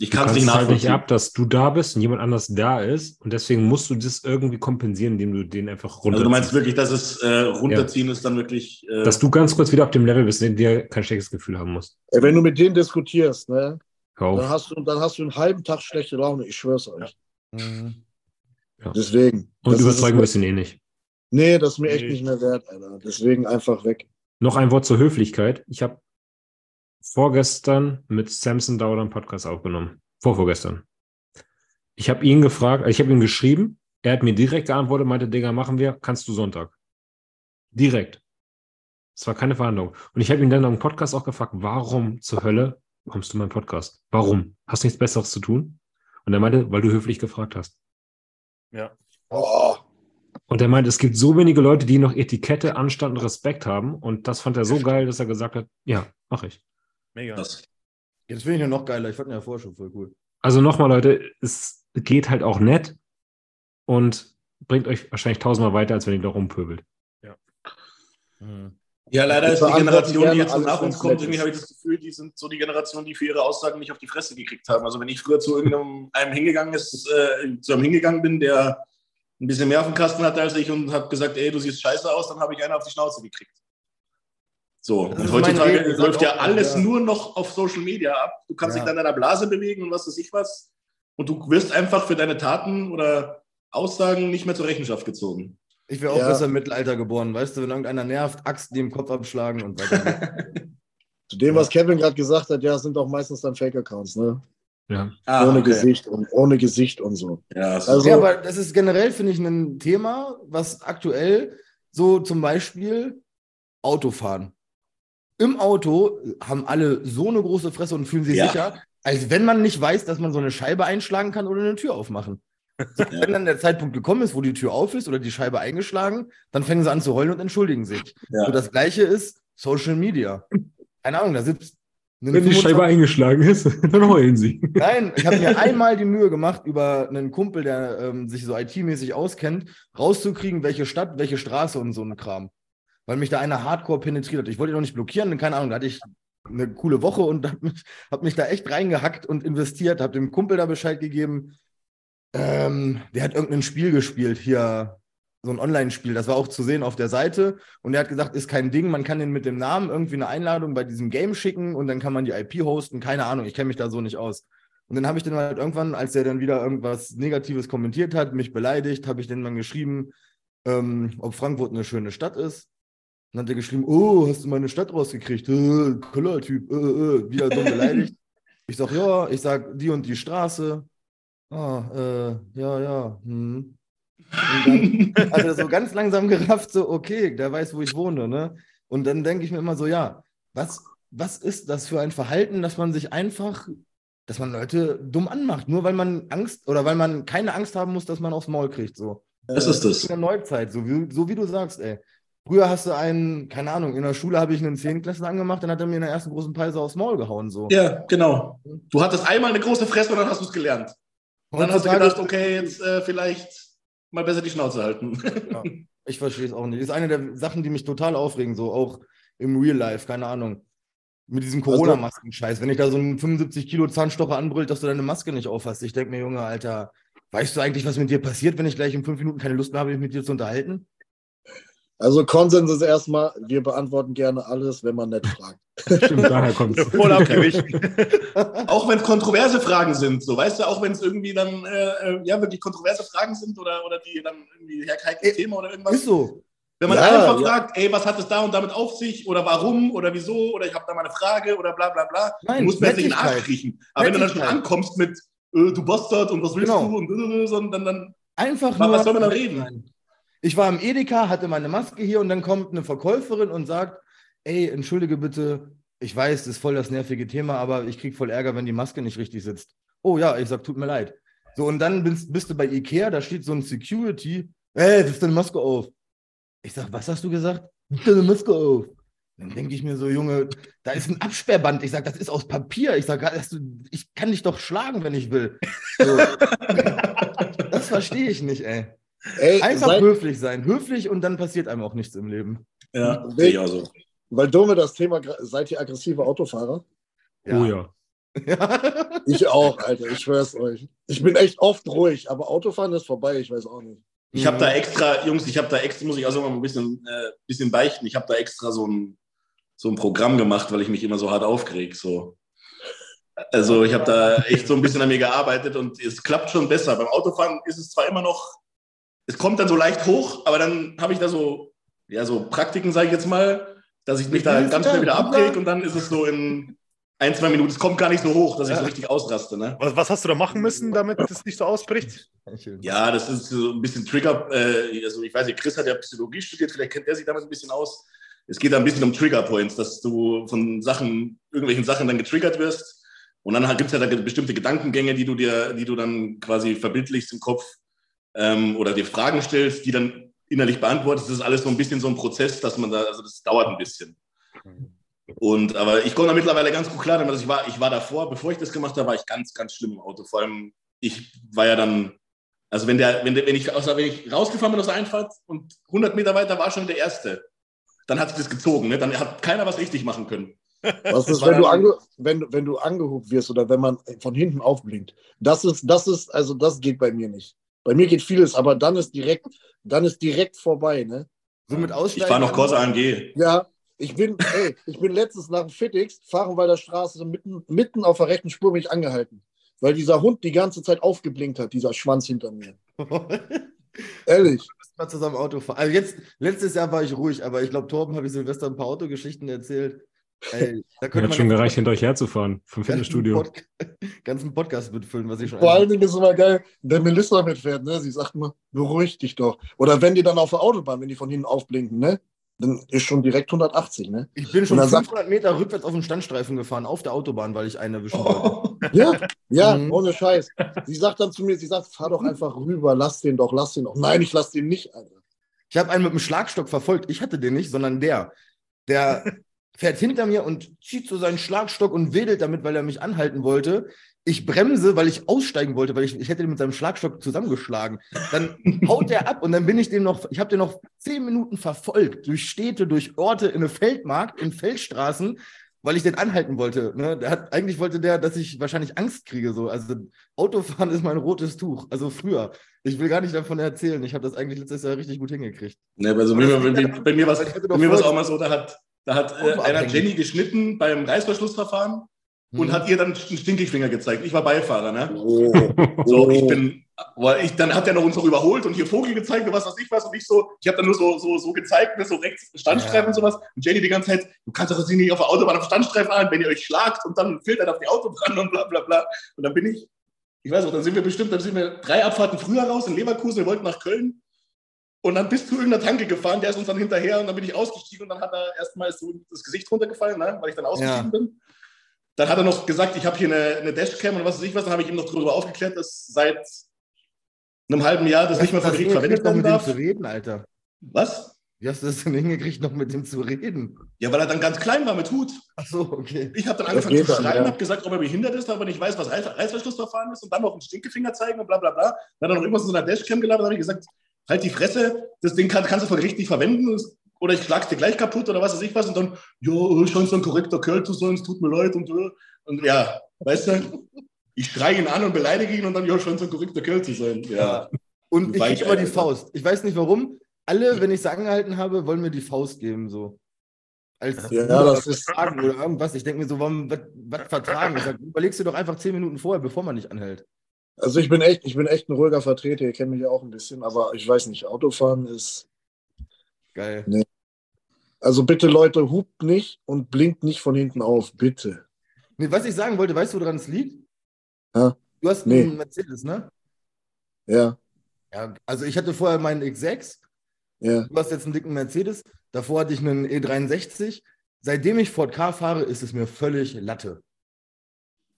Ich kann es kannst nicht halt nicht nachvollziehen. ab, dass du da bist und jemand anders da ist und deswegen musst du das irgendwie kompensieren, indem du den einfach runterziehst. Also du meinst wirklich, dass es äh, runterziehen ist dann wirklich. Äh, dass du ganz kurz wieder auf dem Level bist, in dem dir kein schlechtes Gefühl haben musst. Wenn du mit denen diskutierst, ne, dann hast, du, dann hast du einen halben Tag schlechte Laune, ich schwör's euch. Mhm. Deswegen. Und überzeugen wirst du eh nicht. Nee, das ist mir echt Nee. nicht mehr wert, Alter. Deswegen einfach weg. Noch ein Wort zur Höflichkeit. Ich habe vorgestern mit Samson Dauer einen Podcast aufgenommen. Vorvorgestern. Ich habe ihn gefragt, ich habe ihm geschrieben, er hat mir direkt geantwortet, meinte, Digga, machen wir, kannst du Sonntag. Direkt. Es war keine Verhandlung. Und ich habe ihn dann am Podcast auch gefragt, warum zur Hölle kommst du in meinen Podcast? Warum? Hast du nichts Besseres zu tun? Und er meinte, weil du höflich gefragt hast. Ja. Oh, Und er meinte, es gibt so wenige Leute, die noch Etikette, Anstand und Respekt haben. Und das fand er so geil, dass er gesagt hat, ja, mache ich. Mega. das. Jetzt finde ich ihn noch geiler. Ich fand ihn ja vorher schon voll cool. Also nochmal, Leute, es geht halt auch nett und bringt euch wahrscheinlich tausendmal weiter, als wenn ihr da rumpöbelt. Mhm. Ja, leider ist die Generation, die jetzt so nach uns kommt, irgendwie habe ich das Gefühl, die sind so die Generation, die für ihre Aussagen nicht auf die Fresse gekriegt haben. Also wenn ich früher zu irgendeinem einem hingegangen ist, äh, zu einem hingegangen bin, der ein bisschen mehr auf dem Kasten hatte als ich und habe gesagt, ey, du siehst scheiße aus, dann habe ich einen auf die Schnauze gekriegt. So, Das und heutzutage Reden, läuft ja alles ja. nur noch auf Social Media ab. Du kannst Ja. dich dann in deiner Blase bewegen und was weiß ich was. Und du wirst einfach für deine Taten oder Aussagen nicht mehr zur Rechenschaft gezogen. Ich wäre auch Ja. besser im Mittelalter geboren. Weißt du, wenn irgendeiner nervt, Axt dem Kopf abschlagen und weiter. zu dem, was Kevin gerade gesagt hat, ja, sind auch meistens dann Fake-Accounts, ne? Ja. Ah, ohne okay. Gesicht und ohne Gesicht und so. Ja, so. Also- ja, aber das ist generell, finde ich, ein Thema, was aktuell so zum Beispiel Autofahren. Im Auto haben alle so eine große Fresse und fühlen sich Ja. sicher, als wenn man nicht weiß, dass man so eine Scheibe einschlagen kann oder eine Tür aufmachen. So. Wenn dann der Zeitpunkt gekommen ist, wo die Tür auf ist oder die Scheibe eingeschlagen, dann fangen sie an zu heulen und entschuldigen sich. Ja. So, das gleiche ist Social Media. Keine Ahnung, da sitzt. ein Wenn die 25 Scheibe eingeschlagen ist, dann heulen sie. Nein, ich habe mir einmal die Mühe gemacht, über einen Kumpel, der ähm, sich so IT-mäßig auskennt, rauszukriegen, welche Stadt, welche Straße und so ein Kram. Weil mich da einer hardcore penetriert hat. Ich wollte ihn noch nicht blockieren, keine Ahnung, da hatte ich eine coole Woche und habe mich, hab mich da echt reingehackt und investiert, habe dem Kumpel da Bescheid gegeben. Ähm, der hat irgendein Spiel gespielt, hier so ein Online-Spiel, das war auch zu sehen auf der Seite. Und er hat gesagt, ist kein Ding, man kann den mit dem Namen irgendwie eine Einladung bei diesem Game schicken und dann kann man die IP hosten. Keine Ahnung, ich kenne mich da so nicht aus. Und dann habe ich dann halt irgendwann, als der dann wieder irgendwas Negatives kommentiert hat, mich beleidigt, habe ich dann mal geschrieben, ähm, ob Frankfurt eine schöne Stadt ist. Dann hat er geschrieben, oh, hast du meine Stadt rausgekriegt? Äh, Color-Typ, äh, äh, wieder dumm beleidigt. Ich sag, ja, ich sag die und die Straße. Ah, äh, ja, ja. Hm. Und dann hat er so ganz langsam gerafft, so, okay, der weiß, wo ich wohne, ne? Und dann denke ich mir immer so, ja, was, was ist das für ein Verhalten, dass man sich einfach, dass man Leute dumm anmacht, nur weil man Angst oder weil man keine Angst haben muss, dass man aufs Maul kriegt, so. Das ist In das. der Neuzeit, so wie, so wie du sagst, ey. Früher hast du einen, keine Ahnung, in der Schule habe ich einen Zehnklässler angemacht, dann hat er mir in der ersten großen Peise aufs Maul gehauen, so. Ja, genau. Du hattest einmal eine große Fresse und dann hast du es gelernt. Und dann hast du gedacht, okay, jetzt äh, vielleicht mal besser die Schnauze halten. Ja, ich verstehe es auch nicht. Ist eine der Sachen, die mich total aufregen, so auch im Real Life, keine Ahnung. Mit diesem Also- Corona-Masken-Scheiß. Wenn ich da so einen 75 Kilo Zahnstocher anbrüllt, dass du deine Maske nicht aufhast. Ich denke mir, Junge, Alter, weißt du eigentlich, was mit dir passiert, wenn ich gleich in fünf Minuten keine Lust mehr habe, mich mit dir zu unterhalten? Also Konsens ist erstmal, wir beantworten gerne alles, wenn man nett fragt. Stimmt, daher kommt es. Voll abgewichen. auch wenn es kontroverse Fragen sind, so weißt du, auch wenn es irgendwie dann äh, äh, ja wirklich kontroverse Fragen sind oder, oder die dann irgendwie heikles Äh, Thema oder irgendwas. Ist so. Wenn man Ja, einfach ja. fragt, ey, was hat es da und damit auf sich oder warum oder wieso oder ich habe da mal eine Frage oder bla bla bla, Nein, du musst mir jetzt nicht in den. Arsch kriechen. Aber wenn du dann schon ankommst mit äh, du Bastard und was willst Genau. du und äh, sondern dann Einfach Was- nur. was soll man dann reden? Sein. Ich war im Edeka, hatte meine Maske hier und dann kommt eine Verkäuferin und sagt: Ey, entschuldige bitte, ich weiß, das ist voll das nervige Thema, aber ich krieg voll Ärger, wenn die Maske nicht richtig sitzt. Oh ja, ich sag, tut mir leid. So, und dann bist, bist du bei Ikea, da steht so ein Security: Ey, das ist deine Maske auf. Ich sag, was hast du gesagt? Nimm deine Maske auf. Dann denke ich mir so, Junge, da ist ein Absperrband. Ich sage, das ist aus Papier. Ich sage, ich kann dich doch schlagen, wenn ich will. So. das verstehe ich nicht, ey. Ey Einfach seid, höflich sein. Höflich und dann passiert einem auch nichts im Leben. Ja, sehe ich auch so. Weil dumme das Thema, seid ihr aggressive Autofahrer? Ja. Oh ja. ich auch, Alter, ich schwör's euch. Ich bin echt oft ruhig, aber Autofahren ist vorbei, ich weiß auch nicht. Ich habe da extra, Jungs, ich habe da extra, muss ich also mal ein bisschen, äh, bisschen beichten, ich habe da extra so ein, so ein Programm gemacht, weil ich mich immer so hart aufgereg. So. Also ich habe da echt so ein bisschen an mir gearbeitet und es klappt schon besser. Beim Autofahren ist es zwar immer noch, es kommt dann so leicht hoch, aber dann habe ich da so, ja, so Praktiken, sage ich jetzt mal, dass ich mich da ganz schnell wieder abreg und dann ist es so in ein, zwei Minuten. Es kommt gar nicht so hoch, dass ich so richtig ausraste. Ne? Was, was, hast du da machen müssen, damit das nicht so ausbricht? Ja, das ist so ein bisschen Trigger. Äh, also ich weiß nicht, Chris hat ja Psychologie studiert, vielleicht kennt er sich damit ein bisschen aus. Es geht da ein bisschen um Trigger Points, dass du von Sachen, irgendwelchen Sachen dann getriggert wirst. Und dann gibt es ja da bestimmte Gedankengänge, die du dir, die du dann quasi verbildlichst im Kopf ähm, oder dir Fragen stellst, die dann innerlich beantwortest. Das ist alles so ein bisschen so ein Prozess, dass man da, also das dauert ein bisschen. Und, aber ich komme da mittlerweile ganz gut klar. Also ich war, ich war davor, bevor ich das gemacht habe, war ich ganz, ganz schlimm im Auto. Vor allem, ich war ja dann, also wenn, der, wenn, der, wenn, ich, also wenn ich rausgefahren bin aus der Einfahrt und 100 Meter weiter war schon der Erste, dann hat sich das gezogen. Ne? Dann hat keiner was richtig machen können. Was ist, wenn du, ange, wenn, wenn du angehubt wirst oder wenn man von hinten aufblinkt? Das ist, das ist, also das geht bei mir nicht. Bei mir geht vieles, aber dann ist direkt, dann ist direkt vorbei, ne? So mit Aussteigen. Ich war noch Corsa AMG. Ja, ich bin, ey, ich bin letztens nach dem Fittix, Fahrenwalder Straße, mitten, mitten auf der rechten Spur bin ich angehalten. Weil dieser Hund die ganze Zeit aufgeblinkt hat, dieser Schwanz hinter mir. Ehrlich. Wir müssen mal zusammen Auto fahren. Also jetzt, letztes Jahr war ich ruhig, aber ich glaube, Torben habe ich Silvester ein paar Autogeschichten erzählt. Ey, da könnte Hat schon gereicht, hinter euch herzufahren, vom Fitnessstudio. Pod ganzen Podcast mitfüllen, was ich schon. Vor allen Dingen ist es immer geil, wenn Melissa mitfährt, ne? Sie sagt immer, beruhig dich doch. Oder wenn die dann auf der Autobahn, wenn die von hinten aufblinken, ne? dann ist schon direkt 180, ne? Ich bin schon 500 sagt, Meter rückwärts auf dem Standstreifen gefahren, auf der Autobahn, weil ich einen erwischen wollte. Ja, ja, mhm. ohne Scheiß. Sie sagt dann zu mir, sie sagt, fahr doch einfach rüber, lass den doch, lass den doch. Nein, ich lass den nicht, Alter. Ich habe einen mit dem Schlagstock verfolgt. Ich hatte den nicht, sondern der. Der fährt hinter mir und zieht so seinen Schlagstock und wedelt damit, weil er mich anhalten wollte. Ich bremse, weil ich aussteigen wollte, weil ich, ich hätte den mit seinem Schlagstock zusammengeschlagen. Dann haut der ab und dann bin ich dem noch, ich habe den noch zehn Minuten verfolgt, durch Städte, durch Orte, in eine Feldmarkt, in Feldstraßen, weil ich den anhalten wollte. Ne? Der hat, eigentlich wollte der, dass ich wahrscheinlich Angst kriege. So. Also Autofahren ist mein rotes Tuch. Also früher. Ich will gar nicht davon erzählen. Ich habe das eigentlich letztes Jahr richtig gut hingekriegt. Ne, also bei, bei, bei, bei, mir war es auch mal so, da hat, da hat äh, einer Jenny geschnitten beim Reißverschlussverfahren hm. und hat ihr dann einen Stinkefinger gezeigt. Ich war Beifahrer, ne? Oh. So, ich bin, weil ich, dann hat er noch uns noch überholt und hier Vogel gezeigt und was weiß ich was und ich so, ich habe dann nur so, so, so gezeigt, ne, so rechts Standstreifen ja. und sowas und Jenny die ganze Zeit, du kannst doch nicht auf der Autobahn auf Standstreifen an, wenn ihr euch schlagt und dann filtert auf die Autobahn und bla bla bla. Und dann bin ich, ich weiß auch, dann sind wir bestimmt, dann sind wir drei Abfahrten früher raus in Leverkusen, wir wollten nach Köln und dann bist du irgendeiner Tanke gefahren, der ist uns dann hinterher und dann bin ich ausgestiegen und dann hat er erstmal so das Gesicht runtergefallen, ne, weil ich dann ausgestiegen ja. bin. Dann hat er noch gesagt, ich habe hier eine, eine, Dashcam und was weiß ich was. Dann habe ich ihm noch darüber aufgeklärt, dass seit einem halben Jahr das, nicht mehr für Krieg verwendet werden darf. Mit dem zu reden, Alter. Was? Wie hast du das denn hingekriegt, noch mit dem zu reden? Ja, weil er dann ganz klein war mit Hut. Ach so, okay. Ich habe dann angefangen zu schreien, ja. habe gesagt, ob er behindert ist, aber nicht weiß, was Reißverschlussverfahren ist und dann noch einen Stinkefinger zeigen und bla bla bla. Dann hat er noch irgendwas in so einer Dashcam gelabert, habe ich gesagt, halt die Fresse, das Ding kann, kannst du vor Gericht nicht verwenden, oder ich schlag's dir gleich kaputt oder was weiß ich was und dann, ja, scheint so ein korrekter Kerl zu sein, es tut mir leid und, und ja, weißt du, ich schreie ihn an und beleidige ihn und dann, ja, scheint so ein korrekter Kerl zu sein. Ja. Und ich kriege immer die Faust. Ich weiß nicht warum. Alle, wenn ich es angehalten habe, wollen mir die Faust geben, so. Als ja, das ist Vertragen oder irgendwas. Ich denke mir so, warum was, vertragen? Ich sag, überlegst du doch einfach zehn Minuten vorher, bevor man nicht anhält. Also ich bin echt, ich bin echt ein ruhiger Vertreter, ihr kennt mich ja auch ein bisschen, aber ich weiß nicht, Autofahren ist Geil. Nee. Also bitte Leute, hupt nicht und blinkt nicht von hinten auf, bitte. Nee, was ich sagen wollte, weißt du, woran es liegt? Ja? Du hast nee. einen Mercedes, ne? Ja. Ja, also ich hatte vorher meinen X6. Ja. Du hast jetzt einen dicken Mercedes. Davor hatte ich einen E63. Seitdem ich Ford K fahre, ist es mir völlig Latte.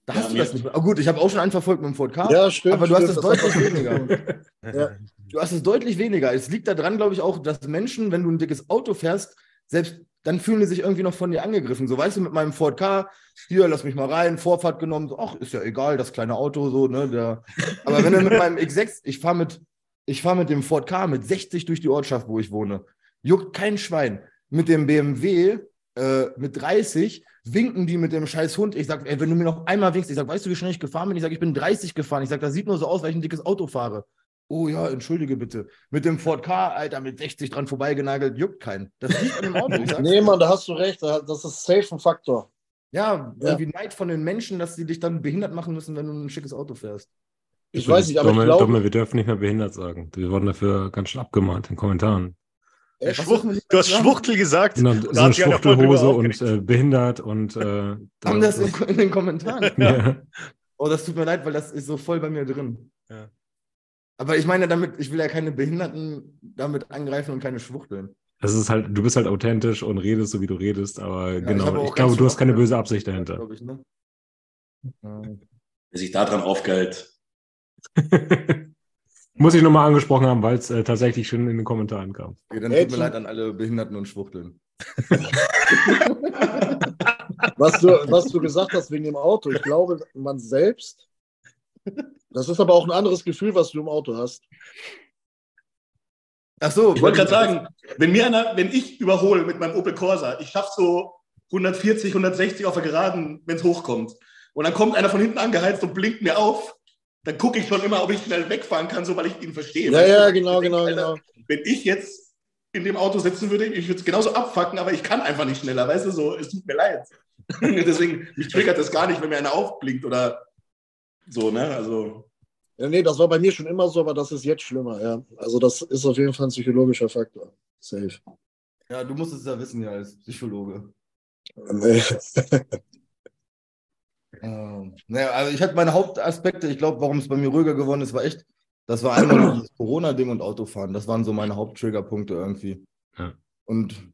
Da hast ja, du das nicht mehr. Oh, gut, ich habe auch schon einen verfolgt mit dem Ford K. Ja, stimmt. Aber du stimmt, hast es deutlich weniger. ja. Du hast es deutlich weniger. Es liegt daran, glaube ich, auch, dass Menschen, wenn du ein dickes Auto fährst, selbst dann fühlen die sich irgendwie noch von dir angegriffen. So, weißt du, mit meinem Ford K, hier, lass mich mal rein, Vorfahrt genommen, so, ach, ist ja egal, das kleine Auto, so, ne, der. Aber wenn du mit meinem X6, ich fahre mit, ich fahre mit dem Ford K mit 60 durch die Ortschaft, wo ich wohne, juckt kein Schwein. Mit dem BMW, äh, mit 30, winken die mit dem scheiß Hund. Ich sag, ey, wenn du mir noch einmal winkst, ich sag, weißt du, wie schnell ich gefahren bin? Ich sag, ich bin 30 gefahren. Ich sag, das sieht nur so aus, weil ich ein dickes Auto fahre. Oh ja, entschuldige bitte. Mit dem Ford K, Alter, mit 60 dran vorbeigenagelt, juckt keinen. Das liegt an dem Auto. Ich sag, Nee, Mann, da hast du recht. Das ist safe ein Faktor. ja, irgendwie Neid von den Menschen, dass sie dich dann behindert machen müssen, wenn du ein schickes Auto fährst. Ich weiß nicht, aber Domme, ich glaube, Domme, wir dürfen nicht mehr behindert sagen. Wir wurden dafür ganz schön abgemahnt in Kommentaren. Was Schwuch, du hast das? Schwuchtel gesagt. Genau, so drüber Schwuchtelhose und äh, behindert und äh, Haben das in, in den Kommentaren? ja. Oh, das tut mir leid, weil das ist so voll bei mir drin. Ja. Aber ich meine damit, ich will ja keine Behinderten damit angreifen und keine Schwuchteln. Es ist halt, du bist halt authentisch und redest so, wie du redest, aber ich genau, ich, auch glaube, du hast keine böse Absicht dahinter. Ich, ne? Ja. Wer sich daran aufgeilt. Muss ich nochmal angesprochen haben, weil es äh, tatsächlich schon in den Kommentaren kam. Okay, dann Ey, tut mir leid an alle Behinderten und Schwuchteln. was du, was du gesagt hast wegen dem Auto, ich glaube, man selbst, das ist aber auch ein anderes Gefühl, was du im Auto hast. Ach so, Ich wollte gerade sagen, wenn mir einer, wenn ich überhole mit meinem Opel Corsa, ich schaffe so 140, 160 auf der Geraden, wenn es hochkommt. Und dann kommt einer von hinten angeheizt und blinkt mir auf. Dann gucke ich schon immer, ob ich schnell wegfahren kann, so weil ich ihn verstehe. Ja, ja, genau, denke, genau, Alter, genau. Wenn ich jetzt in dem Auto sitzen würde, ich würde es genauso abfacken, aber ich kann einfach nicht schneller, weißt du, so, es tut mir leid. Deswegen, mich triggert das gar nicht, wenn mir einer aufblinkt oder so, ne, also. Ja, nee, das war bei mir schon immer so, aber das ist jetzt schlimmer, ja. Also das ist auf jeden Fall ein psychologischer Faktor. Safe. Ja, du musst es ja wissen, ja, als Psychologe. Ähm, naja, also ich hatte meine Hauptaspekte, ich glaube, warum es bei mir ruhiger geworden ist, war echt, das war einmal dieses Corona-Ding und Autofahren. Das waren so meine Haupttriggerpunkte irgendwie. Ja. Und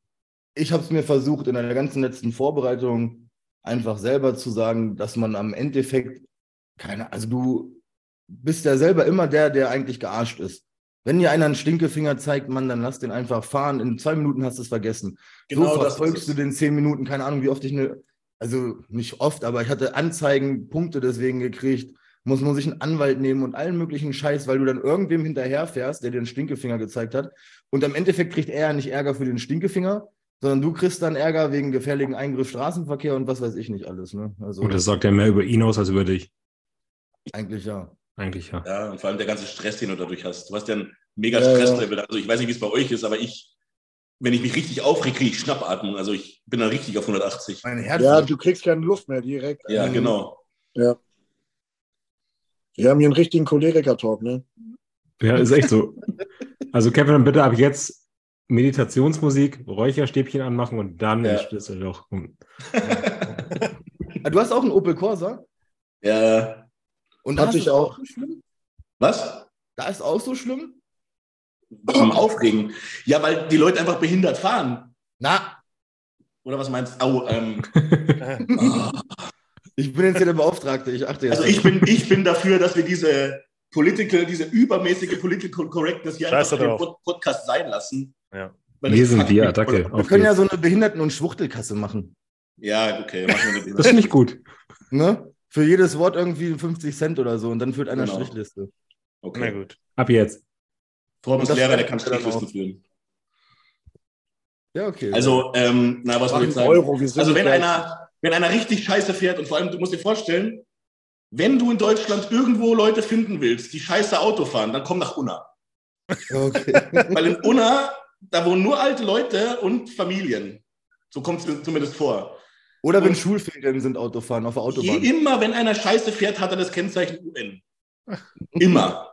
ich habe es mir versucht, in der ganzen letzten Vorbereitung einfach selber zu sagen, dass man am Endeffekt keine, also du bist ja selber immer der, der eigentlich gearscht ist. Wenn dir einer einen Stinkefinger zeigt, Mann, dann lass den einfach fahren. In zwei Minuten hast du es vergessen. Genau so das verfolgst du den zehn Minuten, keine Ahnung, wie oft ich eine, also nicht oft, aber ich hatte Anzeigen, Punkte deswegen gekriegt, muss man sich einen Anwalt nehmen und allen möglichen Scheiß, weil du dann irgendwem hinterherfährst, der dir einen Stinkefinger gezeigt hat. Und am Endeffekt kriegt er ja nicht Ärger für den Stinkefinger, sondern du kriegst dann Ärger wegen gefährlichen Eingriff Straßenverkehr und was weiß ich nicht alles. Ne? Also Und das sagt ja mehr über ihn aus als über dich. eigentlich ja. Eigentlich ja. Ja, und vor allem der ganze Stress, den du dadurch hast. Du hast ja ein mega Ja, ja. Stresslevel. Also ich weiß nicht, wie es bei euch ist, aber ich, wenn ich mich richtig aufrege, kriege ich Schnappatmung. Also ich bin dann richtig auf 180. Mein Herz. Ja, du kriegst keine Luft mehr direkt. Ja, Ähm, genau. Wir haben hier einen richtigen Choleriker-Talk, ne? Ja, ist echt so. Also Kevin, bitte ab jetzt Meditationsmusik, Räucherstäbchen anmachen und dann Ja. ins Schlüsselloch. Ah, Du hast auch einen Opel Corsa? Ja, Und da Hatte ist auch. so schlimm? was? Da ist auch so schlimm? Zum Aufregen. Ja, weil die Leute einfach behindert fahren. Na, Oder was meinst du? Au, ähm, ich bin jetzt hier der Beauftragte, ich achte jetzt. also ich bin, ich bin dafür, dass wir diese political, diese übermäßige Political Correctness hier Scheiß einfach im. Pod- Podcast sein lassen. Ja. Wir das sind mich Attacke. Wir können ja geht's. so eine Behinderten- und Schwuchtelkasse machen. Ja, okay, machen wir Das finde ich gut. Ne? Für jedes Wort irgendwie 50 Cent oder so und dann führt einer Genau. Strichliste. Na Okay. gut. Ab jetzt. Torben ist Und Lehrer, der kann Strichlisten führen. Ja, okay. Also, ähm, na, was soll ich sagen? Euro, Also wenn einer, wenn einer richtig scheiße fährt und vor allem, du musst dir vorstellen, wenn du in Deutschland irgendwo Leute finden willst, die scheiße Auto fahren, dann komm nach Unna. okay. Weil in Unna, da wohnen nur alte Leute und Familien. So kommt es zumindest vor. Oder wenn Schulferien sind, Autofahren auf der Autobahn. Je, immer, wenn einer scheiße fährt, hat er das Kennzeichen UN. Immer.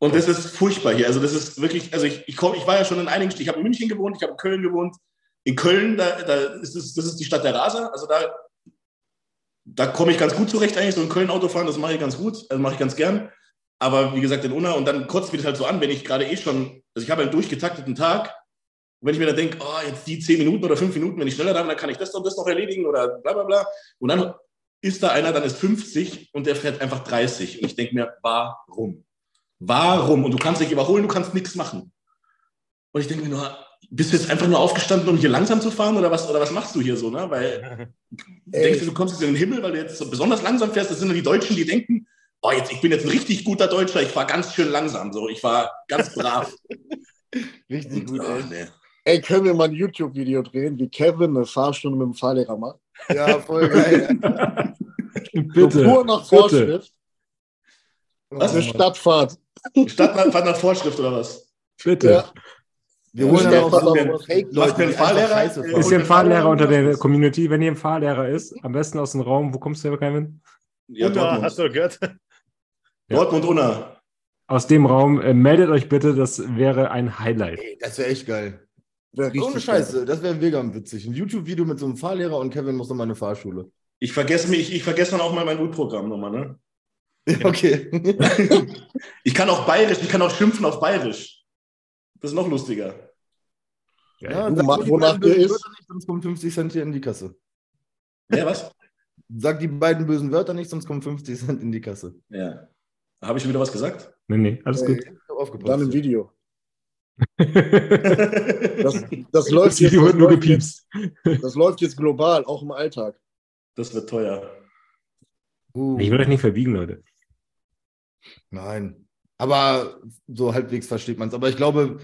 Und das ist furchtbar hier. Also das ist wirklich, also ich, ich, komm, ich war ja schon in einigen, ich habe in München gewohnt, ich habe in Köln gewohnt. In Köln, da, da ist es, das ist die Stadt der Raser. Also da, da komme ich ganz gut zurecht eigentlich. So in Köln Auto fahren, das mache ich ganz gut, also mache ich ganz gern. Aber wie gesagt, in Unna und dann kotzt mich das halt so an, wenn ich gerade eh schon, also ich habe einen durchgetakteten Tag. Und wenn ich mir dann denke, oh, jetzt die zehn Minuten oder fünf Minuten, wenn ich schneller da bin, dann kann ich das und das noch erledigen oder bla bla bla. Und dann ist da einer, dann ist 50 und der fährt einfach 30. Und ich denke mir, warum? Warum? Und du kannst dich überholen, du kannst nichts machen. Und ich denke mir nur, bist du jetzt einfach nur aufgestanden, um hier langsam zu fahren oder was, oder was machst du hier so, ne? Weil denkst du, du kommst jetzt in den Himmel, weil du jetzt so besonders langsam fährst. Das sind nur die Deutschen, die denken, oh, jetzt, ich bin jetzt ein richtig guter Deutscher, ich fahre ganz schön langsam. So, ich war ganz brav. Richtig gut, ey. nee. Ey, können wir mal ein YouTube-Video drehen, wie Kevin eine Fahrstunde mit dem Fahrlehrer macht? Ja, voll geil. Bitte. So pur nach bitte. Vorschrift. Was? Eine Stadtfahrt. Stadtfahrt nach Vorschrift oder was? Bitte. Ja. Wir holen dann auch so denn die einfach Fahrlehrer? Ist hier ein Fahrlehrer unter der Community? Wenn hier ein Fahrlehrer ist, am besten aus dem Raum. Wo kommst du her, Kevin? Ja, Dortmund. hast du gehört? Dortmund Unna. Aus dem Raum. Äh, meldet euch bitte, das wäre ein Highlight. Ey, Das wäre echt geil. Richtig Ohne Scheiße, das wäre mega witzig. Ein YouTube-Video mit so einem Fahrlehrer und Kevin muss nochmal eine Fahrschule. Ich vergesse mich, ich vergesse dann auch mal mein U-Programm nochmal, ne? Okay. Ich kann auch bayerisch, ich kann auch schimpfen auf bayerisch. Das ist noch lustiger. Ja, Du, sag mach, die wonach bösen ist. Wörter nicht, sonst kommen 50 Cent hier in die Kasse. Ja, was? Sag die beiden bösen Wörter nicht, sonst kommen 50 Cent in die Kasse. Ja. Habe ich schon wieder was gesagt? Nee, nee, alles gut. Ich hab aufgepasst. Dann im Video. Das, Das, das, läuft Das jetzt, Video das, wird nur läuft jetzt, gepiepst. das läuft jetzt global, auch im Alltag. wird teuer. Uh, Ich will euch nicht verbiegen, Leute. Nein. Aber so halbwegs versteht man es. Aber ich glaube,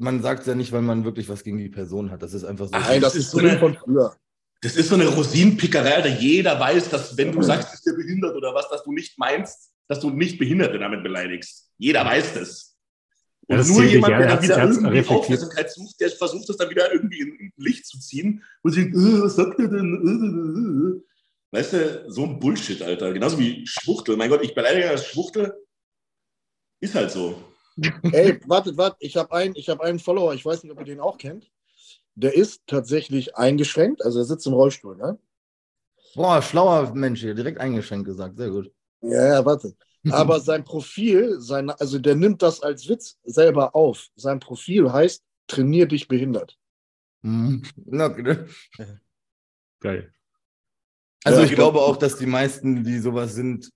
man sagt es ja nicht, weil man wirklich was gegen die Person hat. Das ist einfach so. Nein, das das ist so eine- von früher. Das ist so eine Rosinenpickerei, Alter. Jeder weiß, dass wenn du sagst, ist der behindert oder was, dass du nicht meinst, dass du nicht Behinderte damit beleidigst. Jeder weiß das. Ja, Und das nur jemand, ja, der er dann wieder er irgendwie. Aufmerksamkeit sucht, der versucht das dann wieder irgendwie in, in Licht zu ziehen und sich, äh, was sagt der denn? Äh, Weißt du, so ein Bullshit, Alter. Genauso wie Schwuchtel. Mein Gott, ich beleidige als Schwuchtel. Ist halt so. Ey, wartet, wartet. Ich habe einen, ich hab einen Follower, ich weiß nicht, ob ihr den auch kennt. Der ist tatsächlich eingeschränkt, also er sitzt im Rollstuhl, ne? Boah, schlauer Mensch hier, direkt eingeschränkt gesagt. Sehr gut. Ja, ja, warte. Aber sein Profil, sein, also der nimmt das als Witz selber auf. Sein Profil heißt, trainier dich behindert. Mhm. Na, okay. Geil. Also Ja, ich ich glaube glaub- auch, dass die meisten, die sowas sind,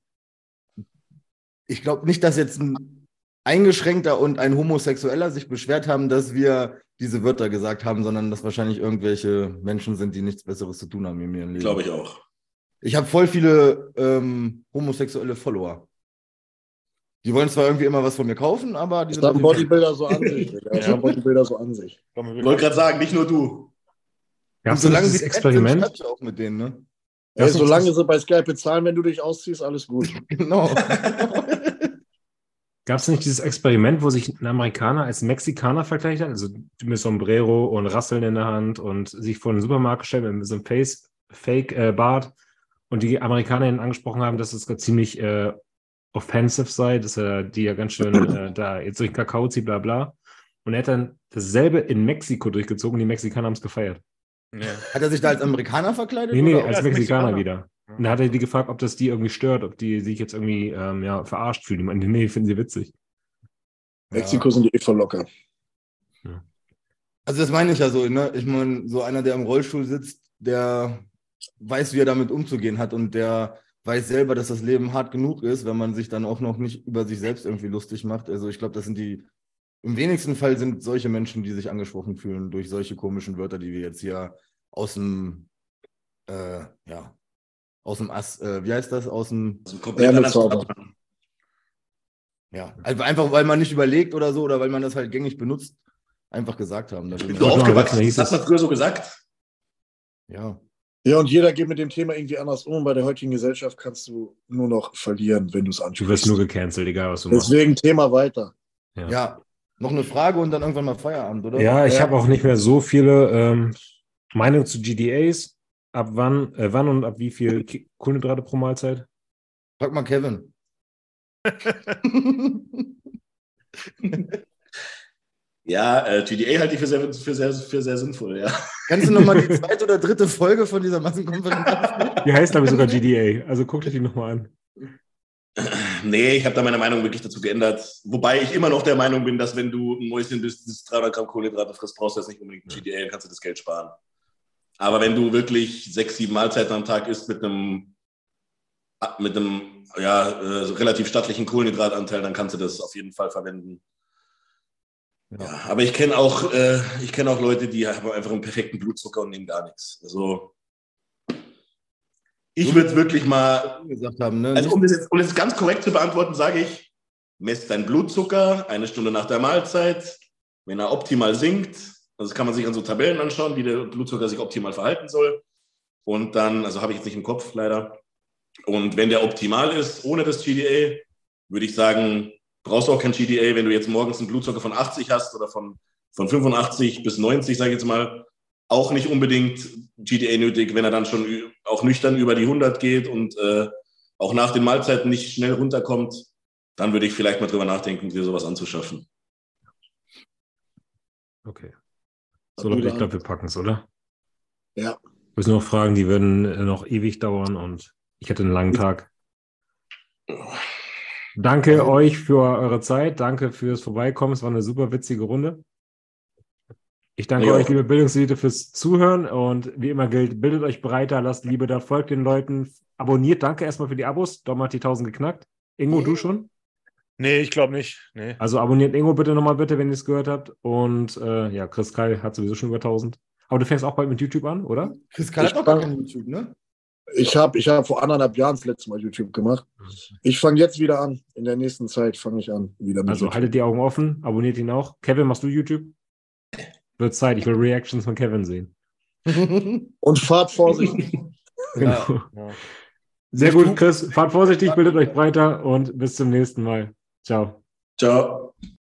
ich glaube nicht, dass jetzt ein Eingeschränkter und ein Homosexueller sich beschwert haben, dass wir diese Wörter gesagt haben, sondern dass wahrscheinlich irgendwelche Menschen sind, die nichts Besseres zu tun haben in ihrem Leben. Glaube ich auch. Ich habe voll viele ähm, homosexuelle Follower. Die wollen zwar irgendwie immer was von mir kaufen, aber die Das sind haben Bodybuilder so an sich. Digga. Das haben Bodybuilder so an sich. Ich wollte gerade sagen, nicht nur du. Gab Und es solange sie dieses fett Experiment? Auch mit denen, ne? Ey, solange das- sie bei Skype bezahlen, wenn du dich ausziehst, alles gut. Genau. Gab es nicht dieses Experiment, wo sich ein Amerikaner als Mexikaner vergleicht hat? Also mit Sombrero und Rasseln in der Hand und sich vor den Supermarkt gestellt mit so einem Face, Fake-Bart und die Amerikaner ihn angesprochen haben, dass es gerade ziemlich äh, offensive sei, dass er die ja ganz schön äh, da jetzt durch den Kakao zieht, bla bla. Und er hat dann dasselbe in Mexiko durchgezogen und die Mexikaner haben es gefeiert. Ja. Hat er sich da als Amerikaner verkleidet? Nee, nee, oder? als als Mexikaner, Mexikaner. wieder. Und da hat er die gefragt, ob das die irgendwie stört, ob die sich jetzt irgendwie ähm, ja, verarscht fühlen. Die meinten, nee, finden sie witzig. Mexiko sind die eh voll locker. Also das meine ich ja so, ne? Ich meine, so einer, der im Rollstuhl sitzt, der weiß, wie er damit umzugehen hat und der weiß selber, dass das Leben hart genug ist, wenn man sich dann auch noch nicht über sich selbst irgendwie lustig macht. Also ich glaube, das sind die, im wenigsten Fall sind solche Menschen, die sich angesprochen fühlen durch solche komischen Wörter, die wir jetzt hier aus dem, äh, ja, aus dem Ass, äh, wie heißt das, aus dem, Also komplett Ja, also einfach, weil man nicht überlegt oder so oder weil man das halt gängig benutzt, einfach gesagt haben. Du Wollte mal aufgewachsen? Das hat man früher so gesagt. ja. Ja, und jeder geht mit dem Thema irgendwie anders um. Bei der heutigen Gesellschaft kannst du nur noch verlieren, wenn du es Du wirst ansprichst. nur gecancelt, egal was du machst. Deswegen Thema weiter. Ja. Ja, noch eine Frage und dann irgendwann mal Feierabend, oder? Ja, ich Ja. habe auch nicht mehr so viele ähm, Meinungen zu GDAs. Ab wann, äh, wann und ab wie viel Kohlenhydrate pro Mahlzeit? Frag mal Kevin. Ja, äh, GDA halte ich für sehr, für, sehr, für sehr sinnvoll, ja. Kannst du nochmal die zweite oder dritte Folge von dieser Massenkonferenz? Die heißt, glaube ich, sogar GDA. Also guckt euch die nochmal an. Nee, ich habe da meine Meinung wirklich dazu geändert. Wobei ich immer noch der Meinung bin, dass wenn du ein Mäuschen bist, das 300 Gramm Kohlenhydrate frisst, brauchst du jetzt nicht unbedingt ein GDA, dann kannst du das Geld sparen. Aber wenn du wirklich sechs, sieben Mahlzeiten am Tag isst mit einem, mit einem ja, äh, so relativ stattlichen Kohlenhydratanteil, dann kannst du das auf jeden Fall verwenden. Ja, aber ich kenne auch, äh, ich kenne auch Leute, die haben einfach einen perfekten Blutzucker und nehmen gar nichts. Also ich würde es wirklich mal, gesagt haben, ne? also um das, jetzt, um das ganz korrekt zu beantworten, sage ich, messt deinen Blutzucker eine Stunde nach der Mahlzeit. Wenn er optimal sinkt, also kann man sich an so Tabellen anschauen, wie der Blutzucker sich optimal verhalten soll. Und dann, also habe ich jetzt nicht im Kopf leider. Und wenn der optimal ist, ohne das GDA, würde ich sagen, brauchst du auch kein GDA, wenn du jetzt morgens einen Blutzucker von 80 hast oder von, von 85 bis 90, sage ich jetzt mal, auch nicht unbedingt GDA nötig, wenn er dann schon auch nüchtern über die 100 geht und äh, auch nach den Mahlzeiten nicht schnell runterkommt, dann würde ich vielleicht mal drüber nachdenken, dir sowas anzuschaffen. Okay. So, Leute, ich glaube, wir packen es, oder? Ja. Müssen noch Fragen, die würden äh, noch ewig dauern und ich hätte einen langen Tag. Danke euch für eure Zeit. Danke fürs Vorbeikommen. Es war eine super witzige Runde. Ich danke Ja. euch, liebe Bildungselite, fürs Zuhören und wie immer gilt, bildet euch breiter, lasst Liebe da, folgt den Leuten, abonniert. Danke erstmal für die Abos. Dom hat die 1000 geknackt. Ingo, du schon? Nee, ich glaube nicht. Nee. Also abonniert Ingo bitte nochmal bitte, wenn ihr es gehört habt. Und äh, ja, Chris Kai hat sowieso schon über 1000. Aber du fängst auch bald mit YouTube an, oder? Chris Karl hat Ich doch gar kein YouTube, ne? Ich habe ich hab vor anderthalb Jahren das letzte Mal YouTube gemacht. Ich fange jetzt wieder an. In der nächsten Zeit fange ich an. Wieder mit Also YouTube. haltet die Augen offen, abonniert ihn auch. Kevin, machst du YouTube? Wird Zeit, ich will Reactions von Kevin sehen. Und fahrt vorsichtig. Genau. Ja. Sehr gut, Chris. Fahrt vorsichtig, bildet euch breiter und bis zum nächsten Mal. Ciao. Ciao.